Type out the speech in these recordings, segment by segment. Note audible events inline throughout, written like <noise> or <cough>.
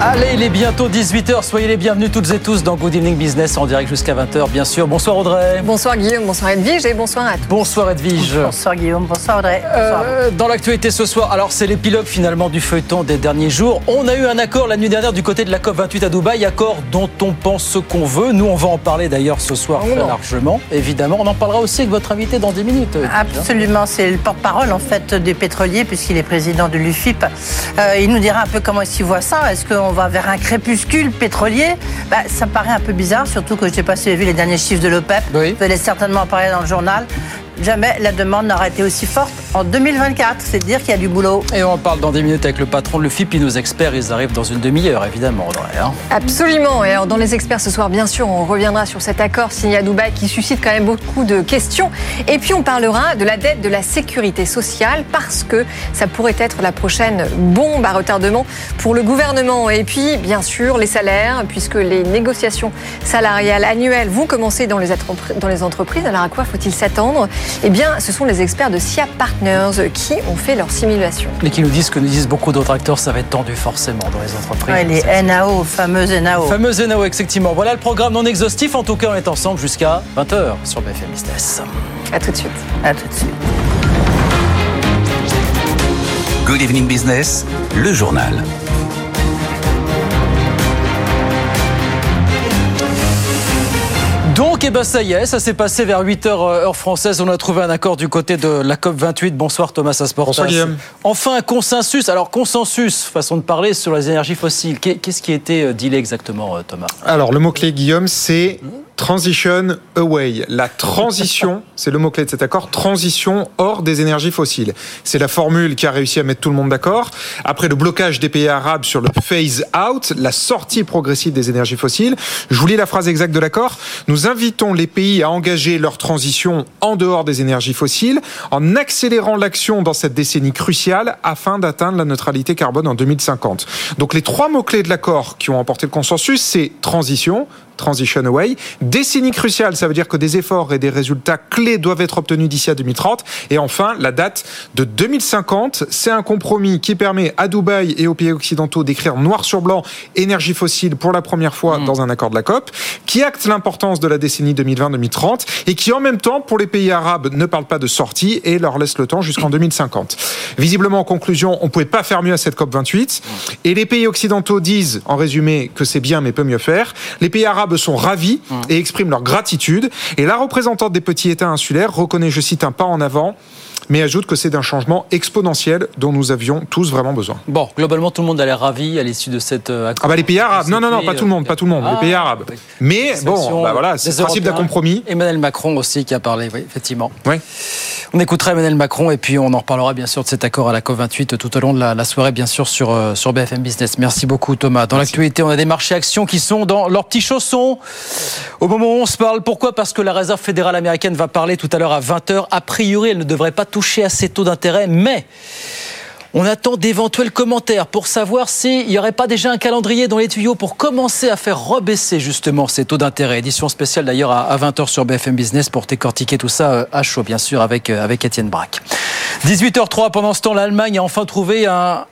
Allez, il est bientôt 18h. Soyez les bienvenus toutes et tous dans Good Evening Business en direct jusqu'à 20h, bien sûr. Bonsoir Audrey. Bonsoir Guillaume, bonsoir Edwige et bonsoir à tous. Bonsoir Edwige. Bonsoir Guillaume, bonsoir Audrey. Bonsoir. Euh, dans l'actualité ce soir, alors c'est l'épilogue finalement du feuilleton des derniers jours. On a eu un accord la nuit dernière du côté de la COP28 à Dubaï, accord dont on pense ce qu'on veut. Nous, on va en parler d'ailleurs ce soir Oh très non. largement, évidemment. On en parlera aussi avec votre invité dans 10 minutes. Edwige, hein. Absolument, c'est le porte-parole en fait des pétroliers puisqu'il est président de l'UFIP. Euh, il nous dira un peu comment est-ce qu'il voit ça. Est-ce qu'on va vers un crépuscule pétrolier bah, Ça me paraît un peu bizarre, surtout que sais pas vu les derniers chiffres de l'OPEP. Oui. Vous allez certainement en parler dans le journal. Jamais la demande n'aura été aussi forte en 2024. C'est dire qu'il y a du boulot. Et on en parle dans 10 minutes avec le patron de l'UFIP et nos experts. Ils arrivent dans une demi-heure, évidemment, Audrey. hein. Absolument. Et alors, dans les experts ce soir, bien sûr, on reviendra sur cet accord signé à Dubaï qui suscite quand même beaucoup de questions. Et puis, on parlera de la dette de la sécurité sociale parce que ça pourrait être la prochaine bombe à retardement pour le gouvernement. Et puis, bien sûr, les salaires, puisque les négociations salariales annuelles vont commencer dans les, entrepri- dans les entreprises. Alors, à quoi faut-il s'attendre? Eh bien, ce sont les experts de SIA Partners qui ont fait leur simulation. Et qui nous disent ce que nous disent beaucoup d'autres acteurs, ça va être tendu forcément dans les entreprises. Ouais, les NAO, fameuses NAO. Fameuse NAO, effectivement. Voilà le programme non exhaustif. En tout cas, on est ensemble jusqu'à 20h sur BFM Business. À tout de suite. À tout de suite. Good evening business, le journal. Donc, eh ben, ça y est, ça s'est passé vers 8h heure française. On a trouvé un accord du côté de la COP28. Bonsoir Thomas Asportas. Bonsoir, Guillaume. Enfin, un consensus. Alors, consensus, façon de parler sur les énergies fossiles. Qu'est- Qu'est-ce qui a été euh, dealé exactement, euh, Thomas? Alors, le mot-clé, Guillaume, c'est transition away. La transition, <laughs> c'est le mot-clé de cet accord, transition hors des énergies fossiles. C'est la formule qui a réussi à mettre tout le monde d'accord. Après le blocage des pays arabes sur le phase out, la sortie progressive des énergies fossiles, je vous lis la phrase exacte de l'accord. Nous invitons les pays à engager leur transition en dehors des énergies fossiles en accélérant l'action dans cette décennie cruciale afin d'atteindre la neutralité carbone en 2050. Donc les trois mots-clés de l'accord qui ont emporté le consensus, c'est transition, Transition Away. Décennie cruciale, ça veut dire que des efforts et des résultats clés doivent être obtenus d'ici à 2030. Et enfin, la date de 2050, c'est un compromis qui permet à Dubaï et aux pays occidentaux d'écrire noir sur blanc énergie fossile pour la première fois dans un accord de la COP, qui acte l'importance de la décennie 2020-2030 et qui en même temps, pour les pays arabes, ne parle pas de sortie et leur laisse le temps jusqu'en 2050. Visiblement, en conclusion, on pouvait pas faire mieux à cette COP 28. Et les pays occidentaux disent, en résumé, que c'est bien mais peut mieux faire. Les pays arabes sont ravis et expriment leur gratitude. Et la représentante des petits États insulaires reconnaît, je cite, un pas en avant, mais ajoute que c'est d'un changement exponentiel dont nous avions tous vraiment besoin. Bon, globalement, tout le monde a l'air ravi à l'issue de cette euh, accord. Ah bah les pays arabes, non non non, pas tout le monde, pas tout le monde, ah, les pays arabes. oui. Mais bon, bah voilà, c'est le principe d'un compromis. Emmanuel Macron aussi qui a parlé, oui, effectivement. Oui. On écoutera Emmanuel Macron et puis on en reparlera bien sûr de cet accord à la COP28 tout au long de la, la soirée, bien sûr, sur, euh, sur BFM Business. Merci beaucoup, Thomas. Dans l'actualité, on a des marchés actions qui sont dans leurs petits chaussons. Au moment où on se parle, pourquoi? Parce que la Réserve fédérale américaine va parler tout à l'heure à 20h. A priori, elle ne devrait pas toucher à ces taux d'intérêt, mais. On attend d'éventuels commentaires pour savoir s'il n'y aurait pas déjà un calendrier dans les tuyaux pour commencer à faire rebaisser justement ces taux d'intérêt. Édition spéciale d'ailleurs à 20h sur BFM Business pour décortiquer tout ça euh, à chaud, bien sûr, avec, euh, avec Étienne Braque. 18h03, pendant ce temps, l'Allemagne a enfin trouvé un-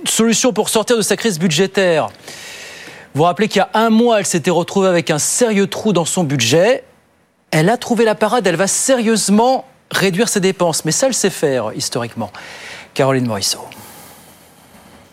une solution pour sortir de sa crise budgétaire. Vous vous rappelez qu'il y a un mois, elle s'était retrouvée avec un sérieux trou dans son budget. Elle a trouvé la parade, elle va sérieusement réduire ses dépenses. Mais ça, elle sait faire historiquement. Caroline Morisseau.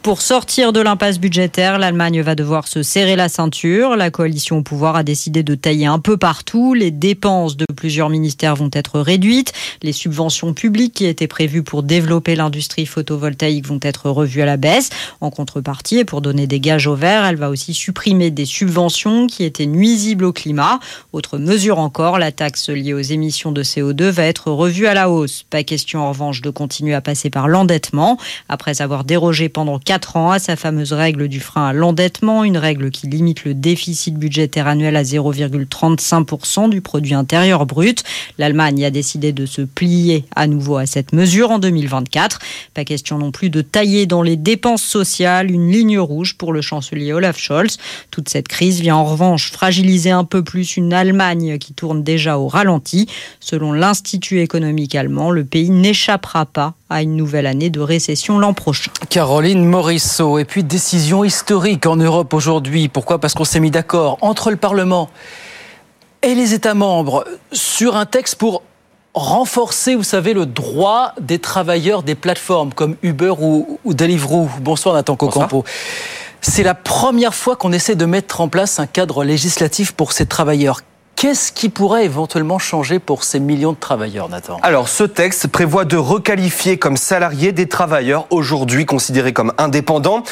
Pour sortir de l'impasse budgétaire, l'Allemagne va devoir se serrer la ceinture. La coalition au pouvoir a décidé de tailler un peu partout. Les dépenses de plusieurs ministères vont être réduites. Les subventions publiques qui étaient prévues pour développer l'industrie photovoltaïque vont être revues à la baisse. En contrepartie, et pour donner des gages au vert, elle va aussi supprimer des subventions qui étaient nuisibles au climat. Autre mesure encore, la taxe liée aux émissions de CO2 va être revue à la hausse. Pas question en revanche de continuer à passer par l'endettement. Après avoir dérogé pendant 4 ans à sa fameuse règle du frein à l'endettement, une règle qui limite le déficit budgétaire annuel à 0,35% du produit intérieur brut. L'Allemagne a décidé de se plier à nouveau à cette mesure en 2024. Pas question non plus de tailler dans les dépenses sociales, une ligne rouge pour le chancelier Olaf Scholz. Toute cette crise vient en revanche fragiliser un peu plus une Allemagne qui tourne déjà au ralenti. Selon l'Institut économique allemand, le pays n'échappera pas à une nouvelle année de récession l'an prochain. Caroline Morisseau. Et puis décision historique en Europe aujourd'hui. Pourquoi? Parce qu'on s'est mis d'accord entre le Parlement et les États membres sur un texte pour renforcer, vous savez, le droit des travailleurs des plateformes comme Uber ou, Deliveroo. Bonsoir Nathan Cocampo. C'est la première fois qu'on essaie de mettre en place un cadre législatif pour ces travailleurs. Qu'est-ce qui pourrait éventuellement changer pour ces millions de travailleurs, Nathan? Alors, ce texte prévoit de requalifier comme salariés des travailleurs aujourd'hui considérés comme indépendants.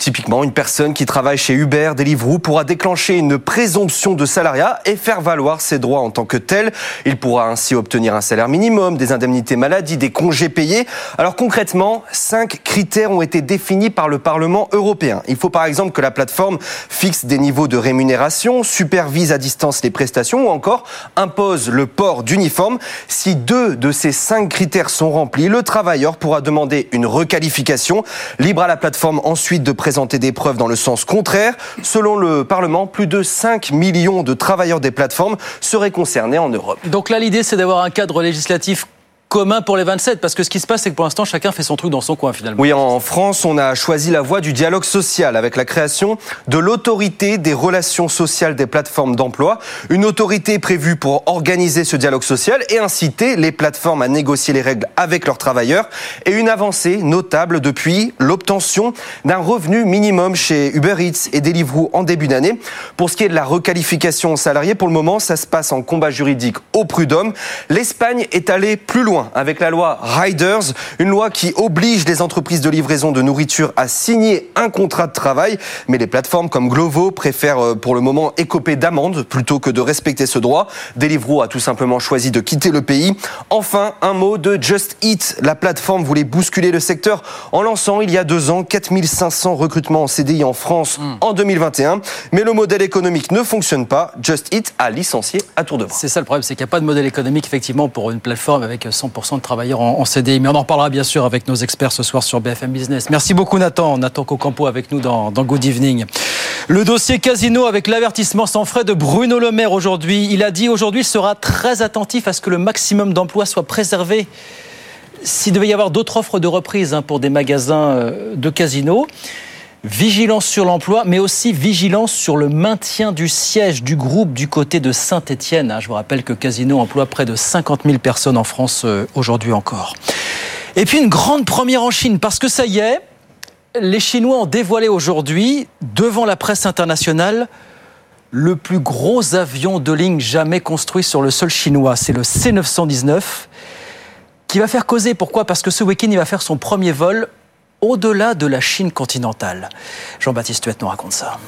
Typiquement, une personne qui travaille chez Uber, Deliveroo pourra déclencher une présomption de salariat et faire valoir ses droits en tant que tel. Il pourra ainsi obtenir un salaire minimum, des indemnités maladie, des congés payés. Alors concrètement, cinq critères ont été définis par le Parlement européen. Il faut par exemple que la plateforme fixe des niveaux de rémunération, supervise à distance les prestations ou encore impose le port d'uniforme. Si deux de ces cinq critères sont remplis, le travailleur pourra demander une requalification. Libre à la plateforme ensuite de présenter présenter des preuves dans le sens contraire. Selon le Parlement, plus de 5 millions de travailleurs des plateformes seraient concernés en Europe. Donc là, l'idée, c'est d'avoir un cadre législatif commun pour les 27 Parce que ce qui se passe, c'est que pour l'instant, chacun fait son truc dans son coin finalement. Oui, en France, on a choisi la voie du dialogue social avec la création de l'autorité des relations sociales des plateformes d'emploi. Une autorité prévue pour organiser ce dialogue social et inciter les plateformes à négocier les règles avec leurs travailleurs. Et une avancée notable depuis l'obtention d'un revenu minimum chez Uber Eats et Deliveroo en début d'année. Pour ce qui est de la requalification salariée, pour le moment, ça se passe en combat juridique au prud'homme. L'Espagne est allée plus loin avec la loi Riders, une loi qui oblige les entreprises de livraison de nourriture à signer un contrat de travail. Mais les plateformes comme Glovo préfèrent euh, pour le moment écoper d'amendes plutôt que de respecter ce droit. Deliveroo a tout simplement choisi de quitter le pays. Enfin, un mot de Just Eat. La plateforme voulait bousculer le secteur en lançant il y a deux ans 4500 recrutements en CDI en France hmm. en 2021. Mais le modèle économique ne fonctionne pas. Just Eat a licencié à tour de bras. C'est ça le problème, c'est qu'il n'y a pas de modèle économique effectivement pour une plateforme avec 100 de travailleurs en, CDI. Mais on en reparlera bien sûr avec nos experts ce soir sur BFM Business. Merci beaucoup Nathan. Nathan Cocampo avec nous dans, Good Evening. Le dossier Casino avec l'avertissement sans frais de Bruno Le Maire aujourd'hui. Il a dit aujourd'hui sera très attentif à ce que le maximum d'emplois soit préservé s'il devait y avoir d'autres offres de reprise hein, pour des magasins euh, de casinos vigilance sur l'emploi, mais aussi vigilance sur le maintien du siège du groupe du côté de Saint-Étienne. Je vous rappelle que Casino emploie près de 50 000 personnes en France euh, aujourd'hui encore. Et puis une grande première en Chine, parce que ça y est, les Chinois ont dévoilé aujourd'hui, devant la presse internationale, le plus gros avion de ligne jamais construit sur le sol chinois. C'est le C919 qui va faire causer. Pourquoi? Parce que ce week-end, il va faire son premier vol au-delà de la Chine continentale. Jean-Baptiste Huette nous raconte ça.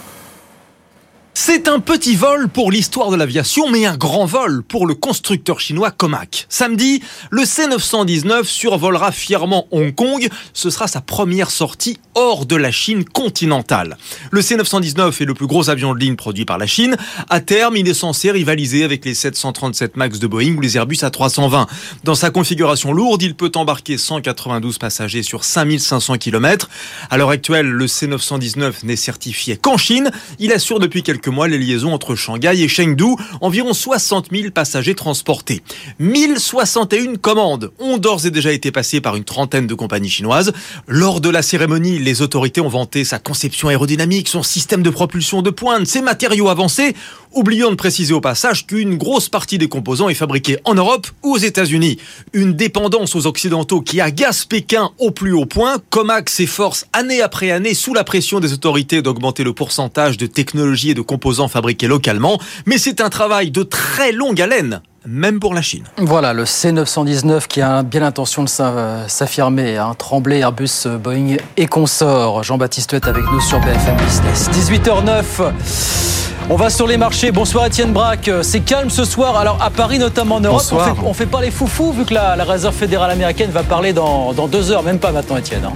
C'est un petit vol pour l'histoire de l'aviation, mais un grand vol pour le constructeur chinois Comac. Samedi, le C919 survolera fièrement Hong Kong. Ce sera sa première sortie hors de la Chine continentale. Le C919 est le plus gros avion de ligne produit par la Chine. À terme, il est censé rivaliser avec les 737 MAX de Boeing ou les Airbus A320. Dans sa configuration lourde, il peut embarquer 192 passagers sur 5500 km. À l'heure actuelle, le C919 n'est certifié qu'en Chine. Il assure depuis quelques mois les liaisons entre Shanghai et Chengdu, environ 60 000 passagers transportés. 1061 commandes ont d'ores et déjà été passées par une trentaine de compagnies chinoises. Lors de la cérémonie, les autorités ont vanté sa conception aérodynamique, son système de propulsion de pointe, ses matériaux avancés. Oublions de préciser au passage qu'une grosse partie des composants est fabriquée en Europe ou aux États-Unis. Une dépendance aux Occidentaux qui agace Pékin au plus haut point. Comac s'efforce année après année, sous la pression des autorités, d'augmenter le pourcentage de technologies et de composants fabriqués localement. Mais c'est un travail de très longue haleine même pour la Chine. Voilà, le C919 qui a bien l'intention de s'affirmer. Hein. Tremblay, Airbus, Boeing et consorts. Jean-Baptiste est avec nous sur BFM Business. 18h09. On va sur les marchés. Bonsoir Étienne Braque. C'est calme ce soir. Alors à Paris, notamment en Europe, on fait, fait, pas les foufous vu que la, Réserve fédérale américaine va parler dans, deux heures, même pas maintenant Étienne. Hein.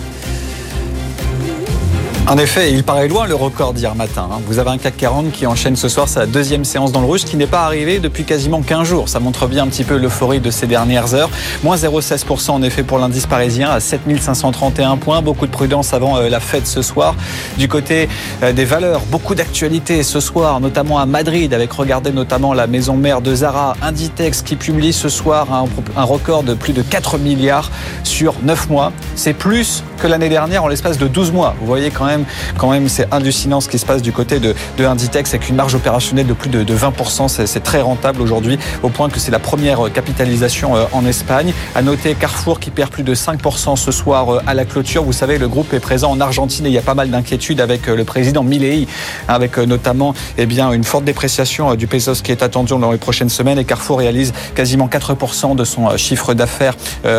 En effet, il paraît loin le record d'hier matin. hein. Vous avez un CAC 40 qui enchaîne ce soir sa deuxième séance dans le rouge, qui n'est pas arrivé depuis quasiment 15 jours. Ça montre bien un petit peu l'euphorie de ces dernières heures. Moins 0,16% en effet pour l'indice parisien à 7531 points. Beaucoup de prudence avant euh, la fête ce soir. Du côté euh, des valeurs, beaucoup d'actualités ce soir, notamment à Madrid, avec regardez notamment la maison mère de Zara, Inditex, qui publie ce soir un, un record de plus de 4 milliards sur 9 mois. C'est plus que l'année dernière en l'espace de 12 mois. Vous voyez quand même, quand même, c'est hallucinant ce qui se passe du côté de, de Inditex avec une marge opérationnelle de plus de, de 20%. C'est très rentable aujourd'hui, au point que c'est la première capitalisation euh, en Espagne. À noter Carrefour qui perd plus de 5% ce soir euh, à la clôture. Vous savez, le groupe est présent en Argentine et il y a pas mal d'inquiétudes avec euh, le président Milei, avec notamment eh bien, une forte dépréciation du pesos qui est attendue dans les prochaines semaines. Et Carrefour réalise quasiment 4% de son chiffre d'affaires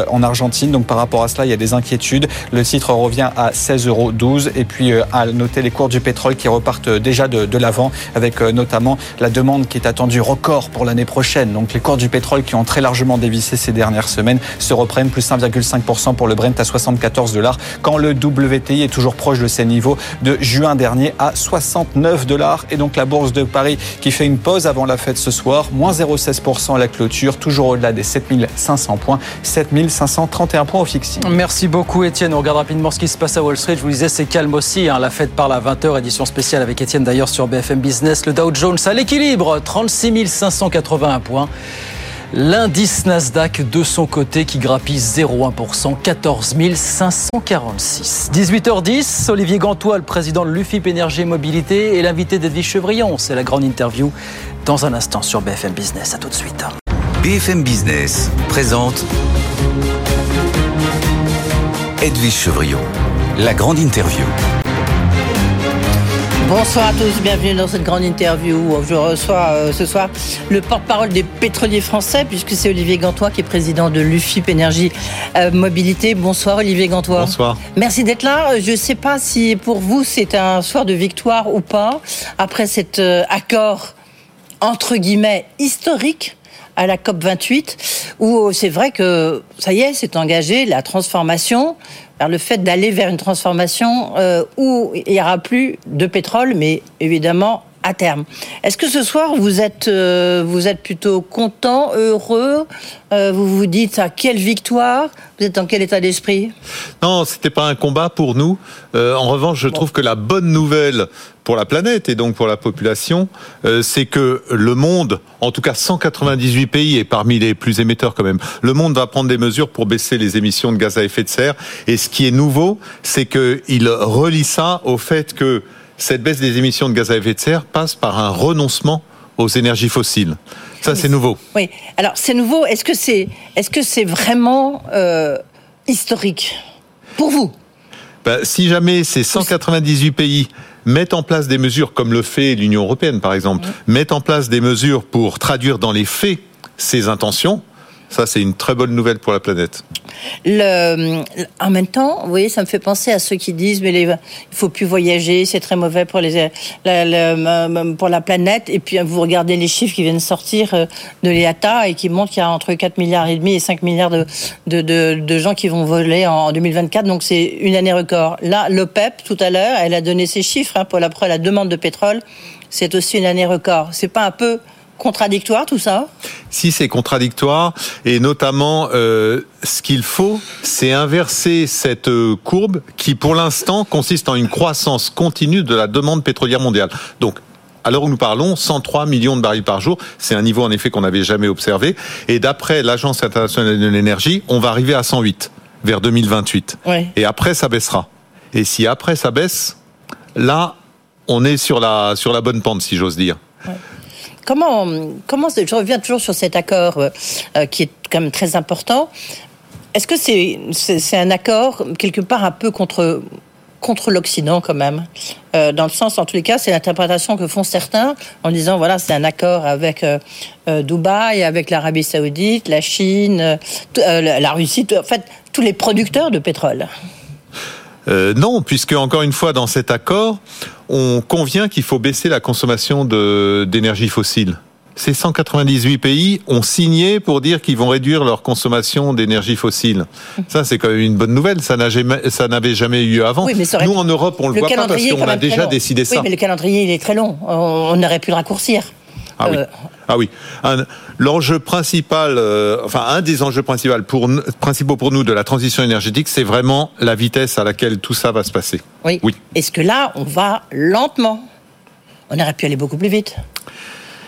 en Argentine. Donc par rapport à cela, il y a des inquiétudes. Le titre revient à 16,12 euros. Et puis à noter les cours du pétrole qui repartent déjà de, l'avant, avec euh, notamment la demande qui est attendue record pour l'année prochaine. Donc les cours du pétrole qui ont très largement dévissé ces dernières semaines se reprennent plus 1,5% pour le Brent à 74 dollars, quand le WTI est toujours proche de ses niveaux de juin dernier à 69 dollars. Et donc la bourse de Paris qui fait une pause avant la fête ce soir, moins 0,16% à la clôture, toujours au-delà des 7500 points, 7531 points au fixing. Merci beaucoup Étienne. On regarde rapidement ce qui se passe à Wall Street. Je vous disais, c'est calme aussi. Hein. La fête parle à 20h, édition spéciale avec Étienne d'ailleurs sur BFM Business. Le Dow Jones à l'équilibre, 36 581 points. L'indice Nasdaq de son côté qui grappille 0,1%, 14 546. 18h10, Olivier Gantois, le président de l'UFIP Énergie Mobilité, et l'invité d'Edwige Chevrillon. C'est la grande interview dans un instant sur BFM Business. À tout de suite. BFM Business présente Edwige Chevrillon, la grande interview. Bonsoir à tous, bienvenue dans cette grande interview où je reçois euh, ce soir le porte-parole des pétroliers français puisque c'est Olivier Gantois qui est président de l'UFIP Énergie euh, Mobilité. Bonsoir Olivier Gantois. Bonsoir. Merci d'être là. Euh, Je ne sais pas si pour vous c'est un soir de victoire ou pas après cet euh, accord entre guillemets historique à la COP 28 où c'est vrai que ça y est, c'est engagé la transformation le fait d'aller vers une transformation euh, où il n'y aura plus de pétrole, mais évidemment à terme. Est-ce que ce soir vous êtes euh, vous êtes plutôt content, heureux Euh, Vous vous dites ah, quelle victoire Vous êtes dans quel état d'esprit? Non, c'était pas un combat pour nous. Euh, en revanche, je trouve que la bonne nouvelle pour la planète et donc pour la population, c'est que le monde, en tout cas 198 pays et parmi les plus émetteurs quand même, le monde va prendre des mesures pour baisser les émissions de gaz à effet de serre. Et ce qui est nouveau, c'est qu'il relie ça au fait que cette baisse des émissions de gaz à effet de serre passe par un renoncement aux énergies fossiles. Ça, c'est nouveau. Oui. Alors c'est nouveau. Est-ce que c'est que c'est vraiment euh, historique pour vous? Bah, si jamais ces 198 pays mettent en place des mesures, comme le fait l'Union européenne par exemple, mettent en place des mesures pour traduire dans les faits ces intentions, ça c'est une très bonne nouvelle pour la planète. En même temps, vous voyez, ça me fait penser à ceux qui disent mais les, il faut plus voyager, c'est très mauvais pour la, planète. Et puis vous regardez les chiffres qui viennent sortir euh, de l'IATA et qui montrent qu'il y a entre 4 milliards et demi et 5 milliards de, de, gens qui vont voler en 2024. Donc c'est une année record. Là, l'OPEP tout à l'heure, elle a donné ses chiffres hein, pour la, la demande de pétrole. C'est aussi une année record. C'est pas un peu contradictoire tout ça? Si c'est contradictoire, et notamment euh, ce qu'il faut, c'est inverser cette euh, courbe qui, pour l'instant, consiste en une croissance continue de la demande pétrolière mondiale. Donc, à l'heure où nous parlons, 103 millions de barils par jour, c'est un niveau en effet qu'on n'avait jamais observé. Et d'après l'Agence internationale de l'énergie, on va arriver à 108 vers 2028. Ouais. Et après, ça baissera. Et si après ça baisse, là, on est sur la sur la bonne pente, si j'ose dire. Comment, comment je reviens toujours sur cet accord euh, euh, qui est quand même très important. Est-ce que c'est un accord quelque part un peu contre contre l'Occident quand même, Euh, dans le sens, en tous les cas, c'est l'interprétation que font certains en disant voilà c'est un accord avec Dubaï, avec l'Arabie Saoudite, la Chine, la Russie, en fait tous les producteurs de pétrole. Euh, non, puisque encore une fois, dans cet accord, on convient qu'il faut baisser la consommation d'énergie fossile. ces 198 pays ont signé pour dire qu'ils vont réduire leur consommation d'énergie fossile. Ça, c'est quand même une bonne nouvelle. Ça n'avait jamais eu avant. Oui, mais ça Nous, en Europe, on le, Le voit pas parce qu'on a déjà long. décidé ça. Oui, mais le calendrier, il est très long. On, on aurait pu le raccourcir. Ah oui. Euh, Ah oui. L'enjeu principal, euh, enfin un des enjeux principaux pour, principaux pour nous de la transition énergétique, c'est vraiment la vitesse à laquelle tout ça va se passer. oui. Oui. Est-ce que là, on va lentement? On aurait pu aller beaucoup plus vite.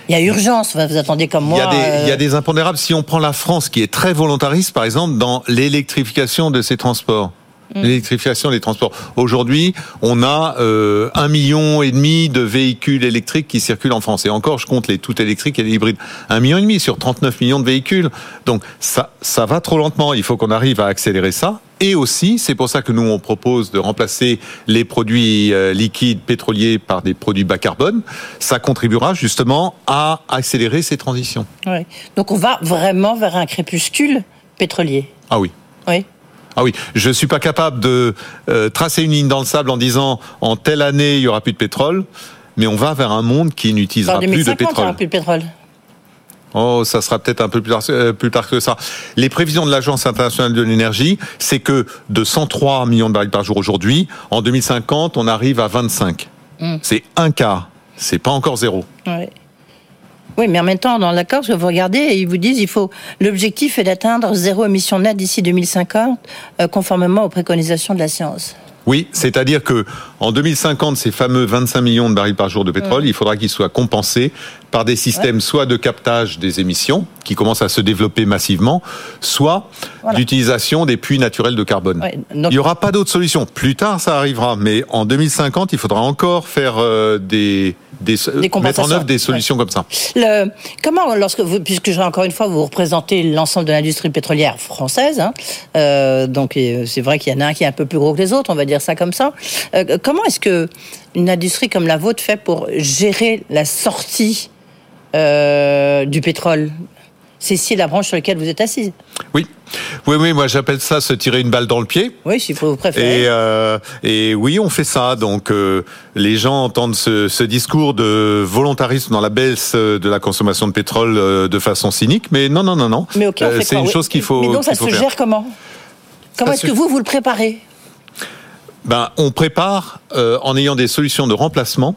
Il y a urgence. Vous attendez comme Il moi. y, a des, il y a euh, des impondérables. Si on prend la France, qui est très volontariste, par exemple, dans l'électrification de ses transports. Mm. L'électrification des transports. Aujourd'hui, on a euh, un million et demi de véhicules électriques qui circulent en France. Et encore, je compte les tout électriques et les hybrides. Un million et demi sur 39 millions de véhicules. Donc ça, ça va trop lentement. Il faut qu'on arrive à accélérer ça. Et aussi, c'est pour ça que nous on propose de remplacer les produits euh, liquides pétroliers par des produits bas carbone. Ça contribuera justement à accélérer ces transitions. ouais. Donc on va vraiment vers un crépuscule pétrolier. Ah oui. Oui. Ah oui, je suis pas capable de euh, tracer une ligne dans le sable en disant en telle année il y aura plus de pétrole, mais on va vers un monde qui n'utilisera plus de 2050, il n'y pétrole. aura plus de pétrole. Oh, ça sera peut-être un peu plus tard, euh, plus tard que ça. Les prévisions de l'Agence internationale de l'énergie, c'est que de 103 millions de barils par jour aujourd'hui, en 2050, on arrive à 25. Mm. C'est un quart. C'est pas encore zéro. Ouais. Oui, mais en même temps, dans l'accord, vous regardez, ils vous disent il faut l'objectif est d'atteindre zéro émission nette d'ici 2050, euh, conformément aux préconisations de la science. Oui, c'est-à-dire que en 2050, ces fameux 25 millions de barils par jour de pétrole, il faudra qu'ils soient compensés par des systèmes soit de captage des émissions, qui commencent à se développer massivement, soit Voilà. d'utilisation des puits naturels de carbone. Ouais, donc- Il n'y aura pas d'autre solution. Plus tard, ça arrivera, mais en 2050, il faudra encore faire euh, des, des, mettre en œuvre des solutions comme ça. Le, comment, lorsque vous, puisque encore une fois, vous représentez l'ensemble de l'industrie pétrolière française, hein, euh, donc euh, c'est vrai qu'il y en a un qui est un peu plus gros que les autres, on va dire ça comme ça. Euh, comment est-ce que une industrie comme la vôtre fait pour gérer la sortie euh, du pétrole? C'est ici la branche sur laquelle vous êtes assise. Oui, oui, oui. Moi, j'appelle ça se tirer une balle dans le pied. Oui, si vous préférez. Et, euh, et oui, on fait ça. Donc, euh, les gens entendent ce, ce discours de volontarisme dans la baisse de la consommation de pétrole euh, de façon cynique, mais non, non, non, non. Mais ok, on fait c'est une chose qu'il faut. Mais donc ça faut se faire. gère comment? Comment est-ce que vous, vous le préparez? Ben, on prépare euh, en ayant des solutions de remplacement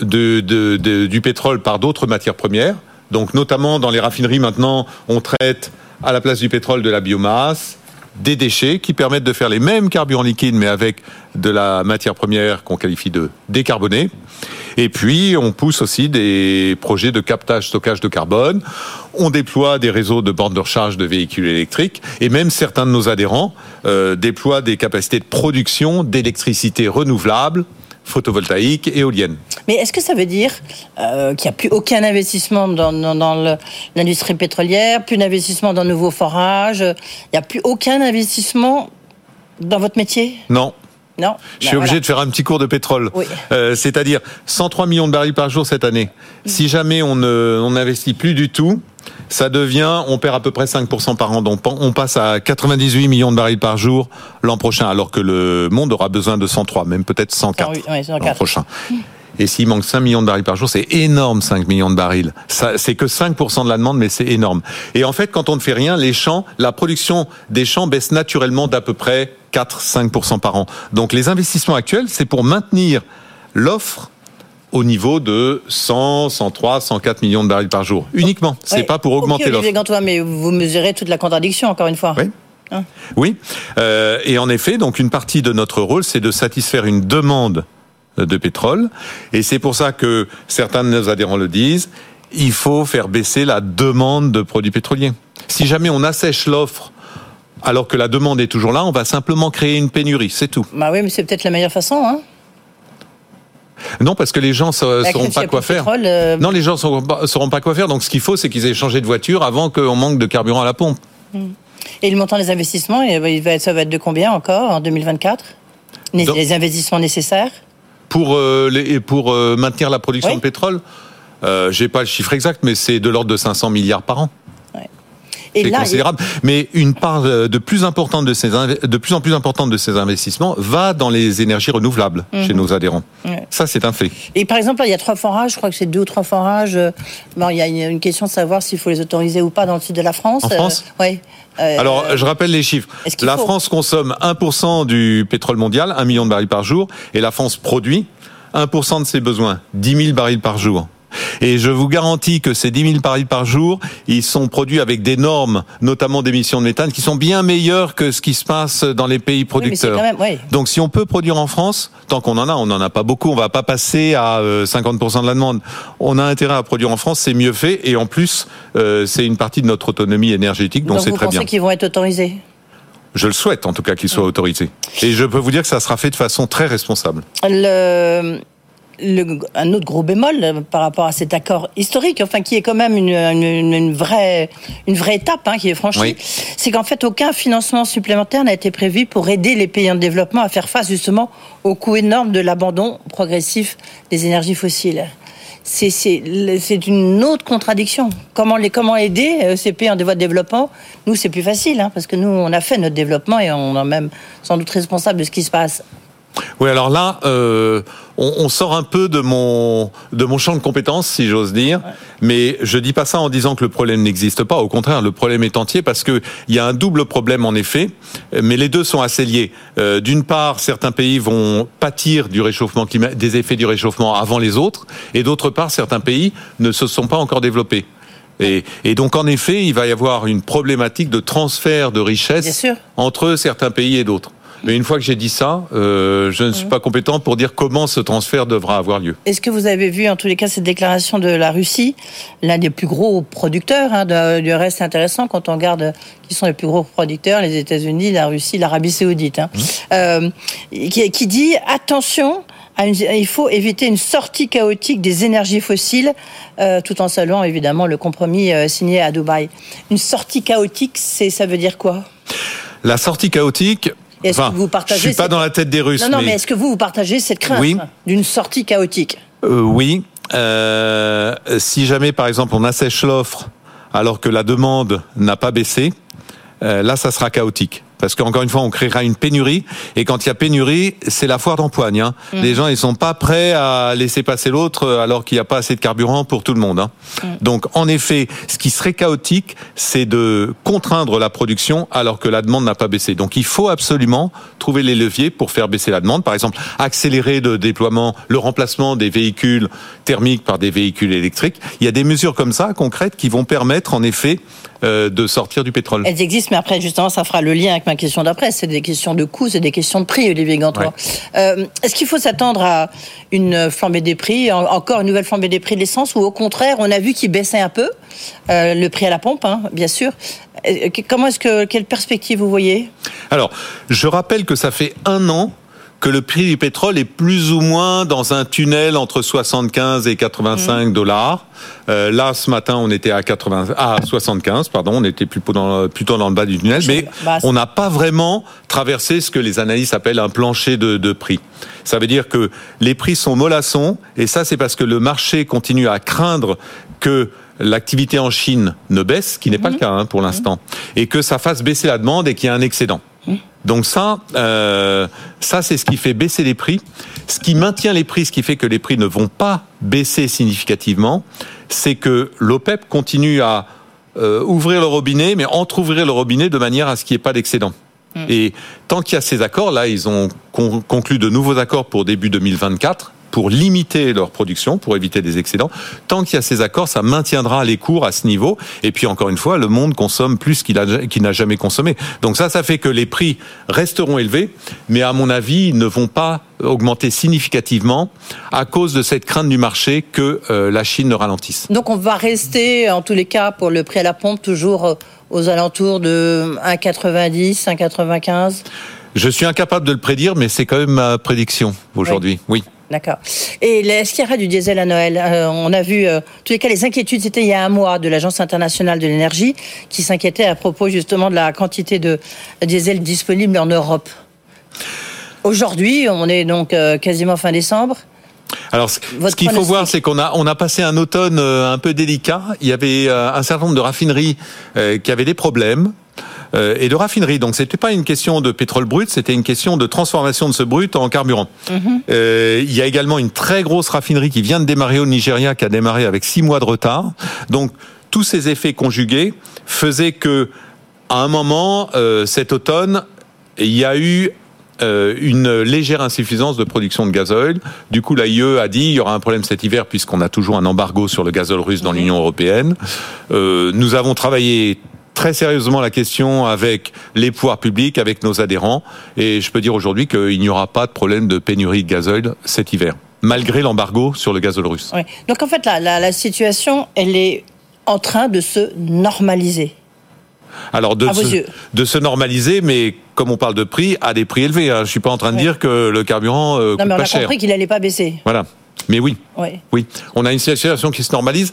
du pétrole par d'autres matières premières. Donc, notamment dans les raffineries, maintenant, on traite à la place du pétrole de la biomasse, des déchets qui permettent de faire les mêmes carburants liquides, mais avec de la matière première qu'on qualifie de décarbonée. Et puis, on pousse aussi des projets de captage, stockage de carbone. On déploie des réseaux de bornes de recharge de véhicules électriques. Et même certains de nos adhérents euh, déploient des capacités de production d'électricité renouvelable, photovoltaïque, éolienne. Mais est-ce que ça veut dire euh, qu'il n'y a plus aucun investissement dans, dans- dans le- l'industrie pétrolière, plus d'investissement dans de nouveaux forages Il n'y a plus aucun investissement dans votre métier? Non. Non Je suis Ben, obligé voilà. de faire un petit cours de pétrole. Oui. Euh, C'est-à-dire 103 millions de barils par jour cette année. Si jamais on n'investit plus du tout, ça devient, on perd à peu près 5% par an. Donc on passe à 98 millions de barils par jour l'an prochain, alors que le monde aura besoin de 103, même peut-être 104 Ah ouais, 104. l'an prochain. Et s'il manque 5 millions de barils par jour, c'est énorme 5 millions de barils. Ça, c'est que 5% de la demande, mais c'est énorme. Et en fait, quand on ne fait rien, les champs, la production des champs baisse naturellement d'à peu près 4-5% par an. Donc les investissements actuels, c'est pour maintenir l'offre au niveau de 100, 103, 104 millions de barils par jour. Uniquement. C'est Ouais. pas pour augmenter l'offre. Olivier Gantois, mais vous mesurez toute la contradiction, encore une fois. Oui. Hein Oui, Euh, et en effet, donc une partie de notre rôle, c'est de satisfaire une demande de pétrole, et c'est pour ça que certains de nos adhérents le disent. Il faut faire baisser la demande de produits pétroliers. Si jamais on assèche l'offre alors que la demande est toujours là, on va simplement créer une pénurie, c'est tout. Bah oui, mais c'est peut-être la meilleure façon. Hein Non, parce que les gens ne sauront Bah, pas quoi faire. pétrole, euh, Non, les gens ne sauront pas, sauront pas quoi faire. Donc, ce qu'il faut, c'est qu'ils aient changé de voiture avant qu'on manque de carburant à la pompe. Et le montant des investissements, ça va être de combien encore en 2024 les, Donc- les investissements nécessaires? Pour euh, les, pour euh, maintenir la production Oui. de pétrole. Euh, J'ai pas le chiffre exact, mais c'est de l'ordre de 500 milliards par an. Et là, considérable. Mais une part euh, de plus importante de ces de plus en plus importante de ces investissements va dans les énergies renouvelables Mhm. chez nos adhérents. Ça, c'est un fait. Et par exemple, là, il y a trois forages, je crois que c'est deux ou trois forages. euh, Bon, il y a une- question de savoir s'il faut les autoriser ou pas dans le sud de la France. En France Oui. Alors, je rappelle les chiffres. La France consomme 1% du pétrole mondial, 1 million de barils par jour, et la France produit 1% de ses besoins, 10 000 barils par jour. Et je vous garantis que ces 10 000 barils par jour, ils sont produits avec des normes, notamment d'émissions de méthane, qui sont bien meilleures que ce qui se passe dans les pays producteurs. quand même- oui. Donc si on peut produire en France, tant qu'on en a, on n'en a pas beaucoup, on va pas passer à euh, 50% de la demande. On a intérêt à produire en France, c'est mieux fait, et en plus, euh, c'est une partie de notre autonomie énergétique, donc c'est vous très pensez bien. qu'ils vont être autorisés? Je le souhaite en tout cas qu'il soit autorisé. Et je peux vous dire que ça sera fait de façon très responsable. le, le- un autre gros bémol euh, par rapport à cet accord historique, enfin qui est quand même une, une- une vraie, une vraie étape hein, qui est franchie, Oui. c'est qu'en fait aucun financement supplémentaire n'a été prévu pour aider les pays en développement à faire face justement au coût énorme de l'abandon progressif des énergies fossiles. C'est une autre contradiction. Comment, les, comment aider euh, ces pays en voie de développement? Nous, c'est plus facile, hein, parce que nous, on a fait notre développement et on est même sans doute responsable de ce qui se passe. Oui, alors là, euh, on, on sort un peu de mon de mon champ de compétences, si j'ose dire. Mais je dis pas ça en disant que le problème n'existe pas. Au contraire, le problème est entier parce que il y a un double problème en effet. Mais les deux sont assez liés. Euh, D'une part, certains pays vont pâtir du réchauffement climatique, des effets du réchauffement avant les autres, et d'autre part, certains pays ne se sont pas encore développés. Et, et donc, en effet, il va y avoir une problématique de transfert de richesses entre certains pays et d'autres. Mais une fois que j'ai dit ça, euh, je ne suis pas compétent pour dire comment ce transfert devra avoir lieu. Est-ce que vous avez vu, en tous les cas, cette déclaration de la Russie, l'un des plus gros producteurs hein, du reste intéressant quand on regarde qui sont les plus gros producteurs, les États-Unis, la Russie, l'Arabie Saoudite, hein, euh, qui, qui dit attention. il faut éviter une sortie chaotique des énergies fossiles, euh, tout en saluant évidemment le compromis euh, signé à Dubaï. Une sortie chaotique, c'est ça veut dire quoi? La sortie chaotique. Est-ce enfin, que vous partagez je suis pas cette- dans la tête des Russes. Non, non, mais, mais est-ce que vous, vous partagez cette crainte Oui. d'une sortie chaotique Euh, oui. Euh, si jamais, par exemple, on assèche l'offre alors que la demande n'a pas baissé, euh, là, ça sera chaotique. Parce qu'encore une fois, on créera une pénurie. Et quand il y a pénurie, c'est la foire d'empoigne. Hein. Mm. Les gens, ils sont pas prêts à laisser passer l'autre euh, alors qu'il n'y a pas assez de carburant pour tout le monde. Hein. Donc, en effet, ce qui serait chaotique, c'est de contraindre la production alors que la demande n'a pas baissé. Donc, il faut absolument trouver les leviers pour faire baisser la demande. Par exemple, accélérer le déploiement, le remplacement des véhicules thermiques par des véhicules électriques. Il y a des mesures comme ça, concrètes, qui vont permettre, en effet, de sortir du pétrole. Elles existent, mais après, justement, ça fera le lien avec ma question d'après. C'est des questions de coûts, c'est des questions de prix, Olivier Gantois. Euh, Est-ce qu'il faut s'attendre à une flambée des prix, en- encore une nouvelle flambée des prix de l'essence, ou au contraire, on a vu qu'il baissait un peu, euh, le prix à la pompe, hein, bien sûr. Euh, Comment est-ce que, quelle perspective vous voyez? Alors, je rappelle que ça fait un an que le prix du pétrole est plus ou moins dans un tunnel entre 75 et 85 dollars. Euh, là, ce matin, on était à 80, à 75, pardon, on était plutôt dans, plutôt dans le bas du tunnel, mais on n'a pas vraiment traversé ce que les analystes appellent un plancher de, de prix. Ça veut dire que les prix sont mollassons, et ça, c'est parce que le marché continue à craindre que l'activité en Chine ne baisse, ce qui n'est pas le cas hein, pour l'instant, et que ça fasse baisser la demande et qu'il y ait un excédent. Donc ça, euh, ça c'est ce qui fait baisser les prix. Ce qui maintient les prix, ce qui fait que les prix ne vont pas baisser significativement, c'est que l'OPEP continue à euh, ouvrir le robinet, mais entrouvrir le robinet de manière à ce qu'il n'y ait pas d'excédent. Et tant qu'il y a ces accords, là, ils ont con- conclu de nouveaux accords pour début 2024 pour limiter leur production, pour éviter des excédents. Tant qu'il y a ces accords, ça maintiendra les cours à ce niveau. Et puis encore une fois, le monde consomme plus qu'il n'a jamais consommé. Donc ça, ça fait que les prix resteront élevés, mais à mon avis, ils ne vont pas augmenter significativement à cause de cette crainte du marché que euh, la Chine ne ralentisse. Donc on va rester, en tous les cas, pour le prix à la pompe, toujours euh, aux alentours de 1,90, 1,95 Je suis incapable de le prédire, mais c'est quand même ma prédiction aujourd'hui. Oui. D'accord. Et est-ce qu'il y aura du diesel à Noël Euh, On a vu, euh, en tous les cas, les inquiétudes, c'était il y a un mois de l'Agence internationale de l'énergie qui s'inquiétait à propos justement de la quantité de diesel disponible en Europe. Aujourd'hui, on est donc euh, quasiment fin décembre. Alors, ce ce qu'il faut voir, c'est qu'on a, on a passé un automne un peu délicat. Il y avait un certain nombre de raffineries qui avaient des problèmes. Euh, Et de raffineries. Donc, c'était pas une question de pétrole brut, c'était une question de transformation de ce brut en carburant. Euh, il y a également une très grosse raffinerie qui vient de démarrer au Nigeria, qui a démarré avec six mois de retard. Donc, tous ces effets conjugués faisaient que, à un moment, euh, cet automne, il y a eu une légère insuffisance de production de gazoil. Du coup, l'AIE a dit il y aura un problème cet hiver puisqu'on a toujours un embargo sur le gazole russe dans l'Union européenne. Euh, nous avons travaillé très sérieusement la question avec les pouvoirs publics, avec nos adhérents, et je peux dire aujourd'hui qu'il n'y aura pas de problème de pénurie de gazoil cet hiver, malgré l'embargo sur le gazole russe. Donc en fait, la, la, la situation, elle est en train de se normaliser. Alors de se, de se normaliser, mais comme on parle de prix, à des prix élevés. Hein. Je suis pas en train de Ouais. dire que le carburant euh, non, coûte mais on pas a cher. compris qu'il n'allait pas baisser. Voilà. Mais oui, Ouais. oui, on a une situation qui se normalise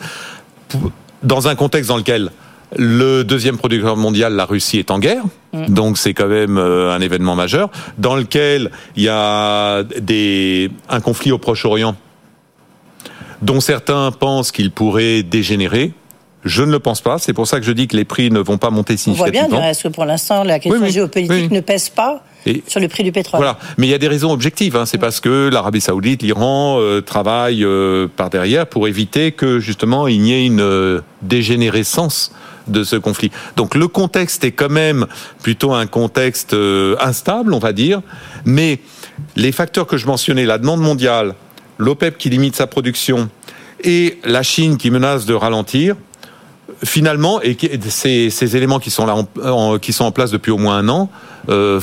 dans un contexte dans lequel le deuxième producteur mondial, la Russie, est en guerre. Mm. Donc c'est quand même euh, un événement majeur dans lequel il y a des, un conflit au Proche-Orient dont certains pensent qu'il pourrait dégénérer. Je ne le pense pas. C'est pour ça que je dis que les prix ne vont pas monter On voit bien, significativement. est-ce que pour l'instant, la question Oui, oui. géopolitique oui. ne pèse pas Et- sur le prix du pétrole Voilà, mais il y a des raisons objectives. Hein. C'est parce que l'Arabie Saoudite, l'Iran euh, travaillent euh, par derrière pour éviter que justement il n'y ait une euh, dégénérescence de ce conflit. Donc le contexte est quand même plutôt un contexte euh, instable, on va dire, mais les facteurs que je mentionnais, la demande mondiale, l'OPEP qui limite sa production et la Chine qui menace de ralentir, finalement, et ces, ces éléments qui sont là, en, en- qui sont en place depuis au moins un an, euh,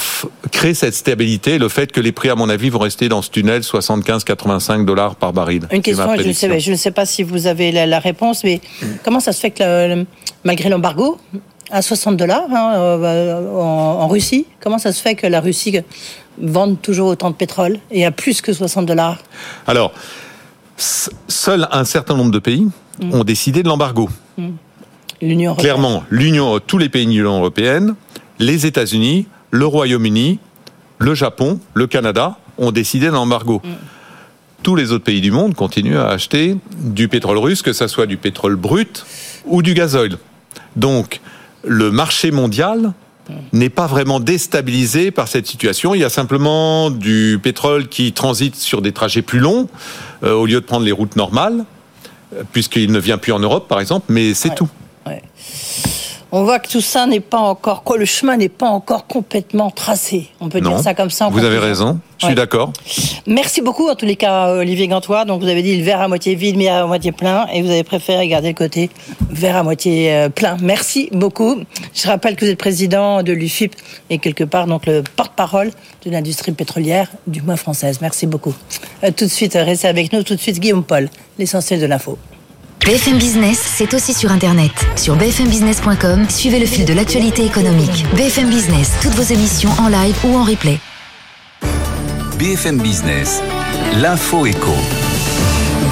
créent cette stabilité. Le fait que les prix, à mon avis, vont rester dans ce tunnel 75-85 dollars par baril. Une question, je ne, sais, je ne sais pas si vous avez la, la réponse, mais comment ça se fait que le- malgré l'embargo, à 60 dollars hein, euh, en, en Russie, comment ça se fait que la Russie vende toujours autant de pétrole et à plus que 60 dollars? Alors, seul un certain nombre de pays Mm. ont décidé de l'embargo. L'Union Clairement, l'Union, tous les pays de l'Union européenne, les États-Unis, le Royaume-Uni, le Japon, le Canada ont décidé de l'embargo. Tous les autres pays du monde continuent à acheter du pétrole russe, que ce soit du pétrole brut ou du gazoil. Donc, le marché mondial n'est pas vraiment déstabilisé par cette situation. Il y a simplement du pétrole qui transite sur des trajets plus longs euh, au lieu de prendre les routes normales, puisqu'il ne vient plus en Europe, par exemple, mais c'est Ouais. tout. On voit que tout ça n'est pas encore, que le chemin n'est pas encore complètement tracé. On peut Non, dire ça comme ça. en vous avez raison, je Ouais. suis d'accord. Merci beaucoup en tous les cas, Olivier Gantois. Donc vous avez dit le verre à moitié vide, mais à moitié plein, et vous avez préféré garder le côté verre à moitié euh, plein. Merci beaucoup. Je rappelle que vous êtes président de l'UFIP et quelque part donc le porte-parole de l'industrie pétrolière, du moins française. Merci beaucoup. Euh, tout de suite, restez avec nous. Tout de suite, Guillaume Paul, l'essentiel de l'info. BFM Business, c'est aussi sur Internet. Sur bfmbusiness.com, suivez le fil de l'actualité économique. BFM Business, toutes vos émissions en live ou en replay. BFM Business, l'info éco.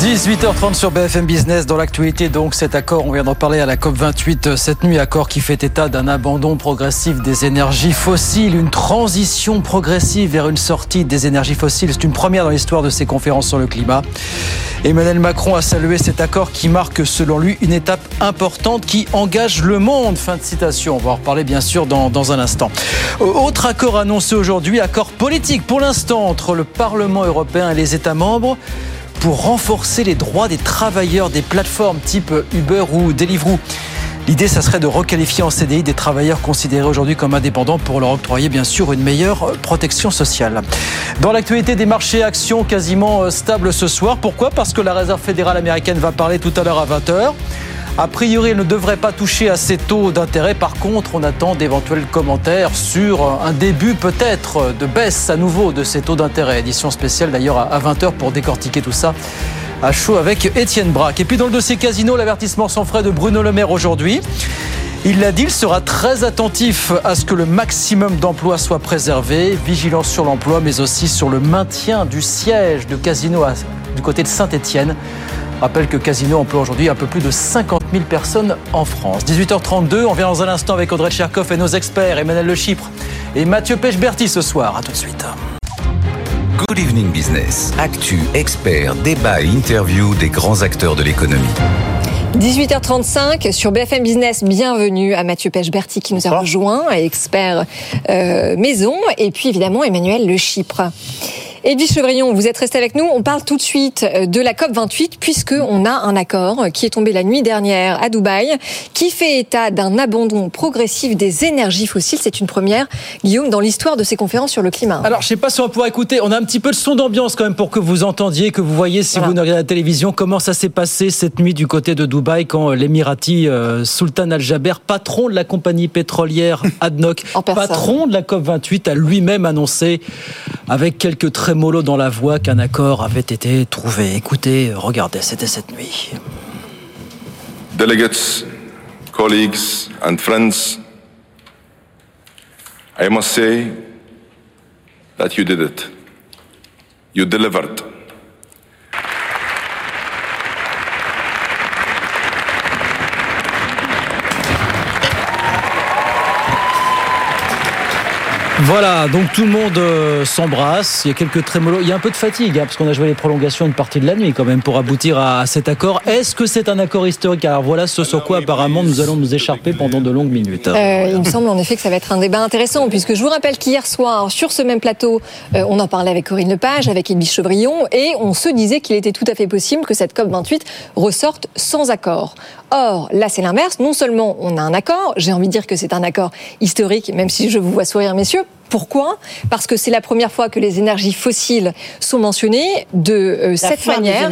18h30 sur BFM Business. Dans l'actualité, donc, cet accord, on vient d'en parler à la COP28 euh, cette nuit, accord qui fait état d'un abandon progressif des énergies fossiles, une transition progressive vers une sortie des énergies fossiles. C'est une première dans l'histoire de ces conférences sur le climat. Emmanuel Macron a salué cet accord qui marque, selon lui, une étape importante qui engage le monde. Fin de citation. On va en reparler, bien sûr, dans, dans un instant. Autre accord annoncé aujourd'hui, accord politique pour l'instant entre le Parlement européen et les États membres pour renforcer les droits des travailleurs des plateformes type Uber ou Deliveroo. L'idée, ça serait de requalifier en CDI des travailleurs considérés aujourd'hui comme indépendants pour leur octroyer bien sûr une meilleure protection sociale. Dans l'actualité des marchés actions quasiment euh, stables ce soir. Pourquoi? Parce que la Réserve fédérale américaine va parler tout à l'heure à 20h. A priori, elle ne devrait pas toucher à ces taux d'intérêt. Par contre, on attend d'éventuels commentaires sur un début peut-être de baisse à nouveau de ces taux d'intérêt. Édition spéciale d'ailleurs à 20h pour décortiquer tout ça à chaud avec Étienne Braque. Et puis dans le dossier casino, l'avertissement sans frais de Bruno Le Maire aujourd'hui. Il l'a dit, il sera très attentif à ce que le maximum d'emplois soit préservé, vigilance sur l'emploi, mais aussi sur le maintien du siège de Casino du côté de Saint-Étienne. Rappelle que Casino emploie aujourd'hui un peu plus de 50 000 personnes en France. 18h32, on vient dans un instant avec Audrey Tcherkov et nos experts, Emmanuel Le Chypre et Mathieu Pechberti ce soir. À tout de suite. Good Evening Business. Actu, experts, débat et interview des grands acteurs de l'économie. 18h35 sur BFM Business. Bienvenue à Mathieu Pechberti qui nous a rejoint, expert euh, maison, et puis évidemment Emmanuel Le Chypre. Edwige Chevrillon, vous êtes resté avec nous. On parle tout de suite euh, de la COP 28 puisque on a un accord qui est tombé la nuit dernière à Dubaï qui fait état d'un abandon progressif des énergies fossiles. C'est une première, Guillaume, dans l'histoire de ces conférences sur le climat. Alors, je sais pas si on va pouvoir écouter. On a un petit peu de son d'ambiance quand même pour que vous entendiez, que vous voyez si vous ne regardez la télévision comment ça s'est passé cette nuit du côté de Dubaï quand l'Émirati euh, Sultan Al-Jaber, patron de la compagnie pétrolière ADNOC, <laughs> patron de la COP 28, a lui-même annoncé avec quelques traits mollo dans la voix qu'un accord avait été trouvé. Écoutez, regardez, c'était cette nuit. Delegates, colleagues and friends, I must say that you did it. You delivered. Voilà, donc tout le monde euh, s'embrasse. Il y a quelques trémolos. Il y a un peu de fatigue, hein, parce qu'on a joué les prolongations une partie de la nuit quand même pour aboutir à, cet accord. Est-ce que c'est un accord historique? Alors voilà ce sur quoi apparemment nous allons nous écharper pendant de longues minutes. Euh, il me semble en effet que ça va être un débat intéressant, puisque je vous rappelle qu'hier soir, sur ce même plateau, euh, on en parlait avec Corinne Lepage, avec Edwige Chevrillon, et on se disait qu'il était tout à fait possible que cette COP28 ressorte sans accord. Or, là, c'est l'inverse. Non seulement on a un accord, j'ai envie de dire que c'est un accord historique, même si je vous vois sourire, messieurs. Pourquoi? Parce que c'est la première fois que les énergies fossiles sont mentionnées de euh, cette manière.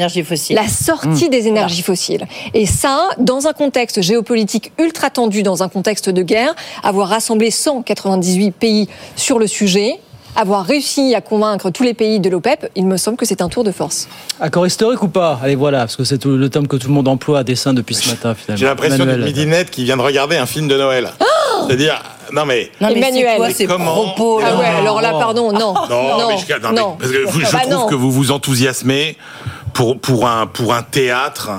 La sortie Mmh. des énergies fossiles. Et ça, dans un contexte géopolitique ultra tendu, dans un contexte de guerre, avoir rassemblé 198 pays sur le sujet, avoir réussi à convaincre tous les pays de l'OPEP, il me semble que c'est un tour de force. Accord historique ou pas? Allez, voilà, parce que c'est le terme que tout le monde emploie à dessein depuis ce matin, finalement. J'ai l'impression d'une midinette qui vient de regarder un film de Noël. <gasps> C'est-à-dire, non mais. Non, mais Emmanuel. c'est quoi ces comment propos, là Ah ouais, alors là, pardon, non. Non, Non, mais je, non, mais non. parce que vous- je Bah trouve que vous vous enthousiasmez pour, pour, un, pour un théâtre.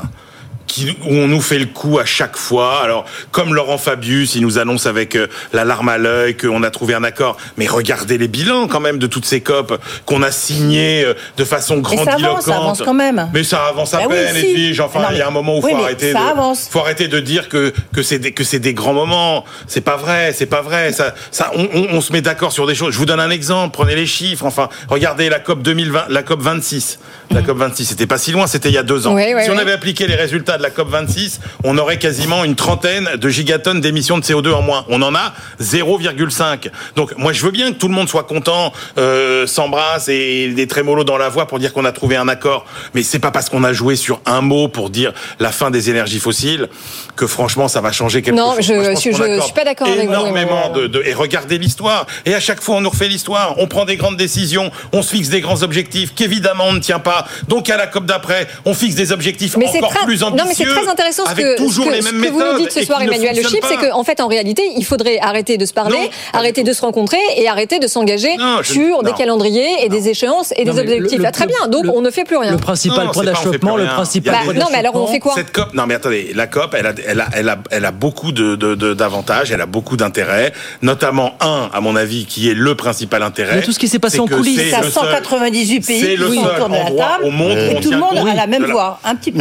Qui, où on nous fait le coup à chaque fois. Alors, comme Laurent Fabius, il nous annonce avec euh, la larme à l'œil qu'on a trouvé un accord. Mais regardez les bilans quand même de toutes ces COP qu'on a signées euh, de façon Mais ça avance, grandiloquente. ça avance quand même. Mais ça avance à Bah oui, peine. Enfin, il y a un moment où oui, faut arrêter de, avance. faut arrêter de dire que que c'est des que c'est des grands moments. C'est pas vrai, c'est pas vrai. Ça, ça, on, on, on se met d'accord sur des choses. Je vous donne un exemple. Prenez les chiffres. Enfin, regardez la COP 2020, la COP 26. La COP 26, c'était pas si loin, c'était il y a deux ans. Oui, si on avait appliqué les résultats de la COP 26, on aurait quasiment une trentaine de gigatonnes d'émissions de CO2 en moins. On en a 0,5. Donc, moi, je veux bien que tout le monde soit content, euh, s'embrasse et des trémolos dans la voix pour dire qu'on a trouvé un accord. Mais c'est pas parce qu'on a joué sur un mot pour dire la fin des énergies fossiles que franchement ça va changer quelque Non, chose. je- pense je- suis pas d'accord avec vous, Énormément de, de- et regardez l'histoire. Et à chaque fois on nous refait l'histoire. On prend des grandes décisions, on se fixe des grands objectifs qu'évidemment on ne tient pas. Donc à la COP d'après, on fixe des objectifs Mais encore très, plus non, ambitieux. Mais c'est très intéressant ce que, toujours ce que, les ce mêmes que vous nous dites ce soir, Emmanuel Le Chip, c'est qu'en fait, en réalité, il faudrait arrêter de se parler, arrêter de se rencontrer et arrêter de s'engager Non, sur des calendriers et des échéances et Non, des le- objectifs. le- Ah, très bien, donc le- on ne fait plus rien. Le principal Non, point d'achoppement, le principal des- non, mais alors on fait quoi Cette COP, non mais attendez, la COP, elle a, elle a, elle a, elle a beaucoup de, de- de- d'avantages, elle a beaucoup d'intérêts, notamment un, à mon avis, qui est le principal intérêt. Mais tout ce qui s'est passé en coulisses. seul- 198 pays c'est qui le sont seul autour de la table au monde où et tout le monde a la même voix. Un petit peu.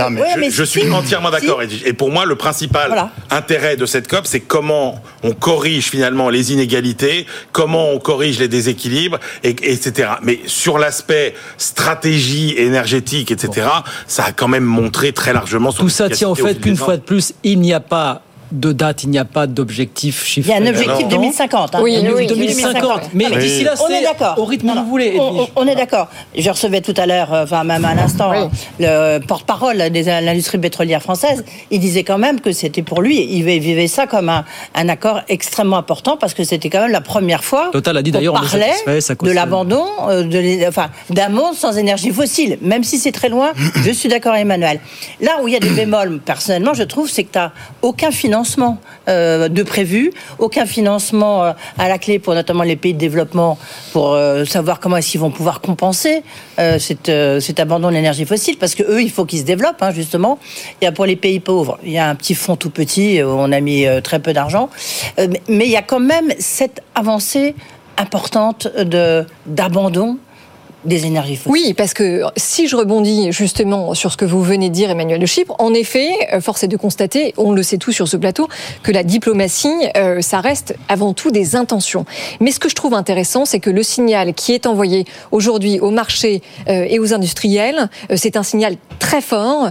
Je, suis entièrement si. d'accord. Et, et pour moi, le principal Voilà. intérêt de cette COP, c'est comment on corrige finalement les inégalités, comment on corrige les déséquilibres, et, etc. Mais sur l'aspect stratégie énergétique, etc., ça a quand même montré très largement son Tout ça tient au efficacité fait qu'une fois de plus, il n'y a pas de date, il n'y a pas d'objectif Il chiffré. y a un objectif Non. 2050. hein. Oui, Un oui, objectif 2050. Mais d'ici là, on est c'est d'accord. au rythme où Non, vous voulez, On, est d'accord. Je recevais tout à l'heure, euh, enfin même à l'instant, Oui. le porte-parole de l'industrie pétrolière française. Il disait quand même que c'était pour lui, il vivait ça comme un, un accord extrêmement important parce que c'était quand même la première fois. Total a dit qu'on d'ailleurs, parlait de l'abandon, euh, de enfin d'un monde sans énergie fossile. Même si c'est très loin, je suis d'accord, Emmanuel. Là où il y a des bémols, personnellement, je trouve, c'est que tu n'as aucun financement euh, de prévu, aucun financement euh, à la clé pour notamment les pays de développement pour euh, savoir comment est-ce qu'ils vont pouvoir compenser cet, cet abandon de l'énergie fossile, parce que eux, il faut qu'ils se développent, hein, justement. Il y a pour les pays pauvres, il y a un petit fonds tout petit, où on a mis très peu d'argent, mais- mais il y a quand même cette avancée importante de d'abandon Oui, parce que si je rebondis justement sur ce que vous venez de dire, Emmanuel de Chypre, en effet, euh, force est de constater, on le sait tous sur ce plateau, que la diplomatie, euh, ça reste avant tout des intentions. Mais ce que je trouve intéressant, c'est que le signal qui est envoyé aujourd'hui au marché euh, et aux industriels, c'est un signal très fort,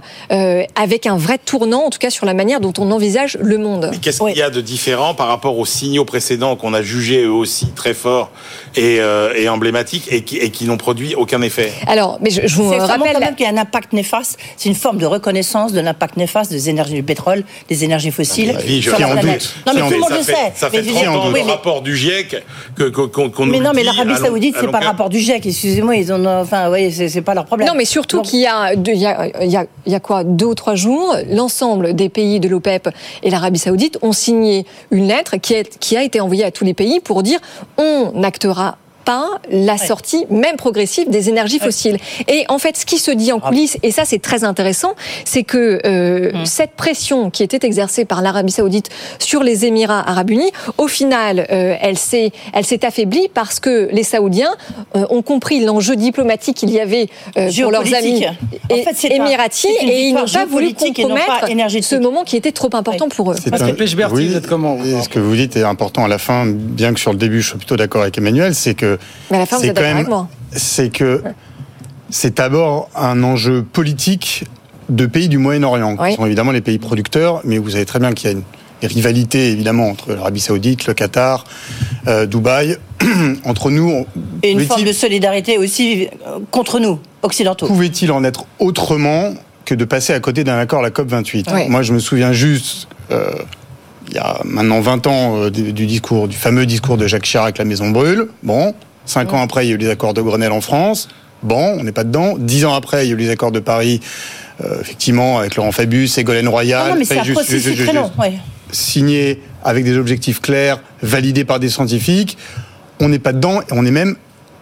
avec un vrai tournant, en tout cas sur la manière dont on envisage le monde. Qu'est-ce qu'il y a de différent par rapport aux signaux précédents qu'on a jugés eux aussi très forts et, et emblématiques et qui, et qui n'ont produit aucun effet? Alors, mais je, je vous rappelle quand même qu'il y a un impact néfaste. C'est une forme de reconnaissance de l'impact néfaste des énergies du pétrole, des énergies fossiles oui, sur la planète. Non, mais tout le monde le sait. Ça fait 30 ans le rapport du GIEC qu'on Mais non, mais l'Arabie Saoudite, c'est pas le rapport du GIEC. Excusez-moi, ils ont, enfin, oui, c'est pas leur problème. Non, mais surtout qu'il y a, il y a, il y a, il y a quoi, deux ou trois jours, l'ensemble des pays de l'OPEP et l'Arabie Saoudite ont signé une lettre qui a été envoyée à tous les pays pour dire on actera la sortie même progressive des énergies fossiles. Et en fait, ce qui se dit en coulisses, et ça c'est très intéressant, c'est que euh, mmh. cette pression qui était exercée par l'Arabie Saoudite sur les Émirats Arabes Unis, au final, euh, elle s'est elle s'est affaiblie parce que les Saoudiens euh, ont compris l'enjeu diplomatique qu'il y avait pour leurs amis en fait, émiratis et ils n'ont pas voulu compromettre ce moment qui était trop important pour eux. Parce que Pechberti, vous êtes comment Ce que vous dites est important à la fin, bien que sur le début je sois plutôt d'accord avec Emmanuel, c'est que mais à la fin, vous êtes d'accord avec moi. C'est que c'est d'abord un enjeu politique de pays du Moyen-Orient, qui sont évidemment les pays producteurs, mais vous savez très bien qu'il y a une rivalité évidemment entre l'Arabie Saoudite, le Qatar, euh, Dubaï, <clears throat> entre nous. Et une forme de solidarité aussi euh, contre nous, occidentaux. Pouvait-il en être autrement que de passer à côté d'un accord à la COP 28 Moi, je me souviens juste. Euh, il y a maintenant 20 ans du, discours, du fameux discours de Jacques Chirac, la maison brûle. Bon, Cinq ans après, il y a eu les accords de Grenelle en France. Bon, on n'est pas dedans. Dix ans après, il y a eu les accords de Paris, euh, effectivement, avec Laurent Fabius, Ségolène Royal. Ah non, mais c'est un processus très long. Signé avec des objectifs clairs, validés par des scientifiques. On n'est pas dedans et on est même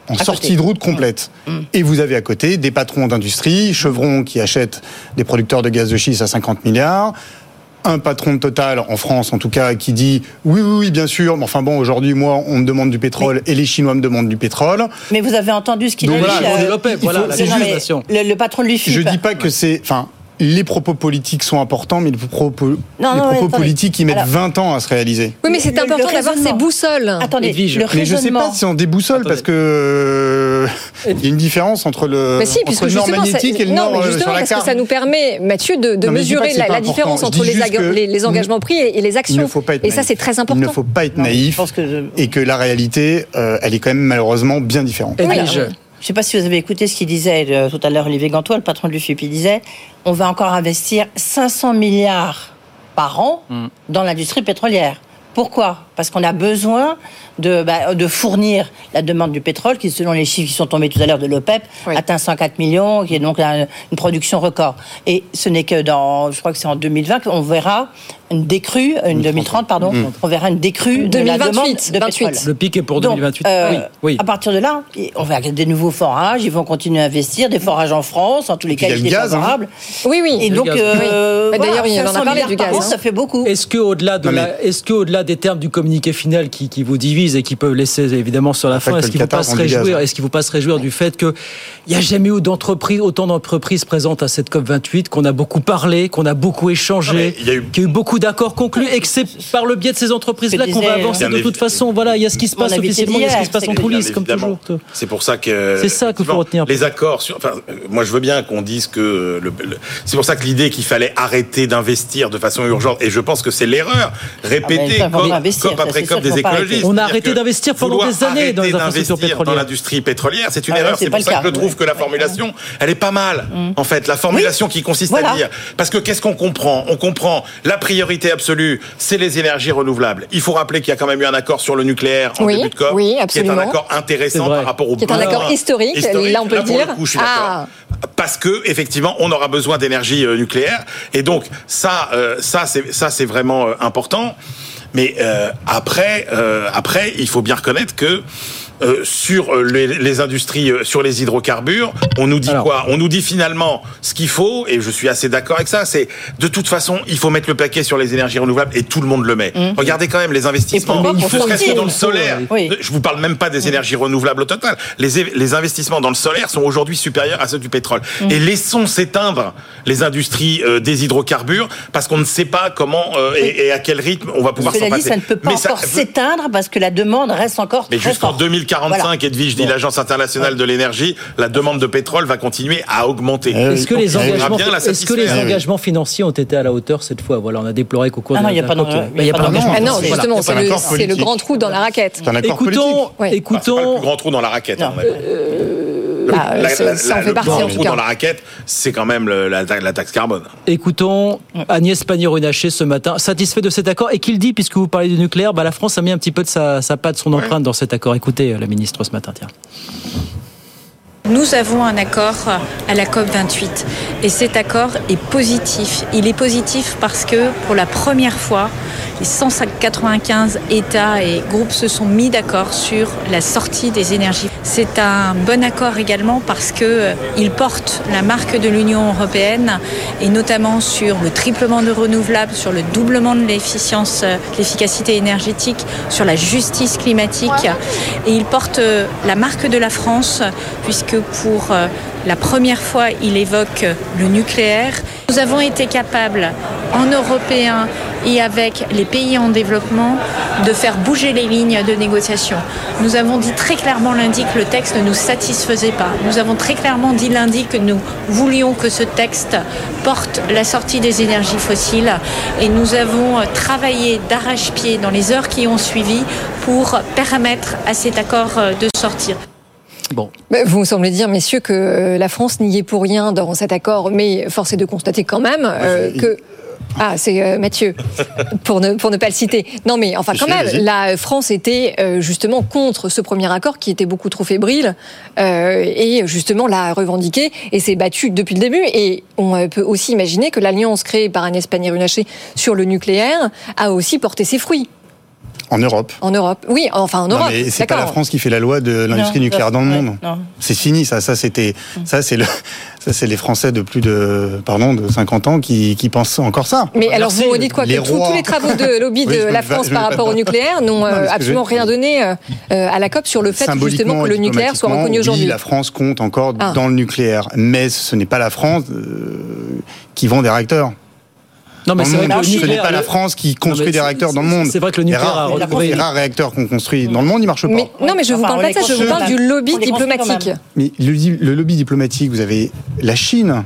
en sortie de route complète. Mmh. Mmh. Et vous avez à côté des patrons d'industrie, Chevron qui achète des producteurs de gaz de schiste à 50 milliards, un patron de Total, en France en tout cas, qui dit oui, oui, oui, bien sûr, mais enfin bon, aujourd'hui, moi, on me demande du pétrole et les Chinois me demandent du pétrole. Mais vous avez entendu ce qu'il a dit. Voilà, la le, le, patron de l'UFIP. Je dis pas que c'est. Enfin, les propos politiques sont importants, mais les propos, politiques, ils mettent 20 ans à se réaliser. Oui, mais c'est important d'avoir ces boussoles. Attendez, le mais je ne sais pas si on déboussole, parce que euh, il y a une différence entre le, si, entre le nord magnétique et le nord mais euh, sur la parce que ça nous permet, Mathieu, de, mesurer la, différence entre les, engagements pris et, les actions. et ça, c'est très important. Il ne faut pas être naïf, et que la réalité, euh, elle est quand même malheureusement bien différente. Ne sais pas si vous avez écouté ce qu'il disait euh, tout à l'heure, Olivier Gantois, le patron de l'UFIP, il disait on va encore investir 500 milliards par an mm. dans l'industrie pétrolière. Pourquoi? Parce qu'on a besoin de, bah, de, fournir la demande du pétrole, qui, selon les chiffres qui sont tombés tout à l'heure de l'OPEP, atteint 104 millions, qui est donc une, production record. Et ce n'est que dans, je crois que c'est en 2020 qu'on verra une décrue, une 2030, pardon, mm. on verra une décrue de la demande de 28. Le pic est pour 2028. Euh, oui, oui. À partir de là, on va des nouveaux forages, ils vont continuer à investir, des forages en France, en tous les cas, il gaz, hein. Oui, oui. Et donc, euh, d'ailleurs, il y en a parlé du gaz. Hein. Ça fait beaucoup. Est-ce que au-delà de est-ce que au-delà des termes du communiqué final qui, qui vous divise et qui peuvent laisser évidemment sur la fin, est-ce qu'il ne faut pas se réjouir, est-ce qu'il faut pas se réjouir du fait qu'il n'y a jamais eu d'entreprise, autant d'entreprises présentes à cette COP 28, qu'on a beaucoup parlé, qu'on a beaucoup échangé, qu'il y a eu beaucoup d'accords conclus et que c'est par le biais de ces entreprises-là qu'on va avancer de toute façon. Voilà, il y a ce qui se passe officiellement, il y a ce qui se passe en coulisses, comme toujours. C'est pour ça que. C'est ça qu'il faut retenir. Les accords sur. Enfin, moi, je veux bien qu'on dise que. Le, c'est pour ça que l'idée qu'il fallait arrêter d'investir de façon urgente, et je pense que c'est l'erreur répétée, ah ben, des écologistes. On a arrêté d'investir pendant des années dans les infrastructures pétrolières. Dans l'industrie pétrolière, c'est une ah erreur. C'est pour ça que je trouve que la formulation, elle est pas mal. Mm. En fait, la formulation qui consiste à dire. Parce que qu'est-ce qu'on comprend? On comprend la priorité absolue, c'est les énergies renouvelables. Il faut rappeler qu'il y a quand même eu un accord sur le nucléaire en début de COP, qui est un accord intéressant par rapport au Qui est un accord historique, là on peut le dire. Ah. Parce que effectivement, on aura besoin d'énergie euh, nucléaire, et donc ça, euh, ça c'est ça c'est vraiment euh, important. Mais après, après, il faut bien reconnaître que euh, sur euh, les, les industries, euh, sur les hydrocarbures, on nous dit Alors. quoi? On nous dit finalement ce qu'il faut, et je suis assez d'accord avec ça, c'est de toute façon, il faut mettre le paquet sur les énergies renouvelables, et tout le monde le met. Mhm. Regardez quand même les investissements, ne serait-ce que dans le solaire. oui. Je vous parle même pas des énergies renouvelables au total. Les, les investissements dans le solaire sont aujourd'hui supérieurs à ceux du pétrole. Mhm. Et laissons s'éteindre les industries euh, des hydrocarbures parce qu'on ne sait pas comment euh, et, et à quel rythme on va pouvoir s'en dit, passer. ça ne peut pas Mais ça- encore s'éteindre parce que la demande reste encore mais très jusqu'en forte. 2045, Voilà. Edwige dit l'Agence internationale de l'énergie, la demande de pétrole va continuer à augmenter. Est-ce que, les engagements, la est-ce que les engagements financiers ont été à la hauteur cette fois Voilà, on a déploré qu'au cours Ah de non, la- il y a pas il a d'engagement. Ah non, justement, c'est le, d'accord c'est le grand trou dans la raquette. C'est un accord Écoutons, politique. Ah, pas le écoutons, plus grand trou dans la raquette. Bah, La- ça- la- ça en la- fait le partie, en tout cas. dans la raquette, c'est quand même le- la, la taxe carbone. écoutons Agnès Pannier-Runacher ce matin, satisfait de cet accord et qu'il dit, puisque vous parlez du nucléaire, bah, la France a mis un petit peu de sa, sa patte, son empreinte dans cet accord. Écoutez euh, la ministre ce matin, tiens. Nous avons un accord à la COP 28 et cet accord est positif. Il est positif parce que pour la première fois, les 195 États et groupes se sont mis d'accord sur la sortie des énergies. C'est un bon accord également parce que euh, porte la marque de l'Union européenne et notamment sur le triplement de renouvelables, sur le doublement de euh, l'efficacité énergétique, sur la justice climatique et il porte euh, la marque de la France puisque pour euh, la première fois, il évoque le nucléaire. Nous avons été capables, en Européens et avec les pays en développement, de faire bouger les lignes de négociation. Nous avons dit très clairement lundi que le texte ne nous satisfaisait pas. Nous avons très clairement dit lundi que nous voulions que ce texte porte la sortie des énergies fossiles et nous avons travaillé d'arrache-pied dans les heures qui ont suivi pour permettre à cet accord euh, de sortir. Bon, Vous me semblez dire, messieurs, que euh, la France n'y est pour rien dans cet accord, mais force est de constater quand même euh, que. Ah, c'est euh, Mathieu, <laughs> pour ne, pour ne pas le citer. Non, mais enfin, quand même, la France était euh, justement contre ce premier accord qui était beaucoup trop fébrile euh, et justement l'a revendiqué et s'est battu depuis le début. Et on euh, peut aussi imaginer que l'alliance créée par Agnès Pannier-Runacher sur le nucléaire a aussi porté ses fruits En Europe. en Europe. Oui, enfin en Europe. mais c'est pas la. France qui fait la loi de l'industrie nucléaire dans le monde. non. C'est fini, ça. Ça, c'était, ça, c'est le, ça, c'est les Français de plus de, pardon, de 50 ans qui, qui pensent encore ça. Mais alors Merci. vous me dites quoi Les Que tous- les travaux de <laughs> lobby de la France par rapport au nucléaire n'ont Non, euh, absolument je- rien donné euh, euh, à la COP sur le fait justement que le nucléaire soit reconnu aujourd'hui. Oui, la France compte encore Ah. dans le nucléaire, mais ce n'est pas la France euh, qui vend des réacteurs. Non, mais c'est vrai que ce n'est pas la France qui construit des réacteurs dans le c'est- monde. c'est vrai que le Les nucléaire rares- a recouvré les rares réacteurs qu'on construit dans le monde, ils marchent pas. Mais, non, mais je vous Enfin, parle pas de ça, je vous parle du lobby diplomatique. Mais le, le lobby diplomatique, vous avez la Chine.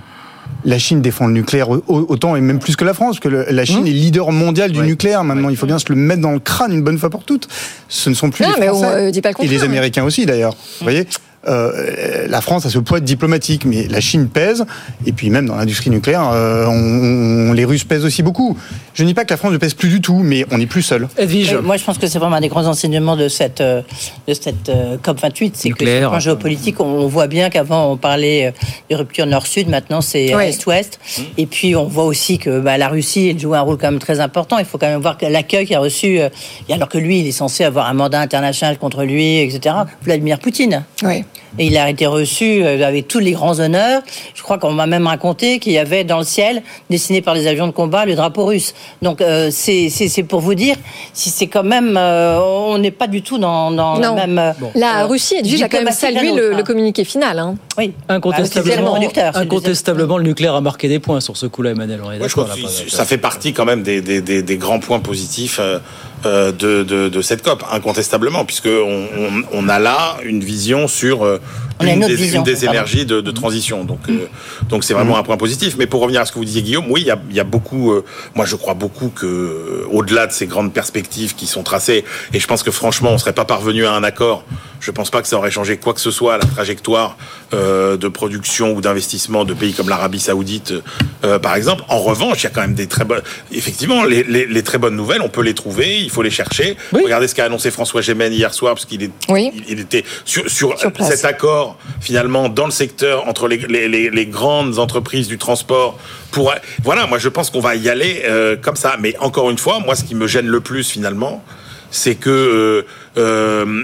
La Chine défend le nucléaire au- autant et même plus que la France, parce que le- la Mmh. Chine est leader mondial du nucléaire maintenant. Il faut bien se le mettre dans le crâne une bonne fois pour toutes. Ce ne sont plus Non, les mais on, Français euh, dit pas le et les. Américains aussi d'ailleurs. Vous voyez, euh, la France a ce poids diplomatique, mais la Chine pèse. Et puis même dans l'industrie nucléaire, euh, on- on- les Russes pèsent aussi beaucoup. Je ne dis pas que la France ne pèse plus du tout, mais on n'est plus seul. Edwige. Euh, Moi, je pense que c'est vraiment un des grands enseignements de cette, de cette euh, COP28. C'est que sur le plan géopolitique, on, voit bien qu'avant, on parlait de rupture nord-sud, maintenant c'est Oui. est-ouest. Et puis, on voit aussi que bah, la Russie, elle joue un rôle quand même très important. Il faut quand même voir que l'accueil qu'il a reçu, et alors que lui, il est censé avoir un mandat international contre lui, etc. Vladimir Poutine. Oui. Et il a été reçu euh, avec tous les grands honneurs. Je crois qu'on m'a même raconté qu'il y avait dans le ciel, dessiné par les avions de combat, le drapeau russe. Donc euh, c'est pour vous dire si c'est quand même, euh, on n'est pas du tout dans, dans Non. la même. La euh, Russie, Edwige, a quand même salué le, le hein. communiqué final. hein. Oui. Incontestablement, Bah, le incontestablement, le nucléaire a marqué des points sur ce coup-là, Emmanuel. On est Ouais, je d'accord, crois que là, c- pas- ça fait partie quand même des, des, des, des grands points positifs de, de, de cette COP, incontestablement, puisque on, on, on a là une vision sur euh, On a une autre des, vision, une des pardon. énergies de, de transition. Donc, euh, donc c'est vraiment un point positif. Mais pour revenir à ce que vous disiez, Guillaume, oui, il y a, y a beaucoup. euh, moi, je crois beaucoup que, euh, au-delà de ces grandes perspectives qui sont tracées, et je pense que franchement, on serait pas parvenu à un accord. Je pense pas que ça aurait changé quoi que ce soit à la trajectoire euh, de production ou d'investissement de pays comme l'Arabie Saoudite, par exemple. En revanche, il y a quand même des très bonnes. Effectivement, les, les, les très bonnes nouvelles, on peut les trouver, il faut les chercher. Regardez ce qu'a annoncé François Gémen hier soir, parce qu'il est, Oui. il, il était sur, sur, cet accord finalement dans le secteur entre les, grandes entreprises du transport. Pour voilà, moi je pense qu'on va y aller euh, comme ça. Mais encore une fois, moi ce qui me gêne le plus finalement, c'est que euh, euh,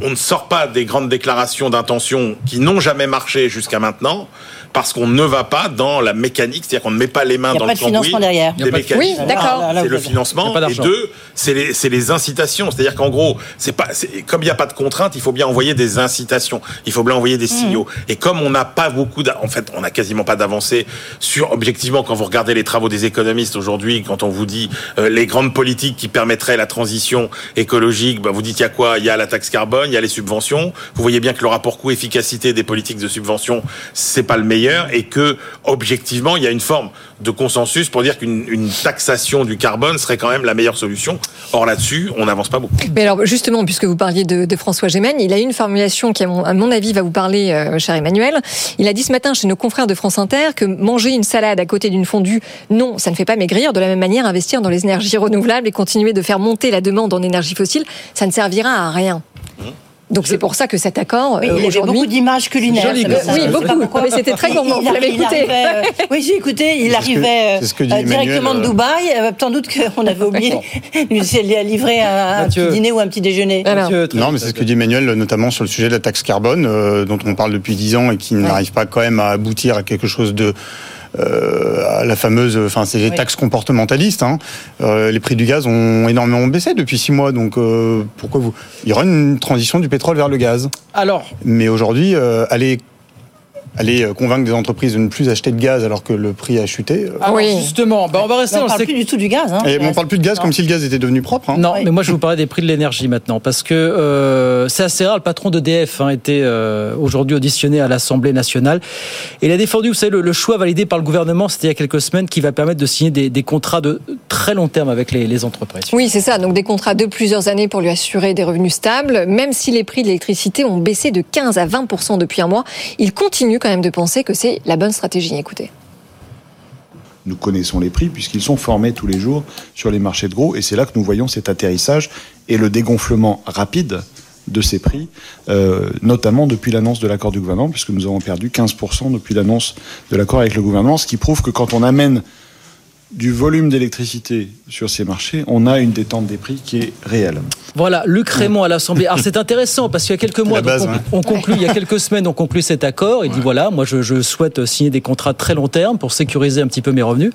on ne sort pas des grandes déclarations d'intention qui n'ont jamais marché jusqu'à maintenant parce qu'on ne va pas dans la mécanique, c'est-à-dire qu'on ne met pas les mains Il y a dans pas le de financement cambouis derrière. des Il y a pas de- mécanismes. Oui, d'accord. C'est le financement. Et deux, c'est les, c'est les incitations. C'est-à-dire qu'en gros, c'est pas, c'est- comme il n'y a pas de contrainte, il faut bien envoyer des incitations. Il faut bien envoyer des signaux. Et comme on n'a pas beaucoup, en fait, on n'a quasiment pas d'avancée sur, objectivement, quand vous regardez les travaux des économistes aujourd'hui, quand on vous dit euh, les grandes politiques qui permettraient la transition écologique, bah, vous dites il y a quoi? Il y a la taxe carbone, il y a les subventions. Vous voyez bien que le rapport coût-efficacité des politiques de subvention, c'est pas le meilleur et que, objectivement, il y a une forme de consensus pour dire qu'une une taxation du carbone serait quand même la meilleure solution. Or là-dessus, on n'avance pas beaucoup. Mais alors justement, puisque vous parliez de, de François Gémen, il a une formulation qui, à mon, à mon avis, va vous parler, euh, cher Emmanuel. Il a dit ce matin chez nos confrères de France Inter que manger une salade à côté d'une fondue, non, ça ne fait pas maigrir. De la même manière, investir dans les énergies renouvelables et continuer de faire monter la demande en énergie fossile, ça ne servira à rien. Donc c'est pour ça que cet accord Oui, euh, il avait aujourd'hui beaucoup d'images culinaires. Joli, ça, Oui, beaucoup. Mais c'était très gourmand, Il- vous l'avez écouté. euh, Oui, j'ai écouté. Il C'est ce que- arrivait euh, que euh, directement de euh, Dubaï. Euh, Sans doute qu'on avait <laughs> oublié de livrer un, un Mathieu. petit dîner ou un petit déjeuner. Non, mais c'est ce que dit Emmanuel, notamment sur le sujet de la taxe carbone, euh, dont on parle depuis dix ans et qui n'arrive pas quand même à aboutir à quelque chose de euh, à la fameuse, enfin c'est les Oui. taxes comportementalistes. Hein. Euh, les prix du gaz ont énormément baissé depuis six mois, donc euh, pourquoi vous Il y aura une transition du pétrole vers le gaz? Alors, mais aujourd'hui, euh, aller aller euh, convaincre des entreprises de ne plus acheter de gaz alors que le prix a chuté. euh, Alors, justement, bah, on va rester Mais on dans parle le plus du tout du gaz. Hein, et on parle plus de gaz comme si le gaz était devenu propre. hein. Non, mais moi je vais vous parler des prix de l'énergie maintenant, parce que euh, c'est assez rare. Le patron d'EDF a été euh, aujourd'hui auditionné à l'Assemblée nationale. Et il a défendu, vous savez, le, le choix validé par le gouvernement, c'était il y a quelques semaines, qui va permettre de signer des, des contrats de très long terme avec les, les entreprises. Oui, c'est ça. Donc des contrats de plusieurs années pour lui assurer des revenus stables. Même si les prix de l'électricité ont baissé de 15 à 20 depuis un mois, il continue même de penser que c'est la bonne stratégie. Écoutez. Nous connaissons les prix puisqu'ils sont formés tous les jours sur les marchés de gros et c'est là que nous voyons cet atterrissage et le dégonflement rapide de ces prix, euh, notamment depuis l'annonce de l'accord du gouvernement, puisque nous avons perdu 15% depuis l'annonce de l'accord avec le gouvernement, ce qui prouve que quand on amène du volume d'électricité sur ces marchés, on a une détente des prix qui est réelle. Voilà, Luc Raymond à l'Assemblée. Alors c'est intéressant parce qu'il y a quelques mois, la base, donc, on, conclut, il y a quelques semaines, on conclut cet accord. Il dit voilà, moi je, je souhaite signer des contrats de très long terme pour sécuriser un petit peu mes revenus.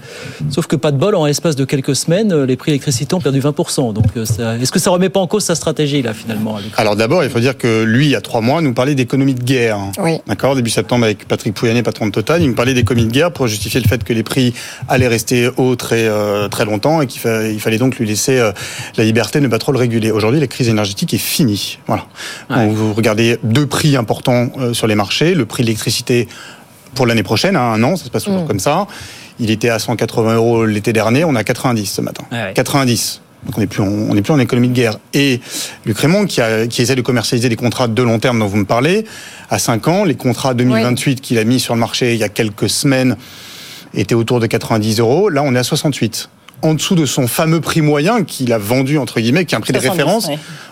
Sauf que pas de bol, en l'espace de quelques semaines, les prix de l'électricité ont perdu 20%. Donc euh, est-ce que ça remet pas en cause sa stratégie là finalement Alors d'abord, il faut dire que lui, il y a trois mois, nous parlait d'économie de guerre. Oui. D'accord Début septembre, avec Patrick Pouyanné, patron de Total, il me parlait d'économie de guerre pour justifier le fait que les prix allaient rester très, euh, très longtemps et qu'il fa- il fallait donc lui laisser euh, la liberté de ne pas trop le réguler. Aujourd'hui, la crise énergétique est finie. Voilà. Donc, vous regardez deux prix importants euh, sur les marchés. Le prix de l'électricité pour l'année prochaine, à un an, ça se passe toujours Mm. comme ça. Il était à 180 euros l'été dernier, on a 90 ce matin. 90. Donc on n'est plus, en- on n'est plus en économie de guerre. Et Luc Raymond, qui, a, qui essaie de commercialiser des contrats de long terme dont vous me parlez, à 5 ans, les contrats 2028 qu'il a mis sur le marché il y a quelques semaines étaient autour de 90 euros. Là, on est à 68. En dessous de son fameux prix moyen qu'il a vendu, entre guillemets, qui est un prix de 70, référence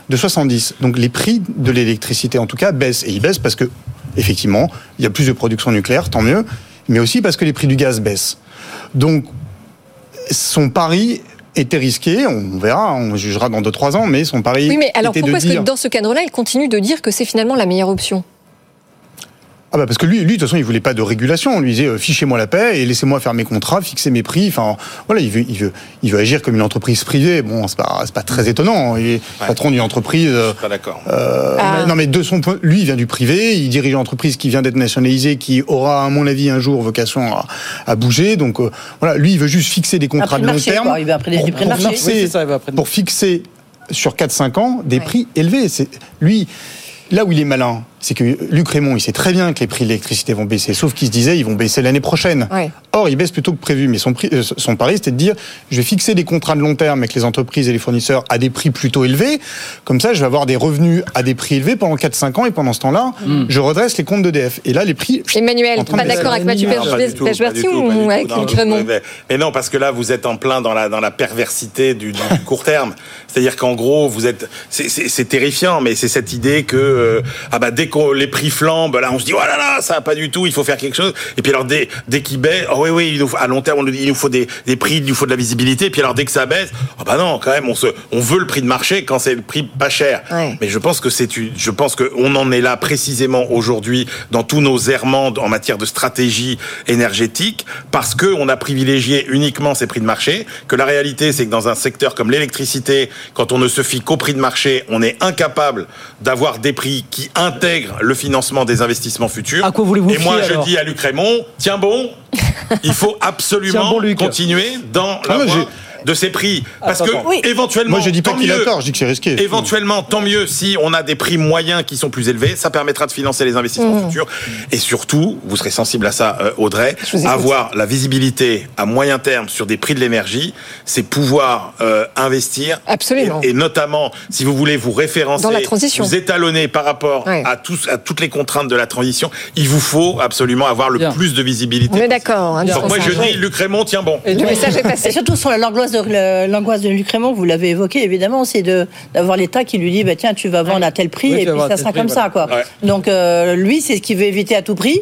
de 70. Donc les prix de l'électricité, en tout cas, baissent. Et ils baissent parce que, effectivement, il y a plus de production nucléaire, tant mieux, mais aussi parce que les prix du gaz baissent. Donc, son pari était risqué, on verra, on jugera dans 2-3 ans, mais son pari Oui, mais alors était pourquoi est-ce dire... que dans ce cadre-là, il continue de dire que c'est finalement la meilleure option? Ah bah parce que lui, lui, de toute façon, il voulait pas de régulation. On lui disait, euh, fichez-moi la paix et laissez-moi faire mes contrats, fixer mes prix. Enfin, voilà, il veut, il veut, il veut agir comme une entreprise privée. Bon, c'est pas, c'est pas très étonnant. Il est patron d'une entreprise. euh, Pas d'accord. euh, Ah. Non, mais de son point, lui, il vient du privé. Il dirige une entreprise qui vient d'être nationalisée, qui aura, à mon avis, un jour vocation à, à bouger. Donc, euh, voilà, lui, il veut juste fixer des contrats de long marché, terme. quoi. Il veut des pour- prix de pour marché. fixer- Oui, ça, il veut de pour fixer sur 4-5 ans des prix élevés. C'est lui. Là où il est malin, c'est que Luc Raymond, il sait très bien que les prix de l'électricité vont baisser, sauf qu'il se disait ils vont baisser l'année prochaine. Or, il baisse plutôt que prévu. Mais son, prix, euh, son pari, c'était de dire je vais fixer des contrats de long terme avec les entreprises et les fournisseurs à des prix plutôt élevés. Comme ça, je vais avoir des revenus à des prix élevés pendant 4-5 ans et pendant ce temps-là, je redresse les comptes d'EDF. Et là, les prix. Emmanuel, pas d'accord avec Mathieu du ou avec Luc Raymond mais- non, parce que là, vous êtes en plein dans la, dans la perversité du, du <laughs> court terme. C'est-à-dire qu'en gros, vous êtes, c'est- terrifiant, mais c'est cette idée que, euh, ah bah, dès les prix flambent, là on se dit oh là là, ça va pas du tout, il faut faire quelque chose. Et puis alors dès dès qu'il baisse, oh oui oui, il nous faut- à long terme on nous dit, il nous faut des, des prix, il nous faut de la visibilité. Et puis alors dès que ça baisse, oh bah non, quand même on se on veut le prix de marché quand c'est le prix pas cher. Ouais. Mais je pense que c'est une, je pense que on en est là précisément aujourd'hui dans tous nos errements en matière de stratégie énergétique parce que on a privilégié uniquement ces prix de marché. Que la réalité, c'est que dans un secteur comme l'électricité, quand on ne se fie qu'au prix de marché, on est incapable d'avoir des prix qui intègrent le financement des investissements futurs. À quoi voulez-vous Et moi, fier, je alors dis à Luc Raymond, tiens bon, il faut <laughs> absolument bon, continuer dans la Ah, voie j'ai- de ces prix. Parce Attends, que. Oui. éventuellement, Moi, je dis pas tant qu'il a mieux. tort, je dis que c'est risqué. Éventuellement, tant mieux si on a des prix moyens qui sont plus élevés. Ça permettra de financer les investissements Mmh. futurs. Et surtout, vous serez sensible à ça, euh, Audrey, avoir la visibilité à moyen terme sur des prix de l'énergie, c'est pouvoir euh, investir. Absolument. Et, et notamment, si vous voulez vous référencer, Dans la transition. vous étalonner par rapport Ouais. à, tous, à toutes les contraintes de la transition, il vous faut absolument avoir le Bien. plus de visibilité. On est d'accord. hein, Donc moi, je dis, Luc Raymond, tiens bon. Le message est passé. Et surtout sur l'angoisse de, l'angoisse de Luc Raymond, vous l'avez évoqué évidemment, c'est de d'avoir l'État qui lui dit bah, tiens tu vas vendre à tel prix Oui, et puis ça sera prix, comme voilà. ça quoi. Ouais. Donc euh, lui c'est ce qu'il veut éviter à tout prix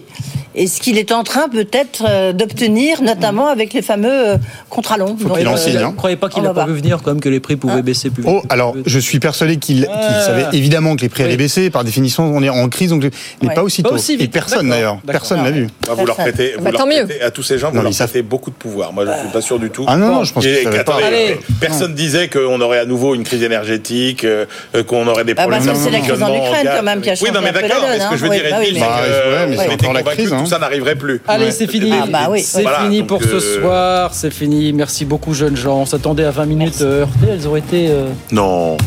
et ce qu'il est en train peut-être euh, d'obtenir notamment avec les fameux euh, contrats longs. Donc, qu'il en euh, signe, hein. Vous ne croyez pas qu'il va pas vu venir quand même que les prix pouvaient Hein baisser plus vite Oh, alors, je suis persuadé qu'il savait évidemment que les prix allaient baisser. Par définition, on est en crise, donc, mais Ouais. pas aussitôt. Pas aussi vite. Et personne d'ailleurs. Personne l'a vu. Bah, vous leur prêtez, vous Bah, leur tant mieux. prêtez à tous ces gens, vous Non, leur prêtez beaucoup de pouvoir. Moi, je ne suis pas sûr du tout. Ah non, non, je pense Et pas. attendez, Allez. personne disait qu'on aurait à nouveau une crise énergétique, euh, qu'on aurait des Ah bah, problèmes ça, c'est la crise en Ukraine, quand même, qui a Oui, changé non, mais d'accord. Mais ce que hein. je veux Oui, dire, bah oui, mais- Bah, c'est que, ouais, mais euh, était crise, que hein. tout ça n'arriverait plus. Allez, c'est fini. Ah, bah oui. C'est Voilà, fini pour ce euh, soir. C'est fini. Merci beaucoup, jeunes gens. On s'attendait à 20 minutes euh, heurtées. Elles ont été euh, Non.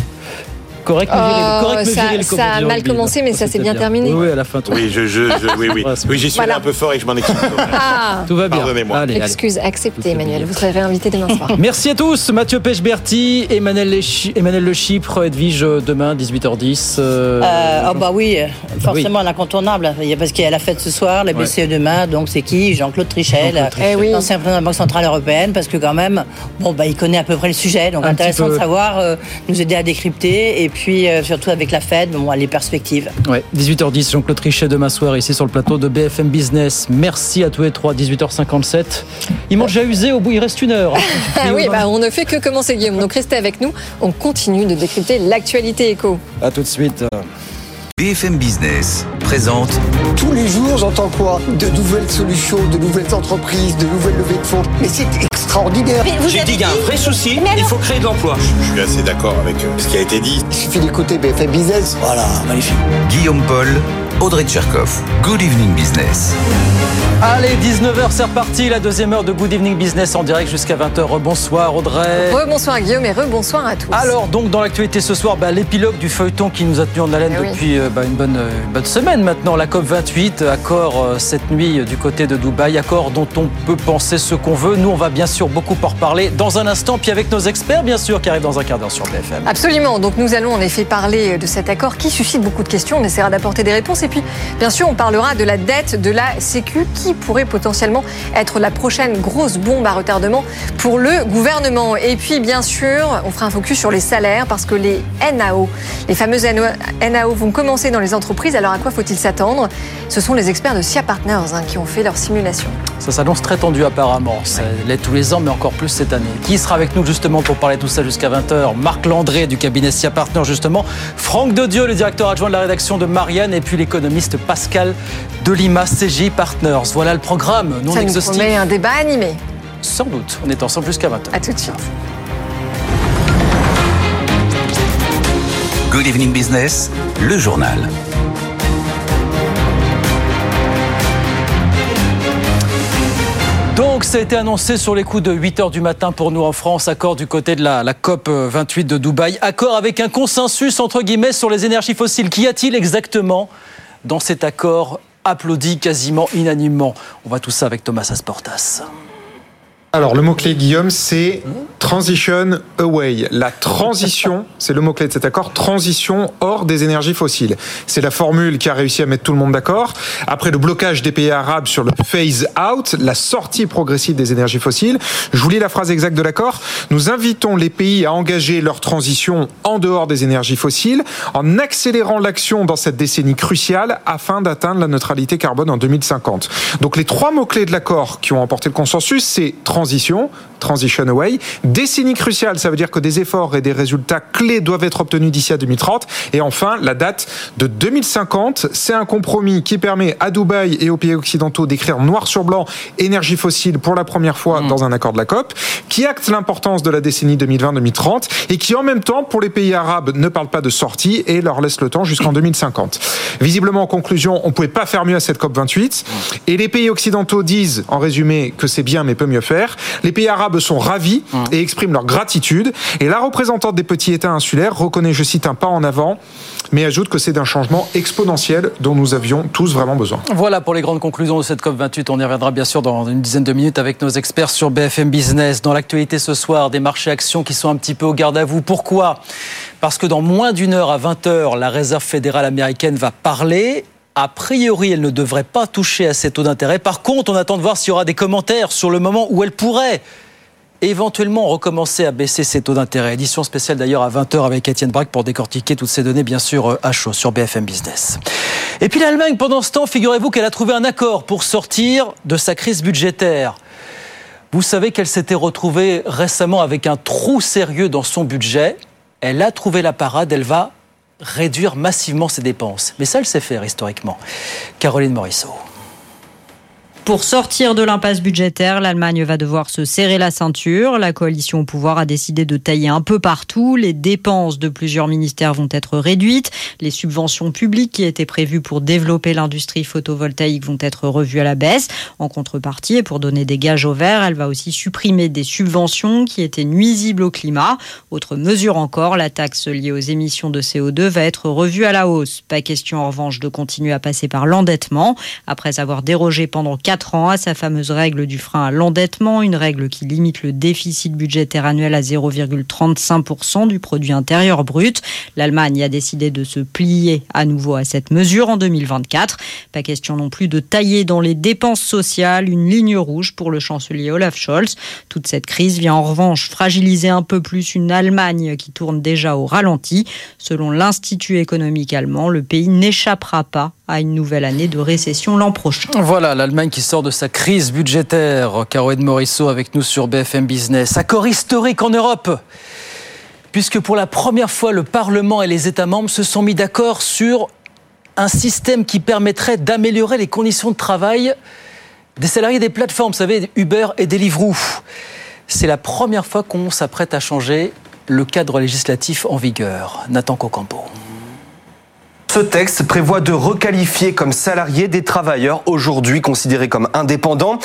Viriles. Oh, ça- a mal commencé, mais ça s'est bien terminé. Oui, oui, à la fin. tout. Oui, je, je, je- oui, oui. <laughs> Oui, j'y suis Voilà. un peu fort et je m'en excuse. Ah Tout va bien. Pardonnez-moi. Excuse acceptée, Emmanuel. Vous serez réinvité demain soir. <laughs> Merci à tous. Mathieu Pechberti, Emmanuel, Lechi- Emmanuel Le Chypre, Edwige euh, demain 18h10. euh, Euh, oh bah oui, forcément l'incontournable. Il y a- Parce qu'il y a la fête ce soir, la BCE demain, donc c'est qui? Jean-Claude Trichel. Eh oui. l'ancien président de la Banque Centrale Européenne, parce que quand même, bon bah il connaît à peu près le sujet, donc Un intéressant de savoir, euh, nous aider à décrypter, et puis euh, surtout avec la Fed, bon, les perspectives. Ouais, 18h10, Jean-Claude Trichet demain soir ici sur le plateau de BFM Business. Merci à tous les trois, 18h57. Il mange déjà usé, au bout il reste une heure. <laughs> Ah oui, bah, on ne fait que commencer, Guillaume. Donc restez avec nous. On continue de décrypter l'actualité éco. À tout de suite. BFM Business présente Tous les jours, j'entends quoi? De nouvelles solutions, de nouvelles entreprises, de nouvelles levées de fonds. Mais c'est extraordinaire. J'ai dit, il y a un vrai souci, il faut créer de l'emploi. Je suis assez d'accord avec euh, ce qui a été dit. Il suffit d'écouter BFM Business. Voilà, magnifique. Guillaume Paul, Audrey Tcherkov. Good evening business. Allez, 19h, c'est reparti. La deuxième heure de Good Evening Business en direct jusqu'à 20h. Bonsoir Audrey. Rebonsoir Guillaume et rebonsoir à tous. Alors donc dans l'actualité ce soir, bah, l'épilogue du feuilleton qui nous a tenu en haleine Eh oui. depuis euh, bah, une, bonne, euh, une bonne semaine maintenant, la COP 28, accord euh, cette nuit euh, du côté de Dubaï, accord dont on peut penser ce qu'on veut. Nous on va bien sûr beaucoup en reparler dans un instant, puis avec nos experts bien sûr qui arrivent dans un quart d'heure sur BFM. Absolument. Donc nous allons en effet parler de cet accord qui suscite beaucoup de questions. On essaiera d'apporter des réponses. Et puis, bien sûr, on parlera de la dette de la Sécu qui pourrait potentiellement être la prochaine grosse bombe à retardement pour le gouvernement. Et puis, bien sûr, on fera un focus sur les salaires parce que les NAO, les fameuses NAO vont commencer dans les entreprises. Alors à quoi faut-il s'attendre? Ce sont les experts de SIA Partners hein, qui ont fait leur simulation. Ça s'annonce très tendu apparemment. Ça l'est tous les ans, mais encore plus cette année. Qui sera avec nous justement pour parler de tout ça jusqu'à 20h Marc Landré du cabinet SIA Partner justement. Franck Dodieu, le directeur adjoint de la rédaction de Marianne. Et puis l'économiste Pascal Delima, CG Partners. Voilà le programme non Ça nous exhaustif. promet un débat animé. Sans doute. On est ensemble jusqu'à 20h. À tout de suite. Good evening business, le journal. Donc, ça a été annoncé sur les coups de 8 h du matin pour nous en France. Accord du côté de la, la COP 28 de Dubaï. Accord avec un consensus, entre guillemets, sur les énergies fossiles. Qu'y a-t-il exactement dans cet accord applaudi quasiment unanimement On voit tout ça avec Thomas Asportas. Alors, le mot-clé, Guillaume, c'est transition away. La transition, <laughs> c'est le mot-clé de cet accord, transition hors des énergies fossiles. C'est la formule qui a réussi à mettre tout le monde d'accord. Après le blocage des pays arabes sur le phase out, la sortie progressive des énergies fossiles, je vous lis la phrase exacte de l'accord. Nous invitons les pays à engager leur transition en dehors des énergies fossiles en accélérant l'action dans cette décennie cruciale afin d'atteindre la neutralité carbone en 2050. Donc les trois mots-clés de l'accord qui ont emporté le consensus, c'est transition away. Décennie cruciale, ça veut dire que des efforts et des résultats clés doivent être obtenus d'ici à 2030. Et enfin, la date de 2050, c'est un compromis qui permet à Dubaï et aux pays occidentaux d'écrire noir sur blanc énergie fossile pour la première fois dans un accord de la COP, qui acte l'importance de la décennie 2020-2030 et qui en même temps, pour les pays arabes, ne parle pas de sortie et leur laisse le temps jusqu'en 2050. Visiblement, en conclusion, on pouvait pas faire mieux à cette COP 28. Et les pays occidentaux disent, en résumé, que c'est bien mais peut mieux faire. Les pays arabes sont ravis et expriment leur gratitude. Et la représentante des petits États insulaires reconnaît, je cite, un pas en avant, mais ajoute que c'est d'un changement exponentiel dont nous avions tous vraiment besoin. Voilà pour les grandes conclusions de cette COP28. On y reviendra bien sûr dans une dizaine de minutes avec nos experts sur BFM Business. Dans l'actualité ce soir, des marchés actions qui sont un petit peu au garde à vous. Pourquoi? Parce que dans moins d'une heure à 20 heures, la Réserve fédérale américaine va parler. A priori, elle ne devrait pas toucher à ces taux d'intérêt. Par contre, on attend de voir s'il y aura des commentaires sur le moment où elle pourrait éventuellement recommencer à baisser ses taux d'intérêt. Édition spéciale d'ailleurs à 20h avec Étienne Braque pour décortiquer toutes ces données, bien sûr, à chaud sur BFM Business. Et puis l'Allemagne, pendant ce temps, figurez-vous qu'elle a trouvé un accord pour sortir de sa crise budgétaire. Vous savez qu'elle s'était retrouvée récemment avec un trou sérieux dans son budget. Elle a trouvé la parade, elle va réduire massivement ses dépenses. Mais ça, elle sait faire historiquement. Caroline Morisseau. Pour sortir de l'impasse budgétaire, l'Allemagne va devoir se serrer la ceinture. La coalition au pouvoir a décidé de tailler un peu partout. Les dépenses de plusieurs ministères vont être réduites. Les subventions publiques qui étaient prévues pour développer l'industrie photovoltaïque vont être revues à la baisse. En contrepartie, et pour donner des gages au vert, elle va aussi supprimer des subventions qui étaient nuisibles au climat. Autre mesure encore, la taxe liée aux émissions de CO2 va être revue à la hausse. Pas question en revanche de continuer à passer par l'endettement. Après avoir dérogé pendant 4 ans à sa fameuse règle du frein à l'endettement, une règle qui limite le déficit budgétaire annuel à 0,35% du produit intérieur brut. L'Allemagne a décidé de se plier à nouveau à cette mesure en 2024. Pas question non plus de tailler dans les dépenses sociales, une ligne rouge pour le chancelier Olaf Scholz. Toute cette crise vient en revanche fragiliser un peu plus une Allemagne qui tourne déjà au ralenti. Selon l'Institut économique allemand, le pays n'échappera pas à une nouvelle année de récession l'an prochain. Voilà, l'Allemagne qui sort de sa crise budgétaire. Caroline Morisseau avec nous sur BFM Business. Accord historique en Europe puisque pour la première fois, le Parlement et les États membres se sont mis d'accord sur un système qui permettrait d'améliorer les conditions de travail des salariés des plateformes, vous savez, Uber et Deliveroo. C'est la première fois qu'on s'apprête à changer le cadre législatif en vigueur. Nathan Cocampo. Ce texte prévoit de requalifier comme salariés des travailleurs aujourd'hui considérés comme indépendants.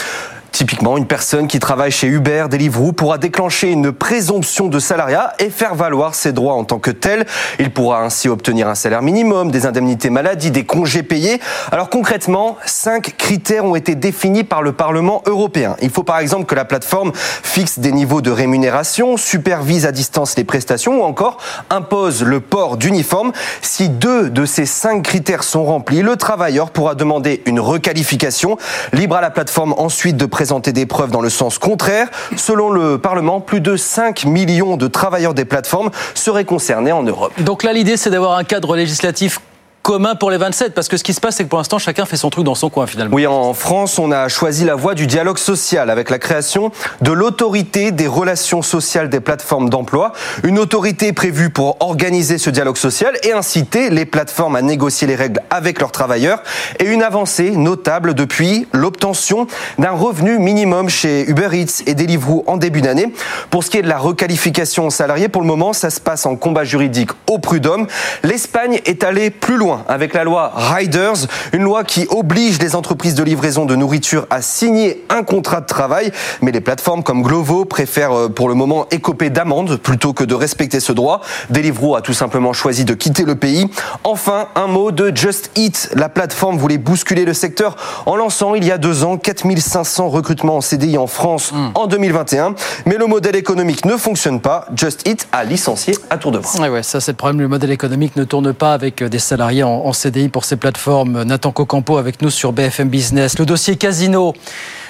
Typiquement, une personne qui travaille chez Uber, Deliveroo pourra déclencher une présomption de salariat et faire valoir ses droits en tant que tel. Il pourra ainsi obtenir un salaire minimum, des indemnités maladie, des congés payés. Alors concrètement, cinq critères ont été définis par le Parlement européen. Il faut par exemple que la plateforme fixe des niveaux de rémunération, supervise à distance les prestations ou encore impose le port d'uniforme. Si deux de ces cinq critères sont remplis, le travailleur pourra demander une requalification. Libre à la plateforme ensuite de présenter des preuves dans le sens contraire. Selon le Parlement, plus de 5 millions de travailleurs des plateformes seraient concernés en Europe. Donc là, l'idée, c'est d'avoir un cadre législatif commun pour les 27 Parce que ce qui se passe, c'est que pour l'instant, chacun fait son truc dans son coin finalement. Oui, en France, on a choisi la voie du dialogue social avec la création de l'autorité des relations sociales des plateformes d'emploi. Une autorité prévue pour organiser ce dialogue social et inciter les plateformes à négocier les règles avec leurs travailleurs. Et une avancée notable depuis l'obtention d'un revenu minimum chez Uber Eats et Deliveroo en début d'année. Pour ce qui est de la requalification salariée, pour le moment, ça se passe en combat juridique au prud'homme. L'Espagne est allée plus loin avec la loi Riders, une loi qui oblige les entreprises de livraison de nourriture à signer un contrat de travail. Mais les plateformes comme Glovo préfèrent euh, pour le moment écoper d'amendes plutôt que de respecter ce droit. Deliveroo a tout simplement choisi de quitter le pays. Enfin, un mot de Just Eat. La plateforme voulait bousculer le secteur en lançant il y a deux ans 4500 recrutements en CDI en France en 2021. Mais le modèle économique ne fonctionne pas. Just Eat a licencié à tour de bras. Ouais, ouais, ça c'est le problème. Le modèle économique ne tourne pas avec euh, des salariés en, CDI pour ces plateformes. Nathan Cocampo avec nous sur BFM Business. Le dossier Casino.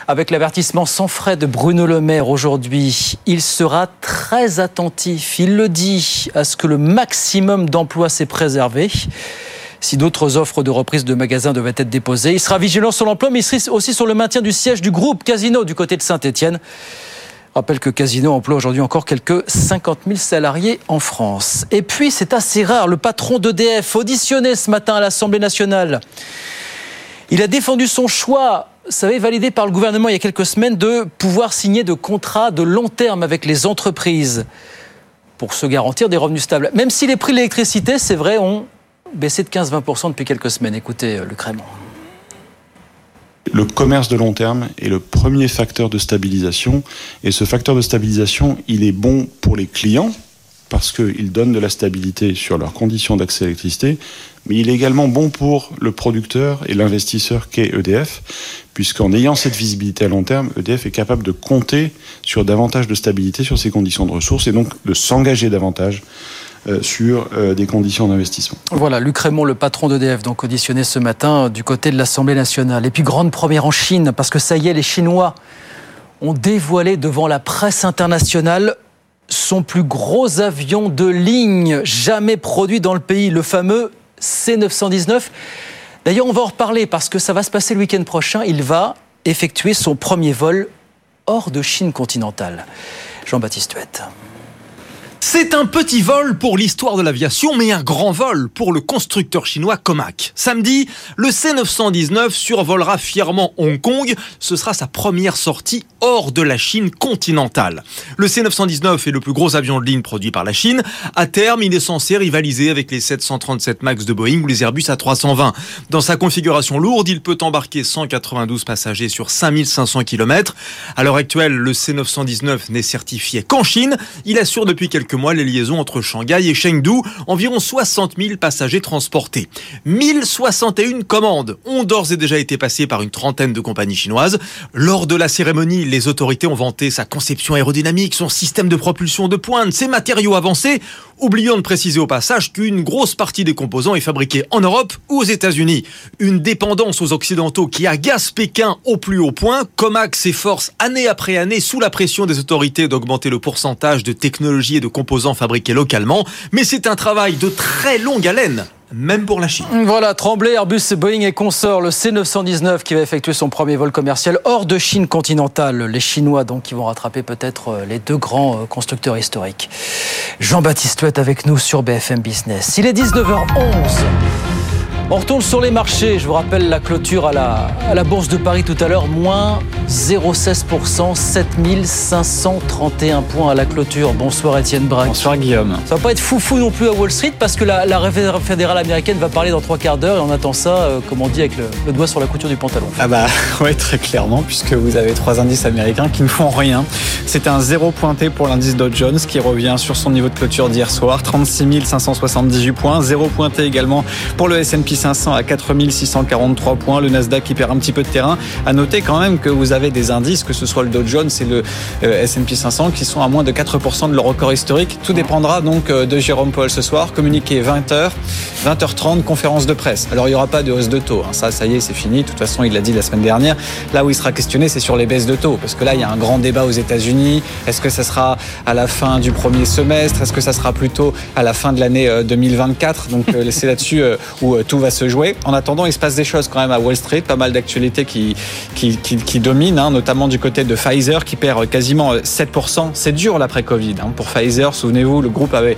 Avec l'avertissement sans frais de Bruno Le Maire aujourd'hui, il sera très attentif, il le dit, à ce que le maximum d'emplois s'est préservé. Si d'autres offres de reprise de magasins devaient être déposées, il sera vigilant sur l'emploi, mais il sera aussi sur le maintien du siège du groupe Casino du côté de Saint-Etienne. Rappelle que Casino emploie aujourd'hui encore quelques 50 000 salariés en France. Et puis, c'est assez rare, le patron d'EDF, auditionné ce matin à l'Assemblée nationale, il a défendu son choix vous savez, validé par le gouvernement il y a quelques semaines de pouvoir signer de contrats de long terme avec les entreprises pour se garantir des revenus stables. Même si les prix de l'électricité, c'est vrai, ont baissé de 15-20% depuis quelques semaines. Écoutez, Luc Raymond. Le commerce de long terme est le premier facteur de stabilisation. Et ce facteur de stabilisation, il est bon pour les clients parce qu'il donne de la stabilité sur leurs conditions d'accès à l'électricité, mais il est également bon pour le producteur et l'investisseur qu'est EDF, puisqu'en ayant cette visibilité à long terme, EDF est capable de compter sur davantage de stabilité sur ses conditions de ressources et donc de s'engager davantage sur euh, des conditions d'investissement. Voilà, Luc Raymond, le patron d'EDF, donc auditionné ce matin euh, du côté de l'Assemblée nationale. Et puis grande première en Chine, parce que ça y est, les Chinois ont dévoilé devant la presse internationale son plus gros avion de ligne jamais produit dans le pays, le fameux C919. D'ailleurs, on va en reparler parce que ça va se passer le week-end prochain. Il va effectuer son premier vol hors de Chine continentale. Jean-Baptiste Huette. C'est un petit vol pour l'histoire de l'aviation, mais un grand vol pour le constructeur chinois Comac. Samedi, le C919 survolera fièrement Hong Kong. Ce sera sa première sortie hors de la Chine continentale. Le C919 est le plus gros avion de ligne produit par la Chine. À terme, il est censé rivaliser avec les 737 MAX de Boeing ou les Airbus A320. Dans sa configuration lourde, il peut embarquer 192 passagers sur 5500 km. À l'heure actuelle, le C919 n'est certifié qu'en Chine. Il assure depuis quelques mois les liaisons entre Shanghai et Chengdu, environ 60 000 passagers transportés. 1061 commandes ont d'ores et déjà été passées par une trentaine de compagnies chinoises. Lors de la cérémonie, les autorités ont vanté sa conception aérodynamique, son système de propulsion de pointe, ses matériaux avancés. Oublions de préciser au passage qu'une grosse partie des composants est fabriquée en Europe ou aux États-Unis. Une dépendance aux Occidentaux qui agace Pékin au plus haut point. Comac s'efforce année après année, sous la pression des autorités, d'augmenter le pourcentage de technologies et de composants fabriqués localement. Mais c'est un travail de très longue haleine même pour la Chine. Voilà, Tremblay, Airbus, Boeing et consorts, le C919 qui va effectuer son premier vol commercial hors de Chine continentale. Les Chinois, donc, qui vont rattraper peut-être euh, les deux grands euh, constructeurs historiques. Jean-Baptiste Ouette avec nous sur BFM Business. Il est 19h11. On retourne sur les marchés. Je vous rappelle la clôture à la, à la Bourse de Paris tout à l'heure, moins 0,16%, 7531 points à la clôture. Bonsoir Étienne Braque. Bonsoir Guillaume. Ça va pas être foufou non plus à Wall Street parce que la, la réserve fédérale américaine va parler dans trois quarts d'heure et on attend ça, euh, comme on dit, avec le, le, doigt sur la couture du pantalon. Ah bah <laughs> ouais, très clairement, puisque vous avez trois indices américains qui ne font rien. C'est un zéro pointé pour l'indice Dow Jones qui revient sur son niveau de clôture d'hier soir, 36 578 points. Zéro pointé également pour le S&P 500 à 4643 points. Le Nasdaq qui perd un petit peu de terrain. À noter quand même que vous avez des indices, que ce soit le Dow Jones et le euh, S&P 500, qui sont à moins de 4% de leur record historique. Tout dépendra donc euh, de Jérôme Paul ce soir. Communiqué 20h, 20h30, conférence de presse. Alors il n'y aura pas de hausse de taux. Hein. Ça, ça y est, c'est fini. De toute façon, il l'a dit la semaine dernière. Là où il sera questionné, c'est sur les baisses de taux. Parce que là, il y a un grand débat aux États-Unis. Est-ce que ça sera à la fin du premier semestre? Est-ce que ça sera plutôt à la fin de l'année 2024 Donc c'est là-dessus où tout va se jouer. En attendant, il se passe des choses quand même à Wall Street, pas mal d'actualités qui, dominent, hein, notamment du côté de Pfizer qui perd quasiment 7%. C'est dur l'après-Covid hein, pour Pfizer. Souvenez-vous, le groupe avait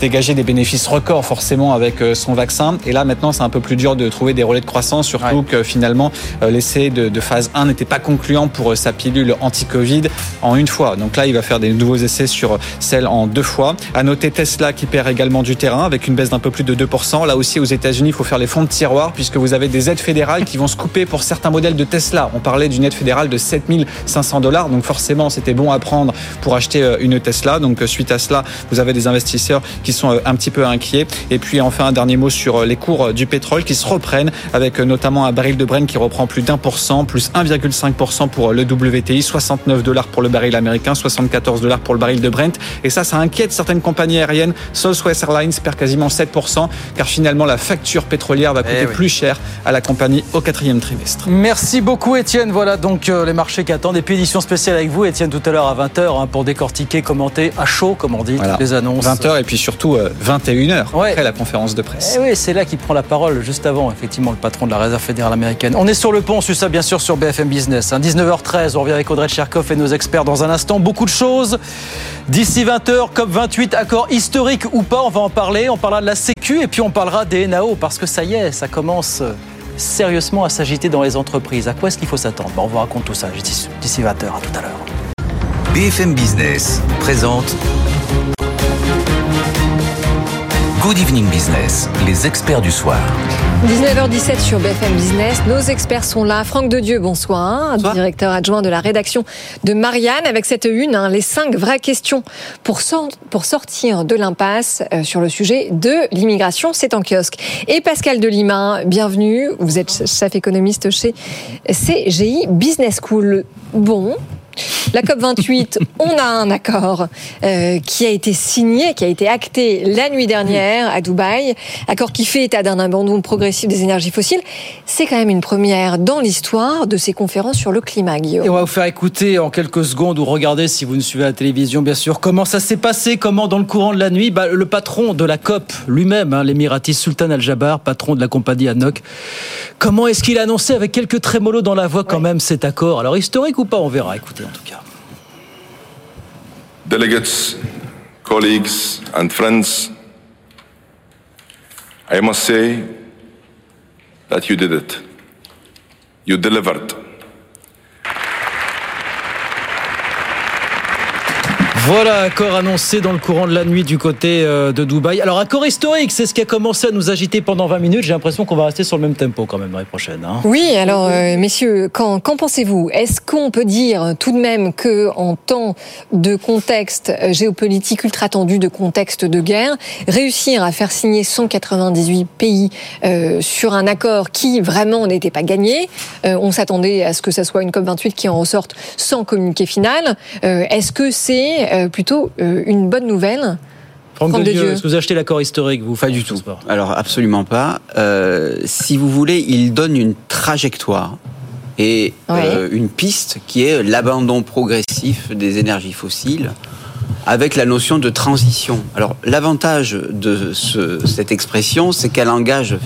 dégager des bénéfices records forcément avec euh, son vaccin. Et là maintenant, c'est un peu plus dur de trouver des relais de croissance, surtout que finalement euh, l'essai de, de, phase 1 n'était pas concluant pour euh, sa pilule anti-Covid en une fois. Donc là, il va faire des nouveaux essais sur celle en deux fois. À noter Tesla qui perd également du terrain avec une baisse d'un peu plus de 2%. Là aussi, aux États-Unis, il faut faire les fonds de tiroir puisque vous avez des aides fédérales qui vont se couper pour certains modèles de Tesla. On parlait d'une aide fédérale de 7500 dollars. Donc forcément, c'était bon à prendre pour acheter une Tesla. Donc suite à cela, vous avez des investisseurs qui sont un petit peu inquiets. Et puis enfin, un dernier mot sur les cours du pétrole qui se reprennent avec notamment un baril de Brent qui reprend plus d'un pour cent, plus 1,5% pour le WTI, 69 dollars pour le baril américain, 74 dollars pour le baril de Brent. Et ça, ça inquiète certaines compagnies aériennes. Southwest Airlines perd quasiment 7%, car finalement la facture pétrolière va coûter Eh oui. plus cher à la compagnie au quatrième trimestre. Merci beaucoup Étienne. Voilà donc euh, les marchés qui attendent. Et puis édition spéciale avec vous Étienne tout à l'heure à 20h pour décortiquer, commenter à chaud comme on dit Voilà. les annonces. 20h et puis surtout euh, 21h après la conférence de presse. Eh oui, c'est là qu'il prend la parole juste avant, effectivement, le patron de la Réserve fédérale américaine. On est sur le pont, on suit ça bien sûr sur BFM Business. hein. 19h13, on revient avec Audrey Tcherkov et nos experts dans un instant. Beaucoup de choses. D'ici 20h, COP28, accord historique ou pas, on va en parler. On parlera de la Sécu et puis on parlera des NAO parce que ça y est, ça commence euh, sérieusement à s'agiter dans les entreprises. À quoi est-ce qu'il faut s'attendre? Bon, On vous raconte tout ça d'ici d'ici 20h. À tout à l'heure. BFM Business présente Good Evening Business, les experts du soir. 19h17 sur BFM Business. Nos experts sont là. Franck Dedieu, bonsoir. Directeur adjoint de la rédaction de Marianne. Avec cette une, hein, les cinq vraies questions pour sortir de l'impasse euh, sur le sujet de l'immigration. C'est en kiosque. Et Pascal Delima, bienvenue. Vous êtes chef économiste chez CGI Business School. Bon. La COP28, <laughs> on a un accord euh, qui a été signé, qui a été acté la nuit dernière à Dubaï, accord qui fait état d'un abandon progressif des énergies fossiles. C'est quand même une première dans l'histoire de ces conférences sur le climat, Guillaume. Et on va vous faire écouter en quelques secondes ou regarder si vous nous suivez la télévision, bien sûr, comment ça s'est passé, comment dans le courant de la nuit, bah, le patron de la COP lui-même, hein, l'émirati Sultan Al-Jabar, patron de la compagnie ANOC, comment est-ce qu'il a annoncé avec quelques trémolos dans la voix quand même cet accord? Alors historique ou pas, on verra, écoutez en tout cas. Delegates, colleagues, and friends, I must say that you did it. You delivered. Voilà, accord annoncé dans le courant de la nuit du côté euh, de Dubaï. Alors, accord historique, c'est ce qui a commencé à nous agiter pendant 20 minutes. J'ai l'impression qu'on va rester sur le même tempo quand même l'année prochaine. hein. Oui, alors euh, messieurs, qu'en pensez-vous? Est-ce qu'on peut dire tout de même que en temps de contexte euh, géopolitique ultra tendu, de contexte de guerre, réussir à faire signer 198 pays sur un accord qui vraiment n'était pas gagné, on s'attendait à ce que ça soit une COP 28 qui en ressorte sans communiqué final. Est-ce que c'est euh, plutôt euh, une bonne nouvelle Franck Franck est-ce que vous achetez l'accord historique, vous Pas du tout. Alors absolument pas. Euh, si vous voulez, il donne une trajectoire et euh, une piste qui est l'abandon progressif des énergies fossiles avec la notion de transition. Alors l'avantage de ce- cette expression, c'est qu'elle engage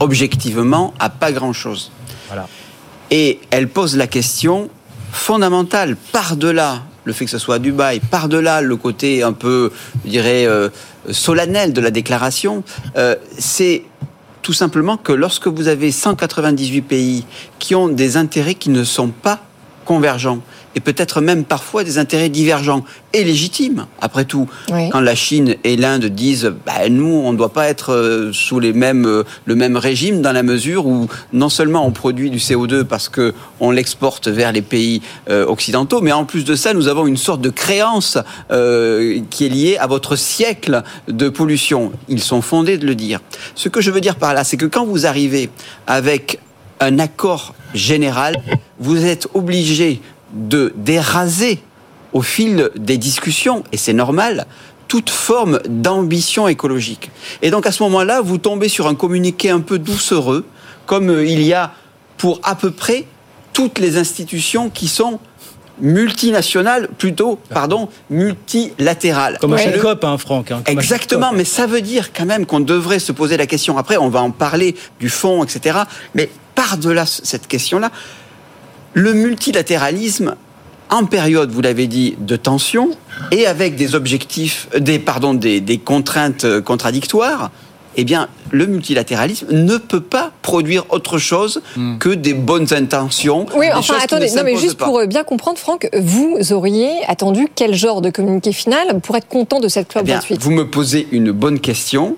objectivement à pas grand-chose. Voilà. Et elle pose la question fondamentale, par-delà le fait que ce soit à Dubaï, par-delà le côté un peu, je dirais, euh, solennel de la déclaration, euh, c'est tout simplement que lorsque vous avez 198 pays qui ont des intérêts qui ne sont pas convergents, et peut-être même parfois des intérêts divergents et légitimes, après tout. Oui. Quand la Chine et l'Inde disent bah, nous, on ne doit pas être euh, sous les mêmes, euh, le même régime dans la mesure où non seulement on produit du CO2 parce que on l'exporte vers les pays euh, occidentaux, mais en plus de ça, nous avons une sorte de créance euh, qui est liée à votre siècle de pollution. Ils sont fondés de le dire. Ce que je veux dire par là, c'est que quand vous arrivez avec un accord général, vous êtes obligé de déraser au fil des discussions, et c'est normal, toute forme d'ambition écologique. Et donc à ce moment-là, vous tombez sur un communiqué un peu doucereux, comme euh, il y a pour à peu près toutes les institutions qui sont multinationales, plutôt, pardon, multilatérales. Comme à chaque Le- COP, hein, Franck. hein, Exactement, mais ça veut dire quand même qu'on devrait se poser la question. Après, on va en parler du fond, etc. Mais par-delà ce- cette question-là, le multilatéralisme en période, vous l'avez dit, de tension et avec des objectifs, des, pardon, des, des contraintes contradictoires, eh bien, le multilatéralisme ne peut pas produire autre chose que des bonnes intentions. Oui, des enfin, attendez, ne non, mais juste pas. pour euh, bien comprendre, Franck, vous auriez attendu quel genre de communiqué final pour être content de cette Eh Club bien, 28 vous me posez une bonne question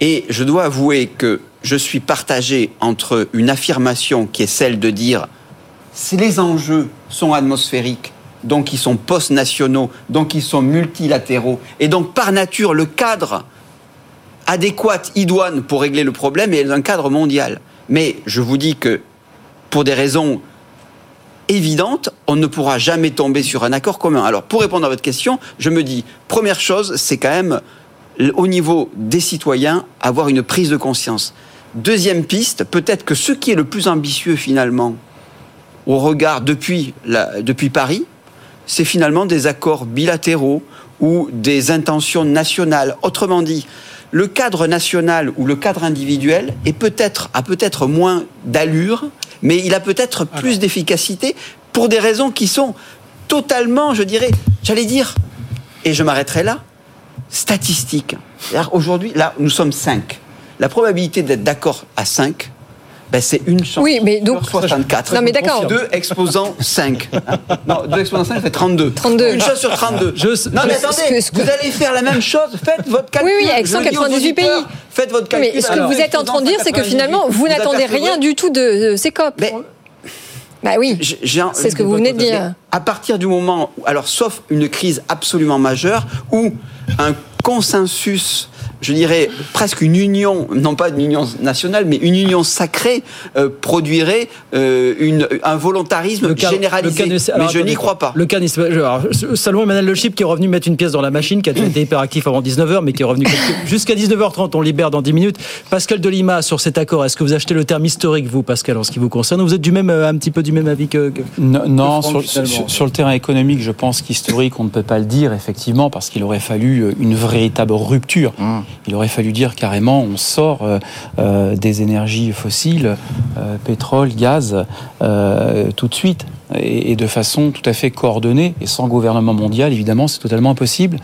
et je dois avouer que je suis partagé entre une affirmation qui est celle de dire si les enjeux sont atmosphériques, donc ils sont post-nationaux, donc ils sont multilatéraux, et donc par nature le cadre adéquat, idoine pour régler le problème est un cadre mondial. Mais je vous dis que pour des raisons évidentes, on ne pourra jamais tomber sur un accord commun. Alors, pour répondre à votre question, je me dis, première chose, c'est quand même, au niveau des citoyens, avoir une prise de conscience. Deuxième piste, peut-être que ce qui est le plus ambitieux finalement, au regard depuis, la- depuis Paris, c'est finalement des accords bilatéraux ou des intentions nationales. Autrement dit, le cadre national ou le cadre individuel est peut-être a peut-être moins d'allure, mais il a peut-être plus d'efficacité pour des raisons qui sont totalement, je dirais, j'allais dire, et je m'arrêterai là, statistiques. Aujourd'hui, là, nous sommes 5. La probabilité d'être d'accord à 5, ben, c'est une chance Oui, mais donc- sur 64. Non, mais d'accord. 2 exposant 5. Non, 2 exposant 5, ça fait 32. 32. Une chose sur 32. Je- non, mais je- attendez, ce que- ce que- vous allez faire la même chose. Faites votre calcul. Oui, oui, avec Je le dis aux 198 pays. Faites votre calcul. Mais ce que Alors, vous êtes en train de dire, c'est que 198, finalement, vous n'attendez rien du tout de de ces COP. Mais- Bah oui, c'est ce que vous venez de dire. À partir du moment, où, alors sauf une crise absolument majeure, où un consensus, je dirais presque une union, non pas une union nationale, mais une union sacrée, euh, produirait euh, une, un volontarisme cas- généralisé. cas de- mais je n'y crois pas. Le cas Salomon Emmanuel Le Chip qui est revenu mettre une pièce dans la machine, qui a été hyperactif avant 19h, mais qui est revenu <laughs> jusqu'à 19h30. On libère dans 10 minutes. Pascal Delima, sur cet accord, est-ce que vous achetez le terme historique, vous, Pascal, en ce qui vous concerne ou Vous êtes du même, euh, un petit peu du même avis que. que- Non, non, que Franck, sur, finalement sur- sur le terrain économique, je pense qu'historique, on ne peut pas le dire, effectivement, parce qu'il aurait fallu une véritable rupture. Il aurait fallu dire carrément, on sort euh, euh, des énergies fossiles, euh, pétrole, gaz, tout de suite, et, de façon tout à fait coordonnée, et sans gouvernement mondial, évidemment, c'est totalement impossible.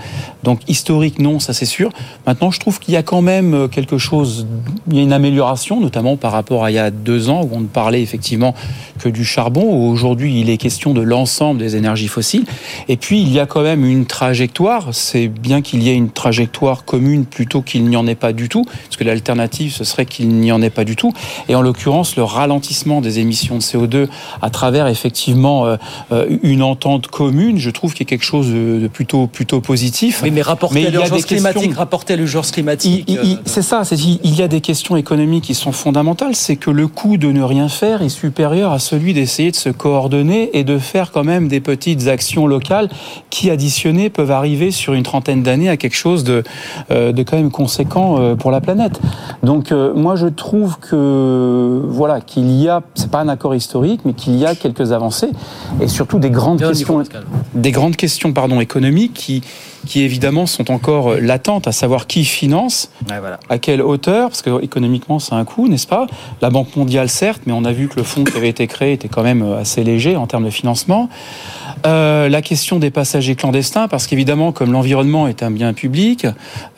Donc historique, non, ça c'est sûr. Maintenant, je trouve qu'il y a quand même euh, quelque chose, il y a une amélioration, notamment par rapport à il y a deux ans, où on ne parlait effectivement que du charbon, aujourd'hui il est question de l'ensemble des énergies fossiles. Et puis il y a quand même une trajectoire, c'est bien qu'il y ait une trajectoire commune plutôt qu'il n'y en ait pas du tout, parce que l'alternative ce serait qu'il n'y en ait pas du tout. Et en l'occurrence, le ralentissement des émissions de CO2 à travers effectivement euh, euh, une entente commune, je trouve qu'il y a quelque chose de plutôt, plutôt positif. Oui, mais rapporté à l'urgence questions- climatique, rapporté à l'urgence climatique. il- il- euh, c'est ça, il y a des questions économiques qui sont fondamentales. C'est que le coût de ne rien faire est supérieur à celui d'essayer de se coordonner et de faire quand même des petites actions locales qui, additionnées, peuvent arriver sur une trentaine d'années à quelque chose de, de quand même conséquent pour la planète. Donc, moi, je trouve que voilà qu'il y a, c'est pas un accord historique, mais qu'il y a quelques avancées et surtout des grandes questions, des grandes questions, pardon, économiques qui qui évidemment sont encore euh, latentes, à savoir qui finance, Ouais, voilà. à quelle hauteur, parce que économiquement c'est un coût, n'est-ce pas? La Banque mondiale certes, mais on a vu que le fonds qui avait été créé était quand même euh, assez léger en termes de financement. Euh, la question des passagers clandestins, parce qu'évidemment, comme l'environnement est un bien public,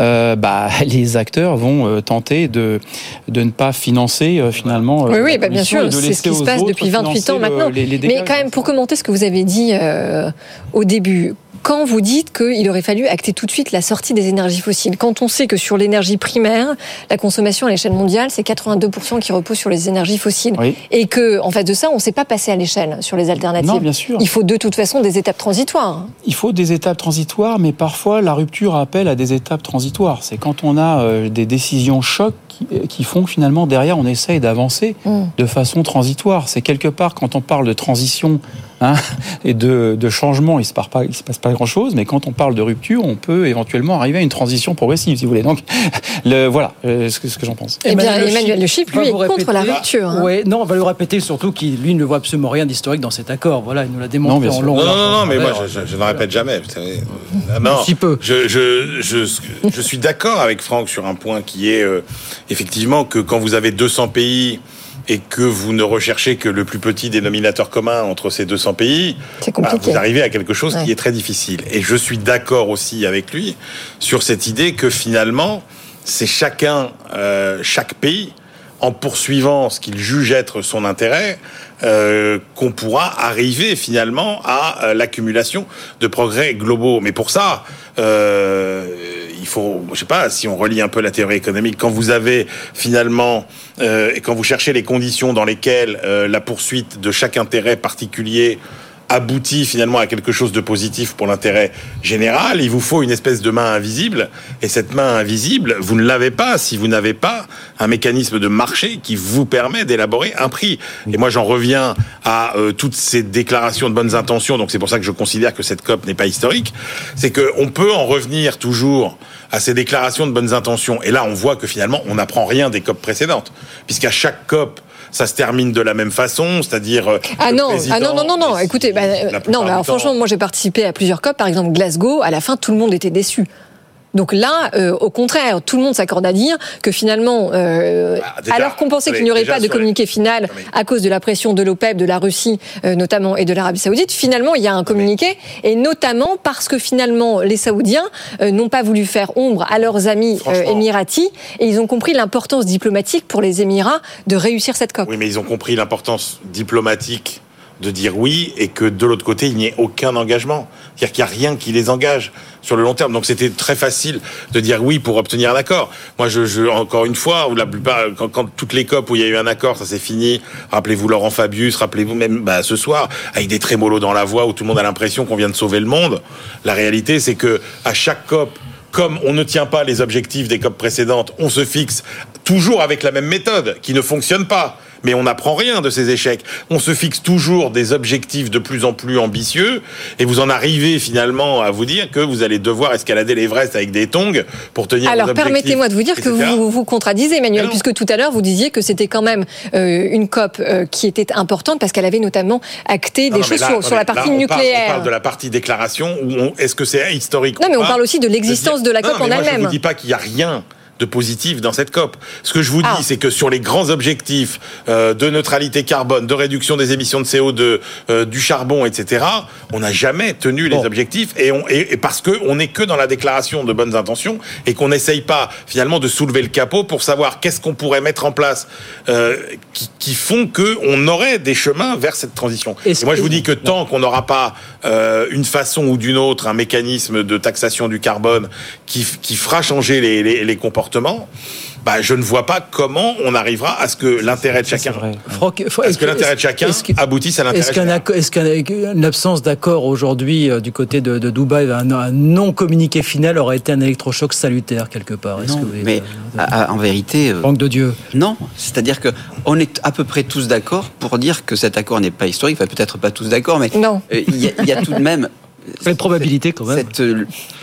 euh, bah, <laughs> les acteurs vont euh, tenter de, de ne pas financer finalement. Oui, oui, bah, bien sûr, c'est ce qui se passe depuis 28 financer ans le- maintenant. les- Mais quand même, pour commenter ce que vous avez dit au début, quand vous dites qu'il aurait fallu acter tout de suite la sortie des énergies fossiles, quand on sait que sur l'énergie primaire, la consommation à l'échelle mondiale, c'est 82% qui repose sur les énergies fossiles, Oui. et que en face de ça, on ne s'est pas passé à l'échelle sur les alternatives. Non, bien sûr. Il faut de toute façon des étapes transitoires. Il faut des étapes transitoires, mais parfois la rupture appelle à des étapes transitoires. C'est quand on a euh, des décisions chocs qui, qui font que finalement derrière on essaye d'avancer Mm. de façon transitoire. C'est quelque part quand on parle de transition hein, <laughs> et de, de changement, il se passe pas, il se passe pas grand chose, mais quand on parle de rupture, on peut éventuellement arriver à une transition progressive, si vous voulez. Donc <laughs> le, voilà euh, ce que, ce que j'en pense. Eh bien, Emmanuel Le Chip, lui, est contre la rupture. hein. Ouais, non, on va le répéter surtout qu'il lui ne voit absolument rien d'historique dans cet accord. Voilà, il nous l'a démontré Non, en long. Non, en non, non, mais moi, je, je- je ne répète jamais. Non, Un petit peu. Je, je, je, je suis d'accord avec Franck sur un point qui est euh, effectivement que quand vous avez 200 pays et que vous ne recherchez que le plus petit dénominateur commun entre ces 200 pays, bah, vous arrivez à quelque chose Ouais. qui est très difficile. Et je suis d'accord aussi avec lui sur cette idée que finalement, c'est chacun, euh, chaque pays, en poursuivant ce qu'il juge être son intérêt, euh, qu'on pourra arriver finalement à euh, l'accumulation de progrès globaux. Mais pour ça, euh, il faut, je sais pas, si on relie un peu la théorie économique, quand vous avez finalement euh, et quand vous cherchez les conditions dans lesquelles euh, la poursuite de chaque intérêt particulier aboutit finalement à quelque chose de positif pour l'intérêt général, il vous faut une espèce de main invisible. Et cette main invisible, vous ne l'avez pas si vous n'avez pas un mécanisme de marché qui vous permet d'élaborer un prix. Et moi, j'en reviens à euh, toutes ces déclarations de bonnes intentions. Donc c'est pour ça que je considère que cette COP n'est pas historique. C'est qu'on peut en revenir toujours à ces déclarations de bonnes intentions. Et là, on voit que finalement, on n'apprend rien des COP précédentes, puisqu'à chaque COP ça se termine de la même façon, c'est-à-dire euh, Ah non, ah non, non, non, non, écoutez, bah, euh, non, alors, temps. franchement, moi j'ai participé à plusieurs COP, par exemple Glasgow, à la fin tout le monde était déçu. Donc là, euh, au contraire, tout le monde s'accorde à dire que finalement, euh, déjà, alors qu'on pensait qu'il n'y aurait pas de les- communiqué final à cause de la pression de l'OPEP, de la Russie euh, notamment et de l'Arabie Saoudite, finalement il y a un communiqué. Et notamment parce que finalement les Saoudiens euh, n'ont pas voulu faire ombre à leurs amis euh, émiratis. Et ils ont compris l'importance diplomatique pour les Émirats de réussir cette COP. Oui, mais ils ont compris l'importance diplomatique de dire oui et que de l'autre côté, il n'y ait aucun engagement. C'est-à-dire qu'il n'y a rien qui les engage sur le long terme. Donc c'était très facile de dire oui pour obtenir un accord. Moi, je, encore une fois, la plupart, quand, quand toutes les COP où il y a eu un accord, ça s'est fini. Rappelez-vous Laurent Fabius, rappelez-vous même bah, ce soir, avec des trémolos dans la voix où tout le monde a l'impression qu'on vient de sauver le monde. La réalité, c'est que à chaque COP, comme on ne tient pas les objectifs des COP précédentes, on se fixe toujours avec la même méthode qui ne fonctionne pas. Mais on n'apprend rien de ces échecs. On se fixe toujours des objectifs de plus en plus ambitieux et vous en arrivez finalement à vous dire que vous allez devoir escalader l'Everest avec des tongs pour tenir vos Alors objectifs, permettez-moi de vous dire que vous vous contradisez, Emmanuel, puisque tout à l'heure vous disiez que c'était quand même euh, une COP euh, qui était importante parce qu'elle avait notamment acté des non, choses là, sur, sur la partie là, on parle- nucléaire. on parle de la partie déclaration est-ce que c'est historique Non, mais on parle aussi de l'existence de la COP en moi, Je elle-même. vous dis pas qu'il y a rien de positif dans cette COP. Ce que je vous dis, Ah. c'est que sur les grands objectifs euh, de neutralité carbone, de réduction des émissions de CO2, euh, du charbon, etc., on n'a jamais tenu les objectifs et, on, et, et parce que on n'est que dans la déclaration de bonnes intentions et qu'on n'essaye pas finalement de soulever le capot pour savoir qu'est-ce qu'on pourrait mettre en place euh, qui, qui font que on aurait des chemins vers cette transition. Et moi, je vous dis que tant qu'on n'aura pas une façon ou d'une autre un mécanisme de taxation du carbone qui, qui fera changer les, les, les comportements, bah, je ne vois pas comment on arrivera à ce que l'intérêt de chacun, Froc- Fro- à ce que l'intérêt de chacun est-ce aboutisse à l'intérêt Est-ce est-ce qu'une absence d'accord aujourd'hui euh, du côté de, de Dubaï, un, un non communiqué final aurait été un électrochoc salutaire quelque part? Est-ce Non, que vous- mais à- à- en vérité. Manque de Dieu. Non, c'est-à-dire que on est à peu près tous d'accord pour dire que cet accord n'est pas historique. Enfin, peut-être pas tous d'accord, mais non. il y, a- il y a tout de même. <laughs> Les probabilités quand même. Cette,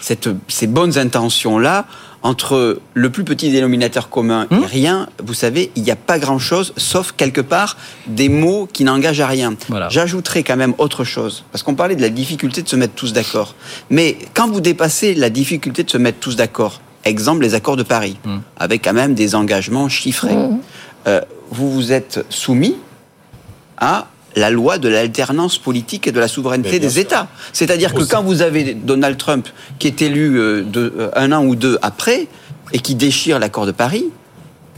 cette- ces bonnes intentions-là, entre le plus petit dénominateur commun Hmm et rien, vous savez, il n'y a pas grand-chose, sauf quelque part des mots qui n'engagent à rien. J'ajouterai quand même autre chose, parce qu'on parlait de la difficulté de se mettre tous d'accord. Mais quand vous dépassez la difficulté de se mettre tous d'accord, exemple les accords de Paris, Hmm. avec quand même des engagements chiffrés, euh, vous vous êtes soumis à la loi de l'alternance politique et de la souveraineté bien des. États. C'est-à-dire que quand vous avez Donald Trump qui est élu euh, de, euh, un an ou deux après et qui déchire l'accord de Paris,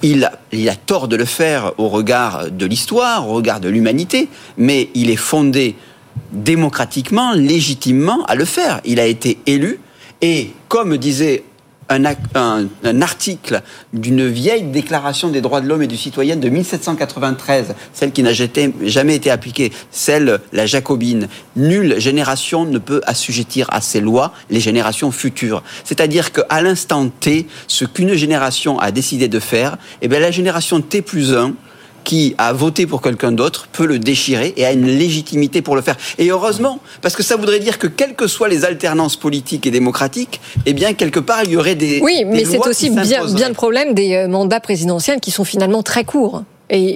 il a, il a tort de le faire au regard de l'histoire, au regard de l'humanité, mais il est fondé démocratiquement, légitimement à le faire. Il a été élu et, comme disait un, article d'une vieille déclaration des droits de l'homme et du citoyen de 1793, celle qui n'a jamais été appliquée, celle, la jacobine. Nulle génération ne peut assujettir à ces lois les générations futures. C'est-à-dire qu'à l'instant T, ce qu'une génération a décidé de faire, eh bien, la génération T plus 1 qui a voté pour quelqu'un d'autre peut le déchirer et a une légitimité pour le faire. Et heureusement, parce que ça voudrait dire que quelles que soient les alternances politiques et démocratiques, eh bien quelque part il y aurait des Oui, mais c'est aussi bien, bien le problème des euh, mandats présidentiels qui sont finalement très courts.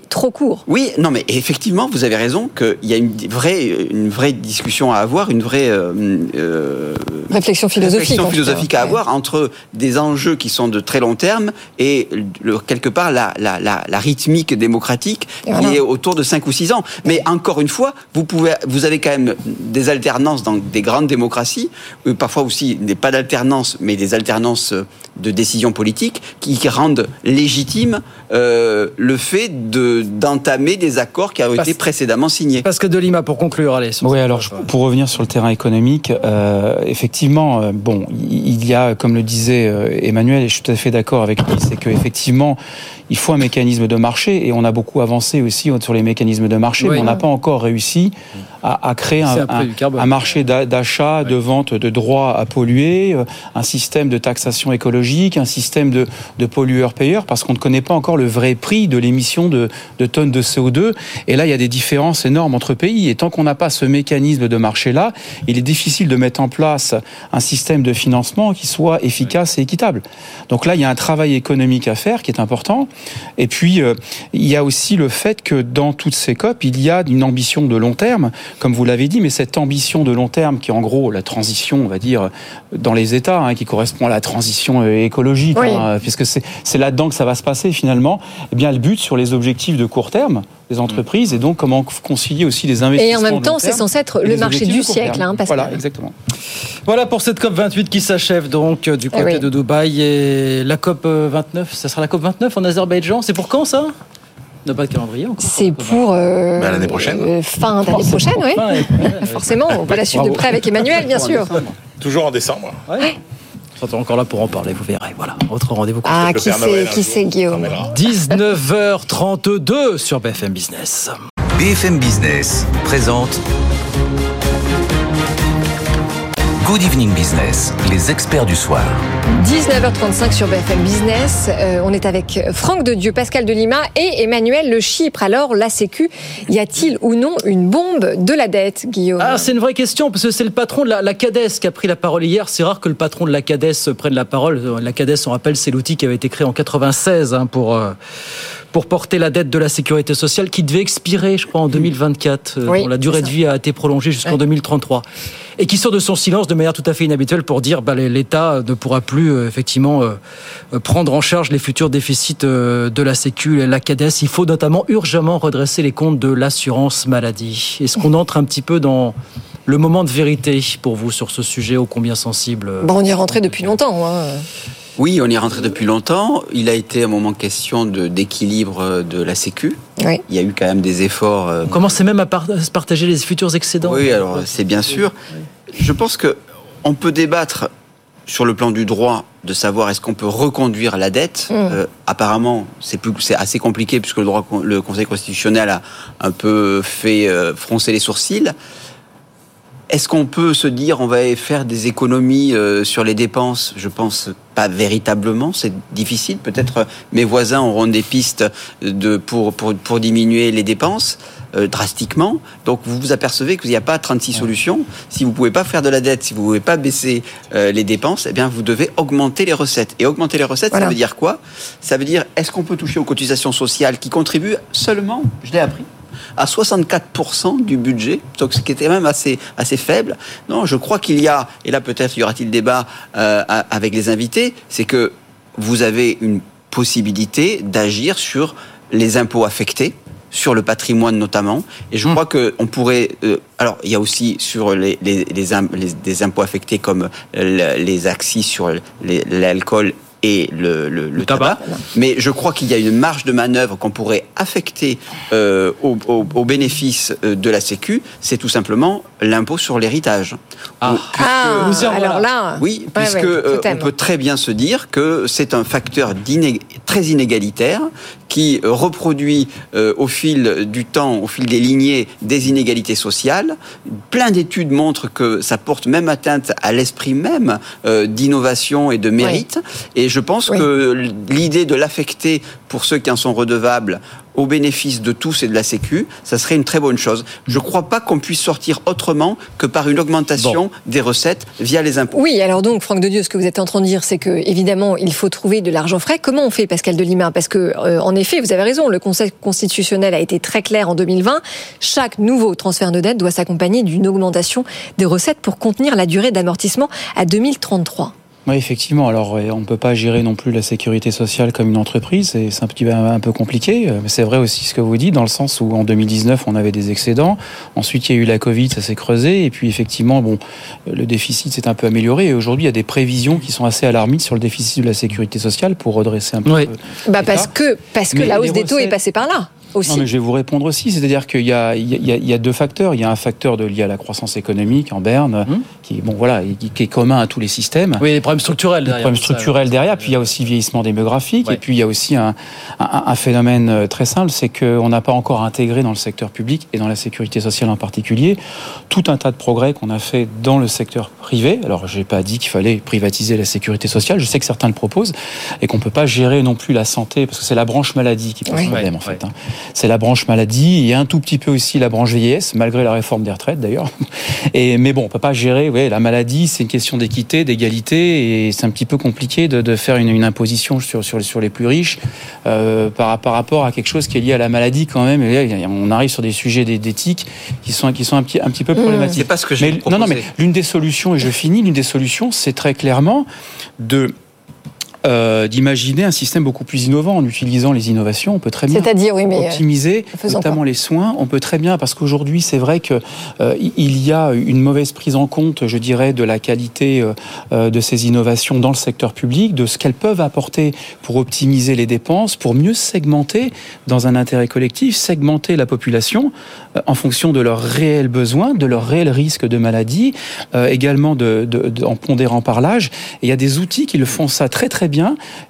Trop court. Oui, non, mais effectivement, vous avez raison qu'il y a une vraie, une vraie discussion à avoir, une vraie euh, réflexion philosophique, réflexion philosophique à avoir entre des enjeux qui sont de très long terme et le, quelque part la, la, la, la rythmique démocratique qui voilà. est autour de 5 ou 6 ans. Mais encore une fois, vous, pouvez, vous avez quand même des alternances dans des grandes démocraties, où parfois aussi, pas d'alternance, mais des alternances de décisions politiques qui rendent légitime euh, le fait de d'entamer des accords qui avaient Parce- été précédemment signés. Parce que de Lima, pour conclure, allez. sur Oui, ce alors je- pour revenir sur le terrain économique, euh, effectivement, euh, bon, il y a, comme le disait euh, Emmanuel, et je suis tout à fait d'accord avec lui, c'est qu'effectivement, il faut un mécanisme de marché, et on a beaucoup avancé aussi sur les mécanismes de marché, Oui. mais on n'a pas encore réussi à, à créer un, marché d'a- d'achat, de vente de droits à polluer, euh, un système de taxation écologique, un système de, de pollueur-payeur, parce qu'on ne connaît pas encore le vrai prix de l'émission de, de tonnes de CO2. Et là, il y a des différences énormes entre pays. Et tant qu'on n'a pas ce mécanisme de marché-là, il est difficile de mettre en place un système de financement qui soit efficace et équitable. Donc là, il y a un travail économique à faire qui est important. Et puis, euh, il y a aussi le fait que dans toutes ces COP, il y a une ambition de long terme, comme vous l'avez dit, mais cette ambition de long terme qui est en gros la transition, on va dire, dans les États, hein, qui correspond à la transition euh, écologique, Oui. hein, puisque c'est là-dedans que ça va se passer finalement, eh bien, elle bute sur les objectifs de court terme des entreprises et donc comment concilier aussi les investissements. Et en même temps, c'est censé être le marché du siècle, hein, Pascal. Voilà, exactement. Voilà pour cette COP 28 qui s'achève donc euh, du côté Eh oui. de Dubaï et la COP euh, 29, ça sera la COP 29 en Azerbaïdjan. C'est pour quand ça? On n'a pas de calendrier encore. C'est pour euh, Bah, l'année prochaine. euh, fin d'année prochaine, oui. Fin, Forcément, on va la suivre de près avec Emmanuel, bien sûr. Toujours en décembre. Ouais. On sera encore là pour en parler, vous verrez. Voilà, autre rendez-vous. Ah, qui c'est, qui c'est, Guillaume t'emmèneras. 19h32 sur BFM Business. BFM Business présente Good Evening Business, les experts du soir. 19h35 sur BFM Business. Euh, on est avec Franck de Dieu, Pascal de Lima et Emmanuel Le Chypre. Alors, la Sécu, y a-t-il ou non une bombe de la dette, Guillaume? Ah, c'est une vraie question, parce que c'est le patron de la, la CADES qui a pris la parole hier. C'est rare que le patron de la CADES prenne la parole. La CADES, on rappelle, c'est l'outil qui avait été créé en 96 hein, pour, euh, pour porter la dette de la sécurité sociale qui devait expirer, je crois, en 2024. euh, Oui, dont la durée de vie a été prolongée jusqu'en Ouais. 2033. Et qui sort de son silence de manière tout à fait inhabituelle pour dire bah, l'État ne pourra plus euh, effectivement euh, prendre en charge les futurs déficits euh, de la Sécu et la CADES. Il faut notamment urgemment redresser les comptes de l'assurance maladie. Est-ce qu'on entre un petit peu dans le moment de vérité pour vous sur ce sujet ô combien sensible? Bon, on y est rentré depuis longtemps. hein. Oui, on y est rentré depuis longtemps. Il a été un moment question d'équilibre de la Sécu. Oui. Il y a eu quand même des efforts. euh, On commençait même à, par- à se partager les futurs excédents. Oui, alors c'est bien sûr. Je pense que on peut débattre sur le plan du droit de savoir est-ce qu'on peut reconduire la dette. Mm. Euh, apparemment, c'est plus, c'est assez compliqué puisque le droit, le Conseil constitutionnel a un peu fait euh, froncer les sourcils. Est-ce qu'on peut se dire on va faire des économies euh, sur les dépenses? Je pense pas véritablement. C'est difficile. Peut-être euh, mes voisins auront des pistes de, pour, pour, pour diminuer les dépenses euh, drastiquement. Donc vous vous apercevez qu'il n'y a pas 36 solutions. Si vous pouvez pas faire de la dette, si vous pouvez pas baisser euh, les dépenses, eh bien vous devez augmenter les recettes. Et augmenter les recettes, Voilà. ça veut dire quoi? Ça veut dire est-ce qu'on peut toucher aux cotisations sociales qui contribuent seulement, je l'ai appris, à 64% du budget, donc ce qui était même assez, assez faible. Non, je crois qu'il y a, et là peut-être y aura-t-il débat euh, avec les invités, c'est que vous avez une possibilité d'agir sur les impôts affectés sur le patrimoine notamment. Et je crois que on pourrait. euh, alors, il y a aussi sur les, les, les, im- les- des impôts affectés comme le- les axes sur l'alcool et le, le- le tabac. Mais je crois qu'il y a une marge de manœuvre qu'on pourrait affecter euh, au, au- au bénéfice euh, de la Sécu. C'est tout simplement l'impôt sur l'héritage. Ah. Ah, alors là, Oui, ouais, puisque ouais, euh, on peut très bien se dire que c'est un facteur d'iné- très inégalitaire qui euh, reproduit euh, au fil du temps, au fil des lignées, des inégalités sociales. Plein d'études montrent que ça porte même atteinte à l'esprit même euh, d'innovation et de mérite. Et je pense que l'idée de l'affecter pour ceux qui en sont redevables au bénéfice de tous et de la Sécu, ça serait une très bonne chose. Je ne crois pas qu'on puisse sortir autrement que par une augmentation des recettes via les impôts. Oui, alors donc, Franck de Dieu, ce que vous êtes en train de dire, c'est que évidemment, il faut trouver de l'argent frais. Comment on fait, Pascal Delimard Parce que, euh, en effet, vous avez raison, le Conseil constitutionnel a été très clair en 2020. Chaque nouveau transfert de dette doit s'accompagner d'une augmentation des recettes pour contenir la durée d'amortissement à 2033. Oui, effectivement. Alors, on ne peut pas gérer non plus la sécurité sociale comme une entreprise. C'est un petit peu un peu compliqué. Mais c'est vrai aussi ce que vous dites, dans le sens où en 2019, on avait des excédents. Ensuite, il y a eu la Covid, ça s'est creusé. Et puis, effectivement, bon, le déficit s'est un peu amélioré. Et aujourd'hui, il y a des prévisions qui sont assez alarmistes sur le déficit de la sécurité sociale pour redresser un peu. Bah parce que, parce que la hausse des taux est passée par là. Aussi. Non, mais je vais vous répondre aussi. C'est-à-dire qu'il y, y, y a, deux facteurs. Il y a un facteur de, lié à la croissance économique en berne, Hum. qui, est, bon, voilà, qui, qui est commun à tous les systèmes. Oui, des problèmes structurels derrière. Des problèmes structurels derrière. Puis il y a aussi vieillissement démographique. Ouais. Et puis il y a aussi un, un, un phénomène euh, très simple, c'est qu'on n'a pas encore intégré dans le secteur public et dans la sécurité sociale en particulier tout un tas de progrès qu'on a fait dans le secteur privé. Alors je n'ai pas dit qu'il fallait privatiser la sécurité sociale. Je sais que certains le proposent et qu'on peut pas gérer non plus la santé parce que c'est la branche maladie qui pose Oui. problème en fait. hein. C'est la branche maladie et un tout petit peu aussi la branche vieillesse, malgré la réforme des retraites d'ailleurs. <laughs> Et mais bon, on peut pas gérer. Ouais, la maladie, c'est une question d'équité, d'égalité, et c'est un petit peu compliqué de, de faire une, une imposition sur, sur, sur les plus riches euh, par, par rapport à quelque chose qui est lié à la maladie quand même. Et là, on arrive sur des sujets d'é- d'éthique qui sont qui sont un petit un petit peu Mmh. problématiques. C'est pas ce que j'ai Non, non, mais l'une des solutions, et je finis, l'une des solutions, c'est très clairement de euh, d'imaginer un système beaucoup plus innovant en utilisant les innovations. On peut très bien C'est-à-dire, oui, mais, euh, optimiser, notamment quoi les soins. On peut très bien, parce qu'aujourd'hui, c'est vrai que euh, y a une mauvaise prise en compte, je dirais, de la qualité euh, de ces innovations dans le secteur public, de ce qu'elles peuvent apporter pour optimiser les dépenses, pour mieux segmenter dans un intérêt collectif, segmenter la population en fonction de leurs réels besoins, de leurs réels risques de maladie, également de, de- de- en pondérant par l'âge. Et il y a des outils qui le font ça très très bien,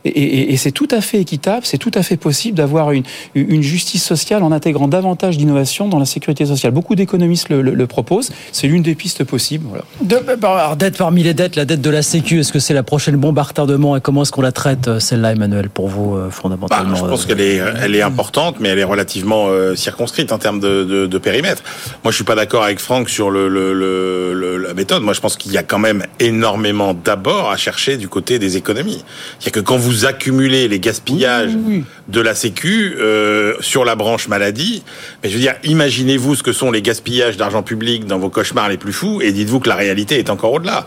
et, et- et c'est tout à fait équitable, c'est tout à fait possible d'avoir une, une justice sociale en intégrant davantage d'innovation dans la sécurité sociale. Beaucoup d'économistes le, le- le proposent, c'est l'une des pistes possibles. Voilà. De, par- alors, dette parmi les dettes, la dette de la Sécu, est-ce que c'est la prochaine bombe à retardement et comment est-ce qu'on la traite, euh, celle-là, Emmanuel, pour vous, euh, Bah, fondamentalement je pense euh, qu'elle est, elle est importante, mais elle est relativement euh, circonscrite en termes de, de, de périmètre. Moi, je suis pas d'accord avec Franck sur le, le, le- le- la méthode. Moi, je pense qu'il y a quand même énormément d'abord à chercher du côté des économies. C'est-à-dire que quand vous accumulez les gaspillages de la Sécu euh, sur la branche maladie, mais je veux dire, imaginez-vous ce que sont les gaspillages d'argent public dans vos cauchemars les plus fous, et dites-vous que la réalité est encore au-delà.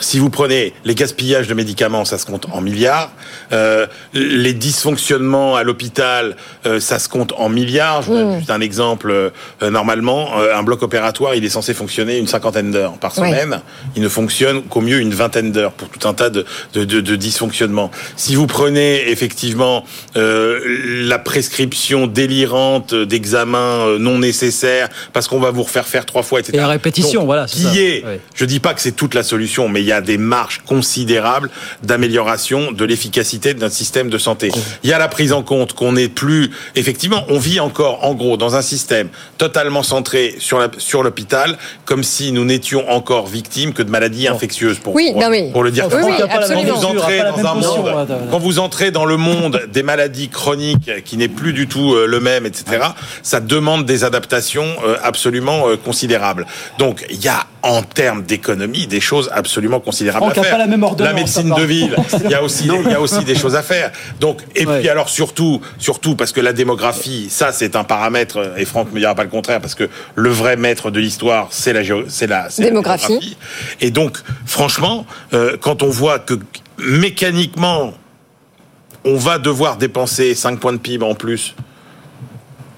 Si vous prenez les gaspillages de médicaments, ça se compte en milliards. Euh, les dysfonctionnements à l'hôpital, euh, ça se compte en milliards. Je vous donne juste un exemple. Euh, normalement, euh, un bloc opératoire, il est censé fonctionner une cinquantaine d'heures par semaine. Il ne fonctionne qu'au mieux une vingtaine d'heures pour tout un tas de, de, de, de dysfonctionnements. Si vous prenez effectivement euh, la prescription délirante d'examens non nécessaires parce qu'on va vous refaire faire trois fois, etc. Et la répétition, Donc, voilà, Qui ça. est je dis pas que c'est toute la solution, mais il y a des marges considérables d'amélioration de l'efficacité d'un système de santé. Il y a la prise en compte qu'on n'est plus, effectivement, on vit encore, en gros, dans un système totalement centré sur la, sur l'hôpital, comme si nous n'étions encore victimes que de maladies infectieuses, pour, Oui, pour, non, mais- pour le dire Oui, oui, absolument. Quand vous entrez dans un monde, quand vous entrez dans le monde des maladies chroniques qui n'est plus du tout euh, le même, etc., ça demande des adaptations euh, absolument euh, considérables. Donc, il y a en termes d'économie des choses absolument considérables Franck à a faire. pas la même ordonnance, La médecine de ville, <laughs> il y a aussi, il y a aussi des choses à faire. Donc, et puis alors surtout, surtout parce que la démographie, ça c'est un paramètre, et Franck me dira pas le contraire, parce que le vrai maître de l'histoire, c'est la, géo- c'est la, c'est la Démographie. Et donc, franchement, euh, quand on voit que mécaniquement, on va devoir dépenser 5 points de PIB en plus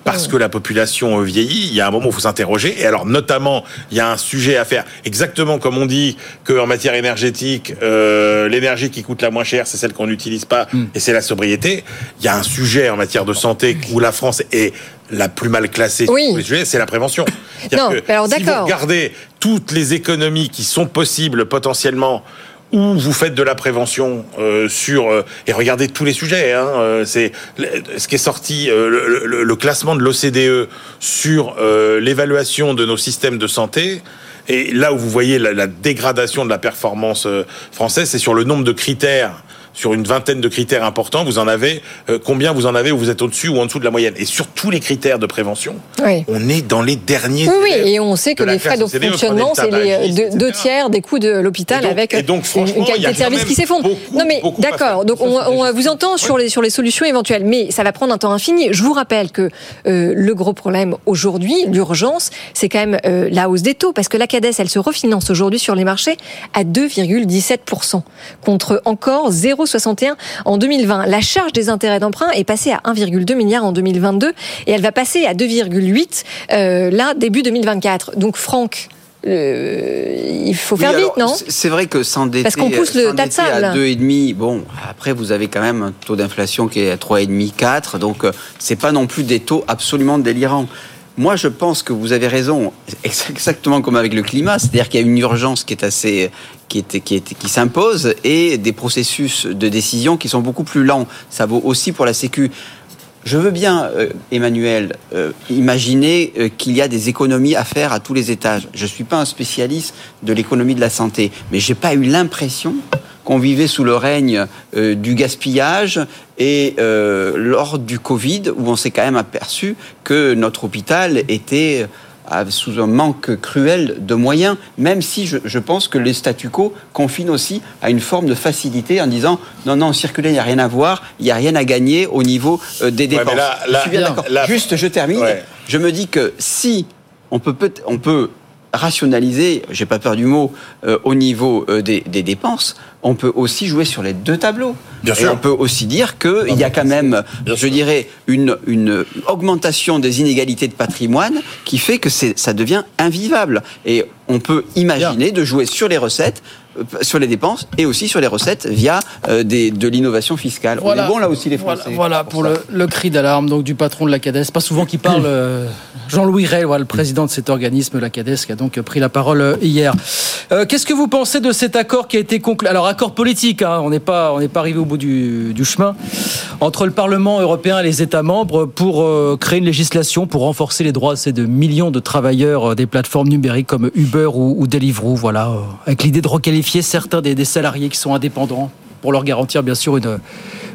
parce que la population euh, vieillit, il y a un moment où il faut s'interroger. Et alors, notamment, il y a un sujet à faire. Exactement comme on dit qu'en matière énergétique, euh, l'énergie qui coûte la moins chère, c'est celle qu'on n'utilise pas, et c'est la sobriété. Il y a un sujet en matière de santé où la France est la plus mal classée Oui. sur tous les sujets, c'est la prévention. Non, que mais alors si vous d'accord. regardez toutes les économies qui sont possibles potentiellement où vous faites de la prévention euh, sur euh, et regardez tous les sujets. Hein, euh, c'est ce qui est sorti euh, le, le- le classement de l'OCDE sur euh, l'évaluation de nos systèmes de santé. Et là où vous voyez la, la dégradation de la performance euh, française, c'est sur le nombre de critères sur une vingtaine de critères importants, vous en avez euh, combien vous en avez où vous êtes au-dessus ou en dessous de la moyenne. Et sur tous les critères de prévention, Oui. on est dans les derniers. Oui, oui, et on sait que les frais de des fonctionnement, c'est le les euh, deux, deux tiers des coûts de l'hôpital avec et donc, une- qualité a de service qui s'effondre. Non, mais d'accord, donc on, on vous entend sur, les, sur les solutions éventuelles, mais ça va prendre un temps infini. Je vous rappelle que euh, le gros problème aujourd'hui, l'urgence, c'est quand même euh, la hausse des taux, parce que la CADES, elle se refinance aujourd'hui sur les marchés à 2,17%, contre encore 0,61 en 2020. La charge des intérêts d'emprunt est passée à 1,2 milliard en 2022, et elle va passer à 2,8 euh, là, début 2024. Donc Franck, euh, il faut faire Oui, vite, alors, non? c'est- vrai que s'endetter Parce qu'on pousse le tas de sable. à 2,5, bon, après vous avez quand même un taux d'inflation qui est à 3,5, 4, donc euh, c'est pas non plus des taux absolument délirants. Moi, je pense que vous avez raison, ex- <laughs> exactement comme avec le climat, c'est-à-dire qu'il y a une urgence qui est assez, qui est, qui qui s'impose et des processus de décision qui sont beaucoup plus lents. Ça vaut aussi pour la Sécu. Je veux bien, euh, Emmanuel, euh, imaginer euh, qu'il y a des économies à faire à tous les étages. Je suis pas un spécialiste de l'économie de la santé, mais j'ai pas eu l'impression qu'on vivait sous le règne du gaspillage et lors du Covid, où on s'est quand même aperçu que notre hôpital était sous un manque cruel de moyens, même si je, je pense que les statu quo confinent aussi à une forme de facilité en disant non, non, circuler, il n'y a rien à voir, il n'y a rien à gagner au niveau euh, des dépenses. mais là- là- je suis bien Bien. d'accord. Là- Juste, je termine. Ouais. Je me dis que si on peut on peut rationaliser, j'ai pas peur du mot, euh, au niveau euh, des, des dépenses, on peut aussi jouer sur les deux tableaux. Bien Et sûr. on peut aussi dire qu'il y a quand même, je dirais, une, une augmentation des inégalités de patrimoine qui fait que ça devient invivable. Et on peut imaginer de jouer sur les recettes, sur les dépenses et aussi sur les recettes via euh, des, de l'innovation fiscale. On est bon là aussi les Voilà, Français. voilà pour le, le cri d'alarme donc du patron de la CADES. Pas souvent qu'il parle, euh, Jean-Louis Rey, voilà, le président de cet organisme, la CADES, qui a donc pris la parole euh, hier. Euh, Qu'est-ce que vous pensez de cet accord qui a été conclu? Alors accord politique, hein, on n'est pas, on n'est pas arrivé au bout du, du chemin entre le Parlement européen et les États membres pour euh, créer une législation pour renforcer les droits de ces de millions de travailleurs euh, des plateformes numériques comme Uber ou, ou Deliveroo. Voilà, euh, avec l'idée de requalifier certains des, des salariés qui sont indépendants pour leur garantir bien sûr une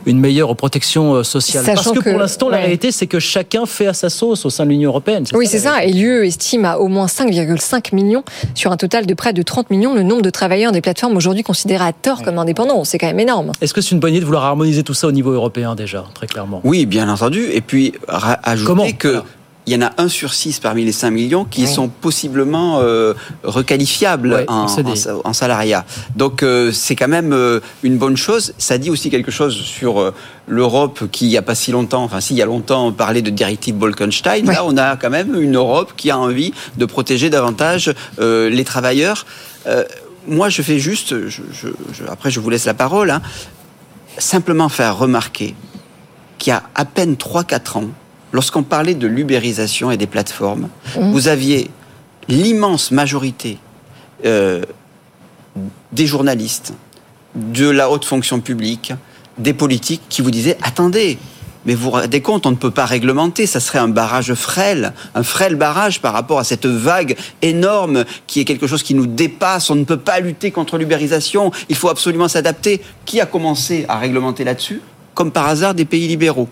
une meilleure protection euh, sociale. Parce Sachant que, pour l'instant, la réalité, c'est que chacun fait à sa sauce au sein de l'Union européenne. Oui, c'est ça. Et l'UE estime à au moins 5,5 millions sur un total de près de 30 millions le nombre de travailleurs des plateformes aujourd'hui considérés à tort comme indépendants. C'est quand même énorme. Est-ce que c'est une bonne idée de vouloir harmoniser tout ça au niveau européen déjà, très clairement? Oui, bien entendu. Et puis, ajouter Comment? que. Il y en a un sur six parmi les 5 millions qui sont possiblement euh, requalifiables Ouais, en, salariat. Donc euh, c'est quand même euh, une bonne chose. Ça dit aussi quelque chose sur l'Europe qui, il n'y a pas si longtemps, enfin si, il y a longtemps, parlait de directive Bolkenstein. Là, on a quand même une Europe qui a envie de protéger davantage les travailleurs. Moi, je fais juste, je- je- je- après je vous laisse la parole, hein, simplement faire remarquer qu'il y a à peine 3-4 ans, lorsqu'on parlait de l'ubérisation et des plateformes, Mhm. vous aviez l'immense majorité euh, des journalistes, de la haute fonction publique, des politiques qui vous disaient attendez, mais vous vous rendez compte, on ne peut pas réglementer, ça serait un barrage frêle, un frêle barrage par rapport à cette vague énorme qui est quelque chose qui nous dépasse, on ne peut pas lutter contre l'ubérisation, il faut absolument s'adapter. Qui a commencé à réglementer là-dessus? Comme par hasard, des pays libéraux.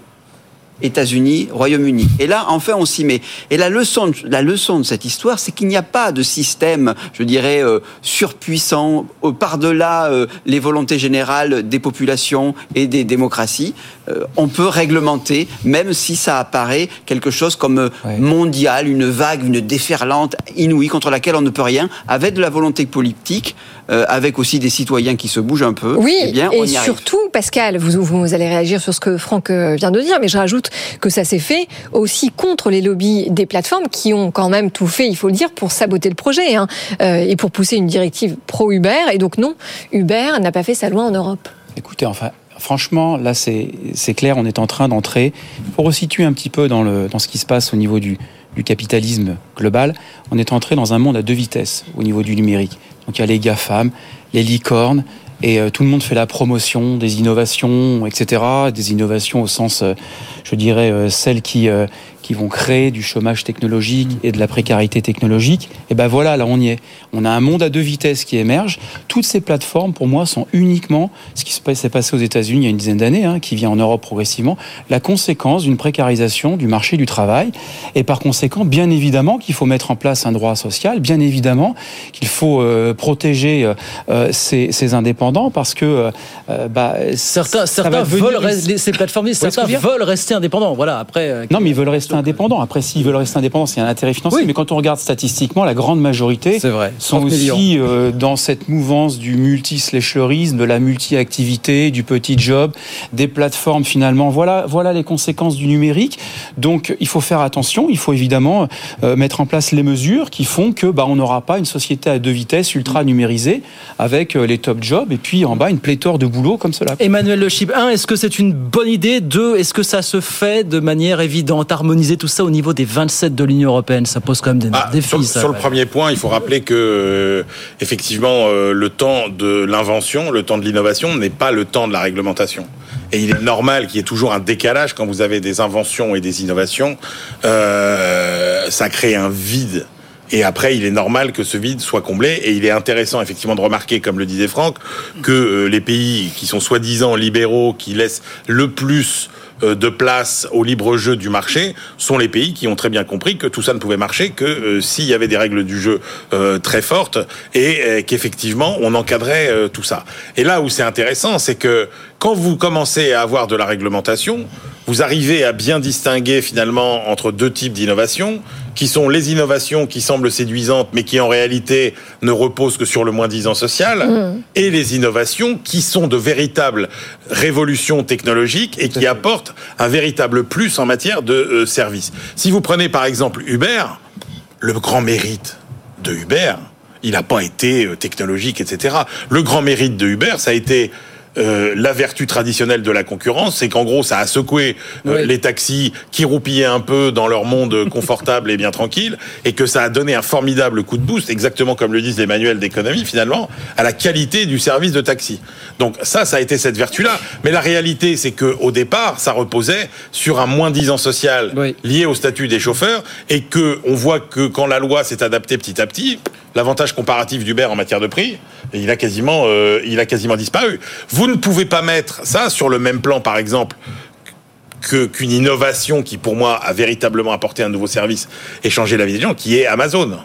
États-Unis, Royaume-Uni. Et là, enfin, on s'y met. Et la leçon, de- la leçon de cette histoire, c'est qu'il n'y a pas de système, je dirais, euh, surpuissant euh, par-delà euh, les volontés générales des populations et des démocraties. Euh, on peut réglementer, même si ça apparaît quelque chose comme euh, mondial, une vague, une déferlante inouïe contre laquelle on ne peut rien, avec de la volonté politique, euh, avec aussi des citoyens qui se bougent un peu. Oui, eh bien, on et arrive. surtout, Pascal, vous, vous allez réagir sur ce que Franck vient de dire, mais je rajoute que ça s'est fait aussi contre les lobbies des plateformes qui ont quand même tout fait, il faut le dire, pour saboter le projet hein, euh, et pour pousser une directive pro-Uber. Et donc non, Uber n'a pas fait sa loi en Europe. Écoutez, enfin, franchement, là, c'est clair, on est en train d'entrer. Pour resituer un petit peu dans, ce qui se passe au niveau du, capitalisme global, on est entré dans un monde à deux vitesses au niveau du numérique. Donc il y a les GAFAM, les licornes, et euh, tout le monde fait la promotion des innovations, etc. Des innovations au sens, euh, je dirais, euh, celles qui, qui vont créer du chômage technologique et de la précarité technologique, et ben voilà, là on y est. On a un monde à deux vitesses qui émerge. Toutes ces plateformes, pour moi, sont uniquement ce qui s'est passé aux États-Unis il y a une dizaine d'années, hein, qui vient en Europe progressivement, la conséquence d'une précarisation du marché du travail. Et par conséquent, bien évidemment qu'il faut mettre en place un droit social, bien évidemment qu'il faut euh, protéger euh, euh, ces, ces, indépendants parce que euh, bah, certains, certains veulent rester, ces plateformes, certains veulent rester indépendants. Voilà. Après, non, mais ils veulent rester indépendants. Après, s'ils veulent rester indépendants, c'est un intérêt financier. Mais quand on regarde statistiquement, la grande majorité vrai, sont aussi dans cette mouvance du multi-slasherisme, de la multi-activité, du petit job, des plateformes finalement. Voilà, voilà les conséquences du numérique. Donc, il faut faire attention. Il faut évidemment euh, mettre en place les mesures qui font que bah, on n'aura pas une société à deux vitesses ultra numérisée avec euh, les top jobs et puis en bas une pléthore de boulot comme cela. Emmanuel Le Chip, un, est-ce que c'est une bonne idée? Deux, est-ce que ça se fait de manière évidente, harmoniser tout ça au niveau des 27 de l'Union européenne Ça pose quand même des ah, défis. Sur, ça, sur ouais. le premier point, il faut rappeler que euh, effectivement euh, le temps de l'invention, le temps de l'innovation n'est pas le temps de la réglementation. Et il est normal qu'il y ait toujours un décalage quand vous avez des inventions et des innovations. Euh, ça crée un vide. Et après, il est normal que ce vide soit comblé. Et il est intéressant, effectivement, de remarquer, comme le disait Franck, que les pays qui sont soi-disant libéraux, qui laissent le plus de place au libre jeu du marché sont les pays qui ont très bien compris que tout ça ne pouvait marcher que euh, s'il y avait des règles du jeu euh, très fortes et euh, qu'effectivement on encadrait euh, tout ça. Et là où c'est intéressant, c'est que quand vous commencez à avoir de la réglementation, vous arrivez à bien distinguer finalement entre deux types d'innovations, qui sont les innovations qui semblent séduisantes, mais qui en réalité ne reposent que sur le moins-disant social, Mmh. et les innovations qui sont de véritables révolutions technologiques et qui apportent un véritable plus en matière de euh, services. Si vous prenez par exemple Uber, le grand mérite de Uber, il n'a pas été euh, technologique, etc. Le grand mérite de Uber, ça a été euh, la vertu traditionnelle de la concurrence, c'est qu'en gros, ça a secoué euh, les taxis qui roupillaient un peu dans leur monde <laughs> confortable et bien tranquille, et que ça a donné un formidable coup de boost, exactement comme le disent les manuels d'économie, finalement, à la qualité du service de taxi. Donc ça, ça a été cette vertu-là. Mais la réalité, c'est que au départ, ça reposait sur un moins-disant social lié au statut des chauffeurs, et que on voit que quand la loi s'est adaptée petit à petit, l'avantage comparatif d'Uber en matière de prix, il a quasiment, euh, il a quasiment disparu. Vous ne pouvez pas mettre ça sur le même plan, par exemple, que qu'une innovation qui, pour moi, a véritablement apporté un nouveau service et changé la vie des gens, qui est Amazon.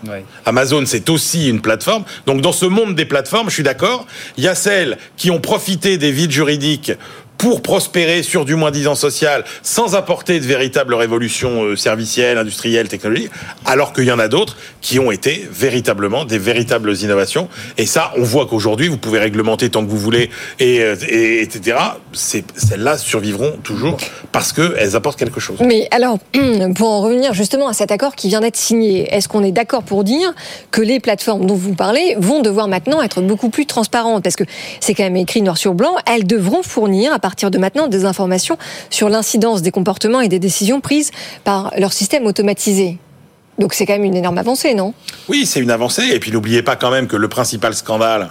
Amazon, c'est aussi une plateforme. Donc, dans ce monde des plateformes, je suis d'accord, il y a celles qui ont profité des vides juridiques pour prospérer sur du moins-disant social sans apporter de véritables révolutions euh, servicielles, industrielles, technologiques, alors qu'il y en a d'autres qui ont été véritablement des véritables innovations. Et ça, on voit qu'aujourd'hui, vous pouvez réglementer tant que vous voulez, et, euh, et etc. Celles-là survivront toujours parce qu'elles apportent quelque chose. Mais alors, <clears throat> pour en revenir justement à cet accord qui vient d'être signé, est-ce qu'on est d'accord pour dire que les plateformes dont vous parlez vont devoir maintenant être beaucoup plus transparentes? Parce que c'est quand même écrit noir sur blanc, elles devront fournir à partir de maintenant des informations sur l'incidence des comportements et des décisions prises par leur système automatisé. Donc c'est quand même une énorme avancée, non? Oui, c'est une avancée. Et puis n'oubliez pas quand même que le principal scandale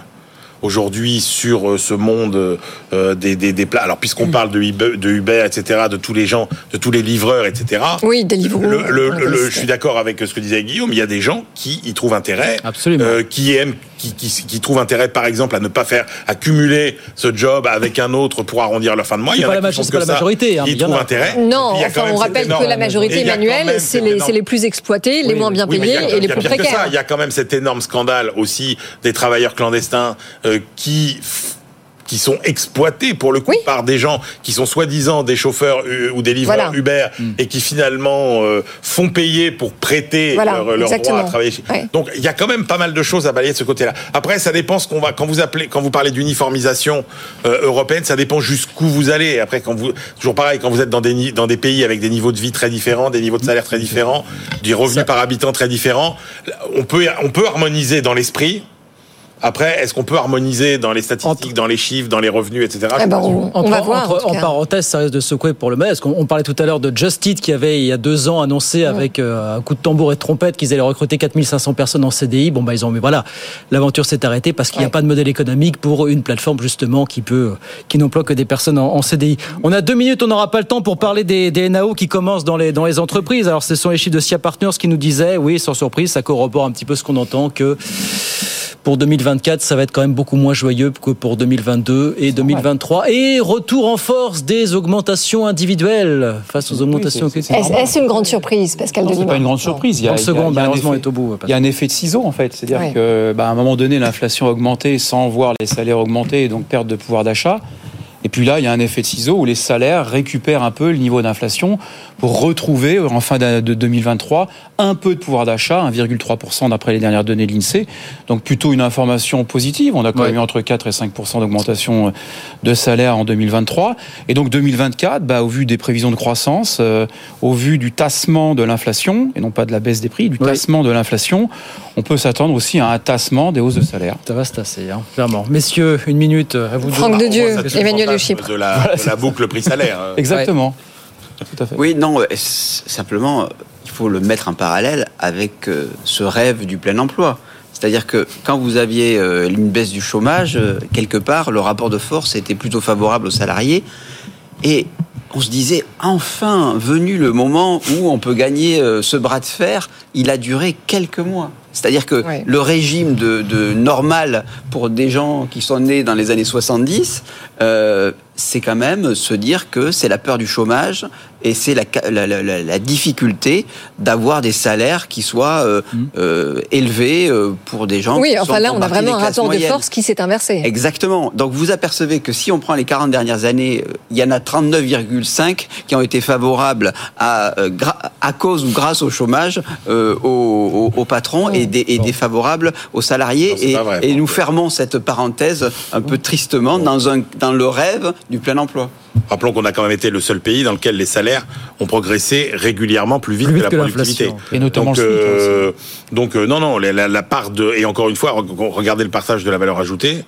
aujourd'hui sur euh, ce monde euh, des, des, des plats. Alors puisqu'on parle de Uber, de Uber, etc., de tous les gens, de tous les livreurs, etc. Oui, des livres. Le, le- le- je suis d'accord avec ce que disait Guillaume. Il y a des gens qui y trouvent intérêt, euh, qui aiment, qui, qui, qui trouvent intérêt, par exemple, à ne pas faire, à cumuler ce job avec un autre pour arrondir leur fin de mois. C'est Il y en a la qui maj- font c'est que pas la majorité, hein, Ils trouvent intérêt. Non, enfin on rappelle énorme- que la majorité manuelle, c'est les, énorme- c'est les plus exploités, les moins bien oui, payés a- et les plus précaires. ça. Il y a quand même cet énorme scandale aussi des travailleurs clandestins euh, qui qui sont exploités pour le coup par des gens qui sont soi-disant des chauffeurs euh, ou des livreurs Voilà. Uber et qui finalement euh, font payer pour prêter Voilà, leur, leur droit à travailler. chez- Ouais. Donc il y a quand même pas mal de choses à balayer de ce côté-là. Après, ça dépend ce qu'on va quand vous appelez quand vous parlez d'uniformisation euh, européenne, ça dépend jusqu'où vous allez. Après, quand vous toujours pareil, quand vous êtes dans des dans des pays avec des niveaux de vie très différents, des niveaux de salaire très différents, des revenus par habitant très différents, on peut on peut harmoniser dans l'esprit Après, est-ce qu'on peut harmoniser dans les statistiques, dans les chiffres, dans les revenus, etc. Eh ben, on, on va voir. entre- en parenthèse, ça risque de secouer pour le Est-ce qu'on on parlait tout à l'heure de Just Eat qui avait il y a deux ans annoncé avec euh, un coup de tambour et de trompette qu'ils allaient recruter 4500 personnes en CDI. Bon bah ils ont mais voilà, l'aventure s'est arrêtée parce qu'il n'y a pas de modèle économique pour une plateforme justement qui peut qui n'emploie que des personnes en, en CDI. On a deux minutes, on n'aura pas le temps pour parler des, des NAO qui commencent dans les dans les entreprises. Alors ce sont les chiffres de SIA Partners qui nous disaient, oui, sans surprise, ça corrobore un petit peu ce qu'on entend que pour 2024, ça va être quand même beaucoup moins joyeux que pour 2022 et 2023. Et retour en force des augmentations individuelles face aux augmentations. Est-ce une grande surprise, Pascal Non, c'est pas une grande surprise. Il y a, 30 il y a- secondes, il y a un malheureusement, effet- est au bout. Il y a un effet de ciseau en fait, c'est-à-dire Ouais. que bah, un moment donné l'inflation a augmenté sans voir les salaires augmenter et donc perte de pouvoir d'achat. Et puis là, il y a un effet de ciseau où les salaires récupèrent un peu le niveau d'inflation pour retrouver en fin de de 2023 un peu de pouvoir d'achat, 1,3% d'après les dernières données de l'INSEE. Donc plutôt une information positive. On a quand même eu entre 4 et 5% d'augmentation de salaire en 2023. Et donc 2024, bah, au vu des prévisions de croissance, euh, au vu du tassement de l'inflation, et non pas de la baisse des prix, du tassement de l'inflation, on peut s'attendre aussi à un tassement des hausses de salaire. Ça va se tasser, hein, clairement. Messieurs, une minute à vous. Franck de Dieu, Emmanuel Le fantasme Chypre. De la, de la boucle prix-salaire. hein. <laughs> Exactement. Oui, non, euh, simplement, euh, il faut le mettre en parallèle avec euh, ce rêve du plein emploi. C'est-à-dire que quand vous aviez euh, une baisse du chômage, euh, quelque part, le rapport de force était plutôt favorable aux salariés. Et on se disait, enfin, venu le moment où on peut gagner euh, ce bras de fer, il a duré quelques mois. C'est-à-dire que le régime de, de normal pour des gens qui sont nés dans les années 70, euh, c'est quand même se dire que c'est la peur du chômage et c'est la, ca- la, la- la- la difficulté d'avoir des salaires qui soient euh, euh, élevés euh, pour des gens Oui, qui enfin sont là, on a vraiment un rapport de force qui s'est inversé. Exactement. Donc vous apercevez que si on prend les 40 dernières années, il y en a 39,5 qui ont été favorables à, cause ou grâce au chômage euh, aux, aux- aux patrons et, des, et défavorables aux salariés. Non, et, pas vrai. et nous fermons cette parenthèse un peu tristement dans, un, dans le rêve du plein emploi. Rappelons qu'on a quand même été le seul pays dans lequel les salaires ont progressé régulièrement plus vite, Plus vite que que la productivité. Et notamment donc, euh, donc euh, non, non, la, part de et encore une fois, re- regardez le partage de la valeur ajoutée.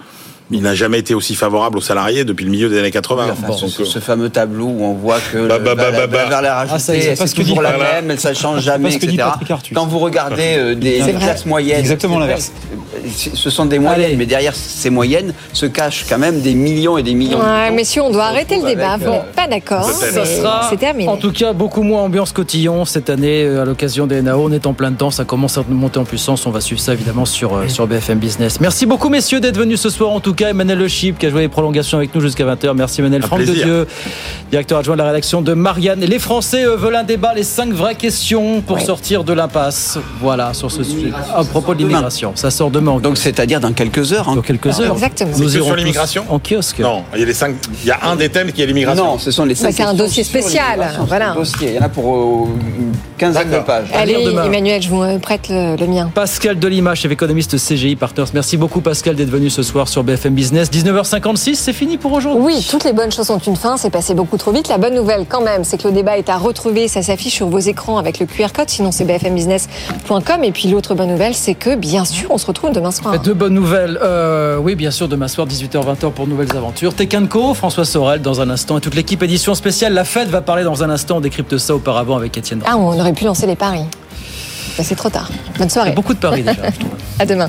Il n'a jamais été aussi favorable aux salariés depuis le milieu des années 80. Enfin, Bon, ce, donc, euh, ce fameux tableau où on voit que Bah, le- bah, bah, la, bah, bah. la valeur Ah, ajoutée, c'est toujours la même, ça change pas jamais, ce que dit etc. Quand vous regardez euh, des C'est vrai. classes moyennes, Exactement l'inverse. Ce sont des moyennes, Allez. mais derrière ces moyennes se cachent quand même des millions et des millions. de Ouais, messieurs, on doit arrêter le débat. avec, Vous euh, n'êtes pas d'accord. C'est terminé. en tout cas, beaucoup moins ambiance cotillon cette année euh, à l'occasion des NAO. On est en plein dedans, ça commence à monter en puissance. On va suivre ça évidemment sur, euh, sur BFM Business. Merci beaucoup, messieurs, d'être venus ce soir. En tout cas, Emmanuel Le Chip qui a joué les prolongations avec nous jusqu'à 20h. Merci, Emmanuel. Un Franck de. Dieu, directeur adjoint de la rédaction de Marianne. Les Français eux, veulent un débat, les cinq vraies questions pour sortir de l'impasse. Voilà, sur ce sujet. À propos de l'immigration. Ça sort demain. Donc c'est-à-dire dans quelques heures. hein. dans quelques heures. Exactement. Nous irons sur l'immigration en kiosque. non, il y a les cinq. Il y a un des thèmes qui est l'immigration. Non, ce sont les cinq c'est un questions dossier spécial, voilà. un dossier. Il y en a pour euh, une quinzaine de pages. Allez. Emmanuel, je vous euh, prête le, le mien. Pascal Delima, chef économiste CGI Partners. Merci beaucoup Pascal d'être venu ce soir sur BFM Business. 19h56, c'est fini pour aujourd'hui. Oui, toutes les bonnes choses ont une fin, c'est passé beaucoup trop vite. La bonne nouvelle quand même, c'est que le débat est à retrouver, ça s'affiche sur vos écrans avec le QR code, sinon c'est bfmbusiness.com. Et puis l'autre bonne nouvelle, c'est que bien sûr, on se retrouve demain soir. Deux bonnes nouvelles. Euh, oui, bien sûr, demain soir, 18h-20h pour Nouvelles Aventures. Tekenco, François Sorel dans un instant et toute l'équipe édition spéciale. La fête va parler dans un instant. On décrypte ça auparavant avec Étienne. Ah, on aurait pu lancer les paris. C'est trop tard. Bonne Il y soirée. a beaucoup de paris déjà. À demain.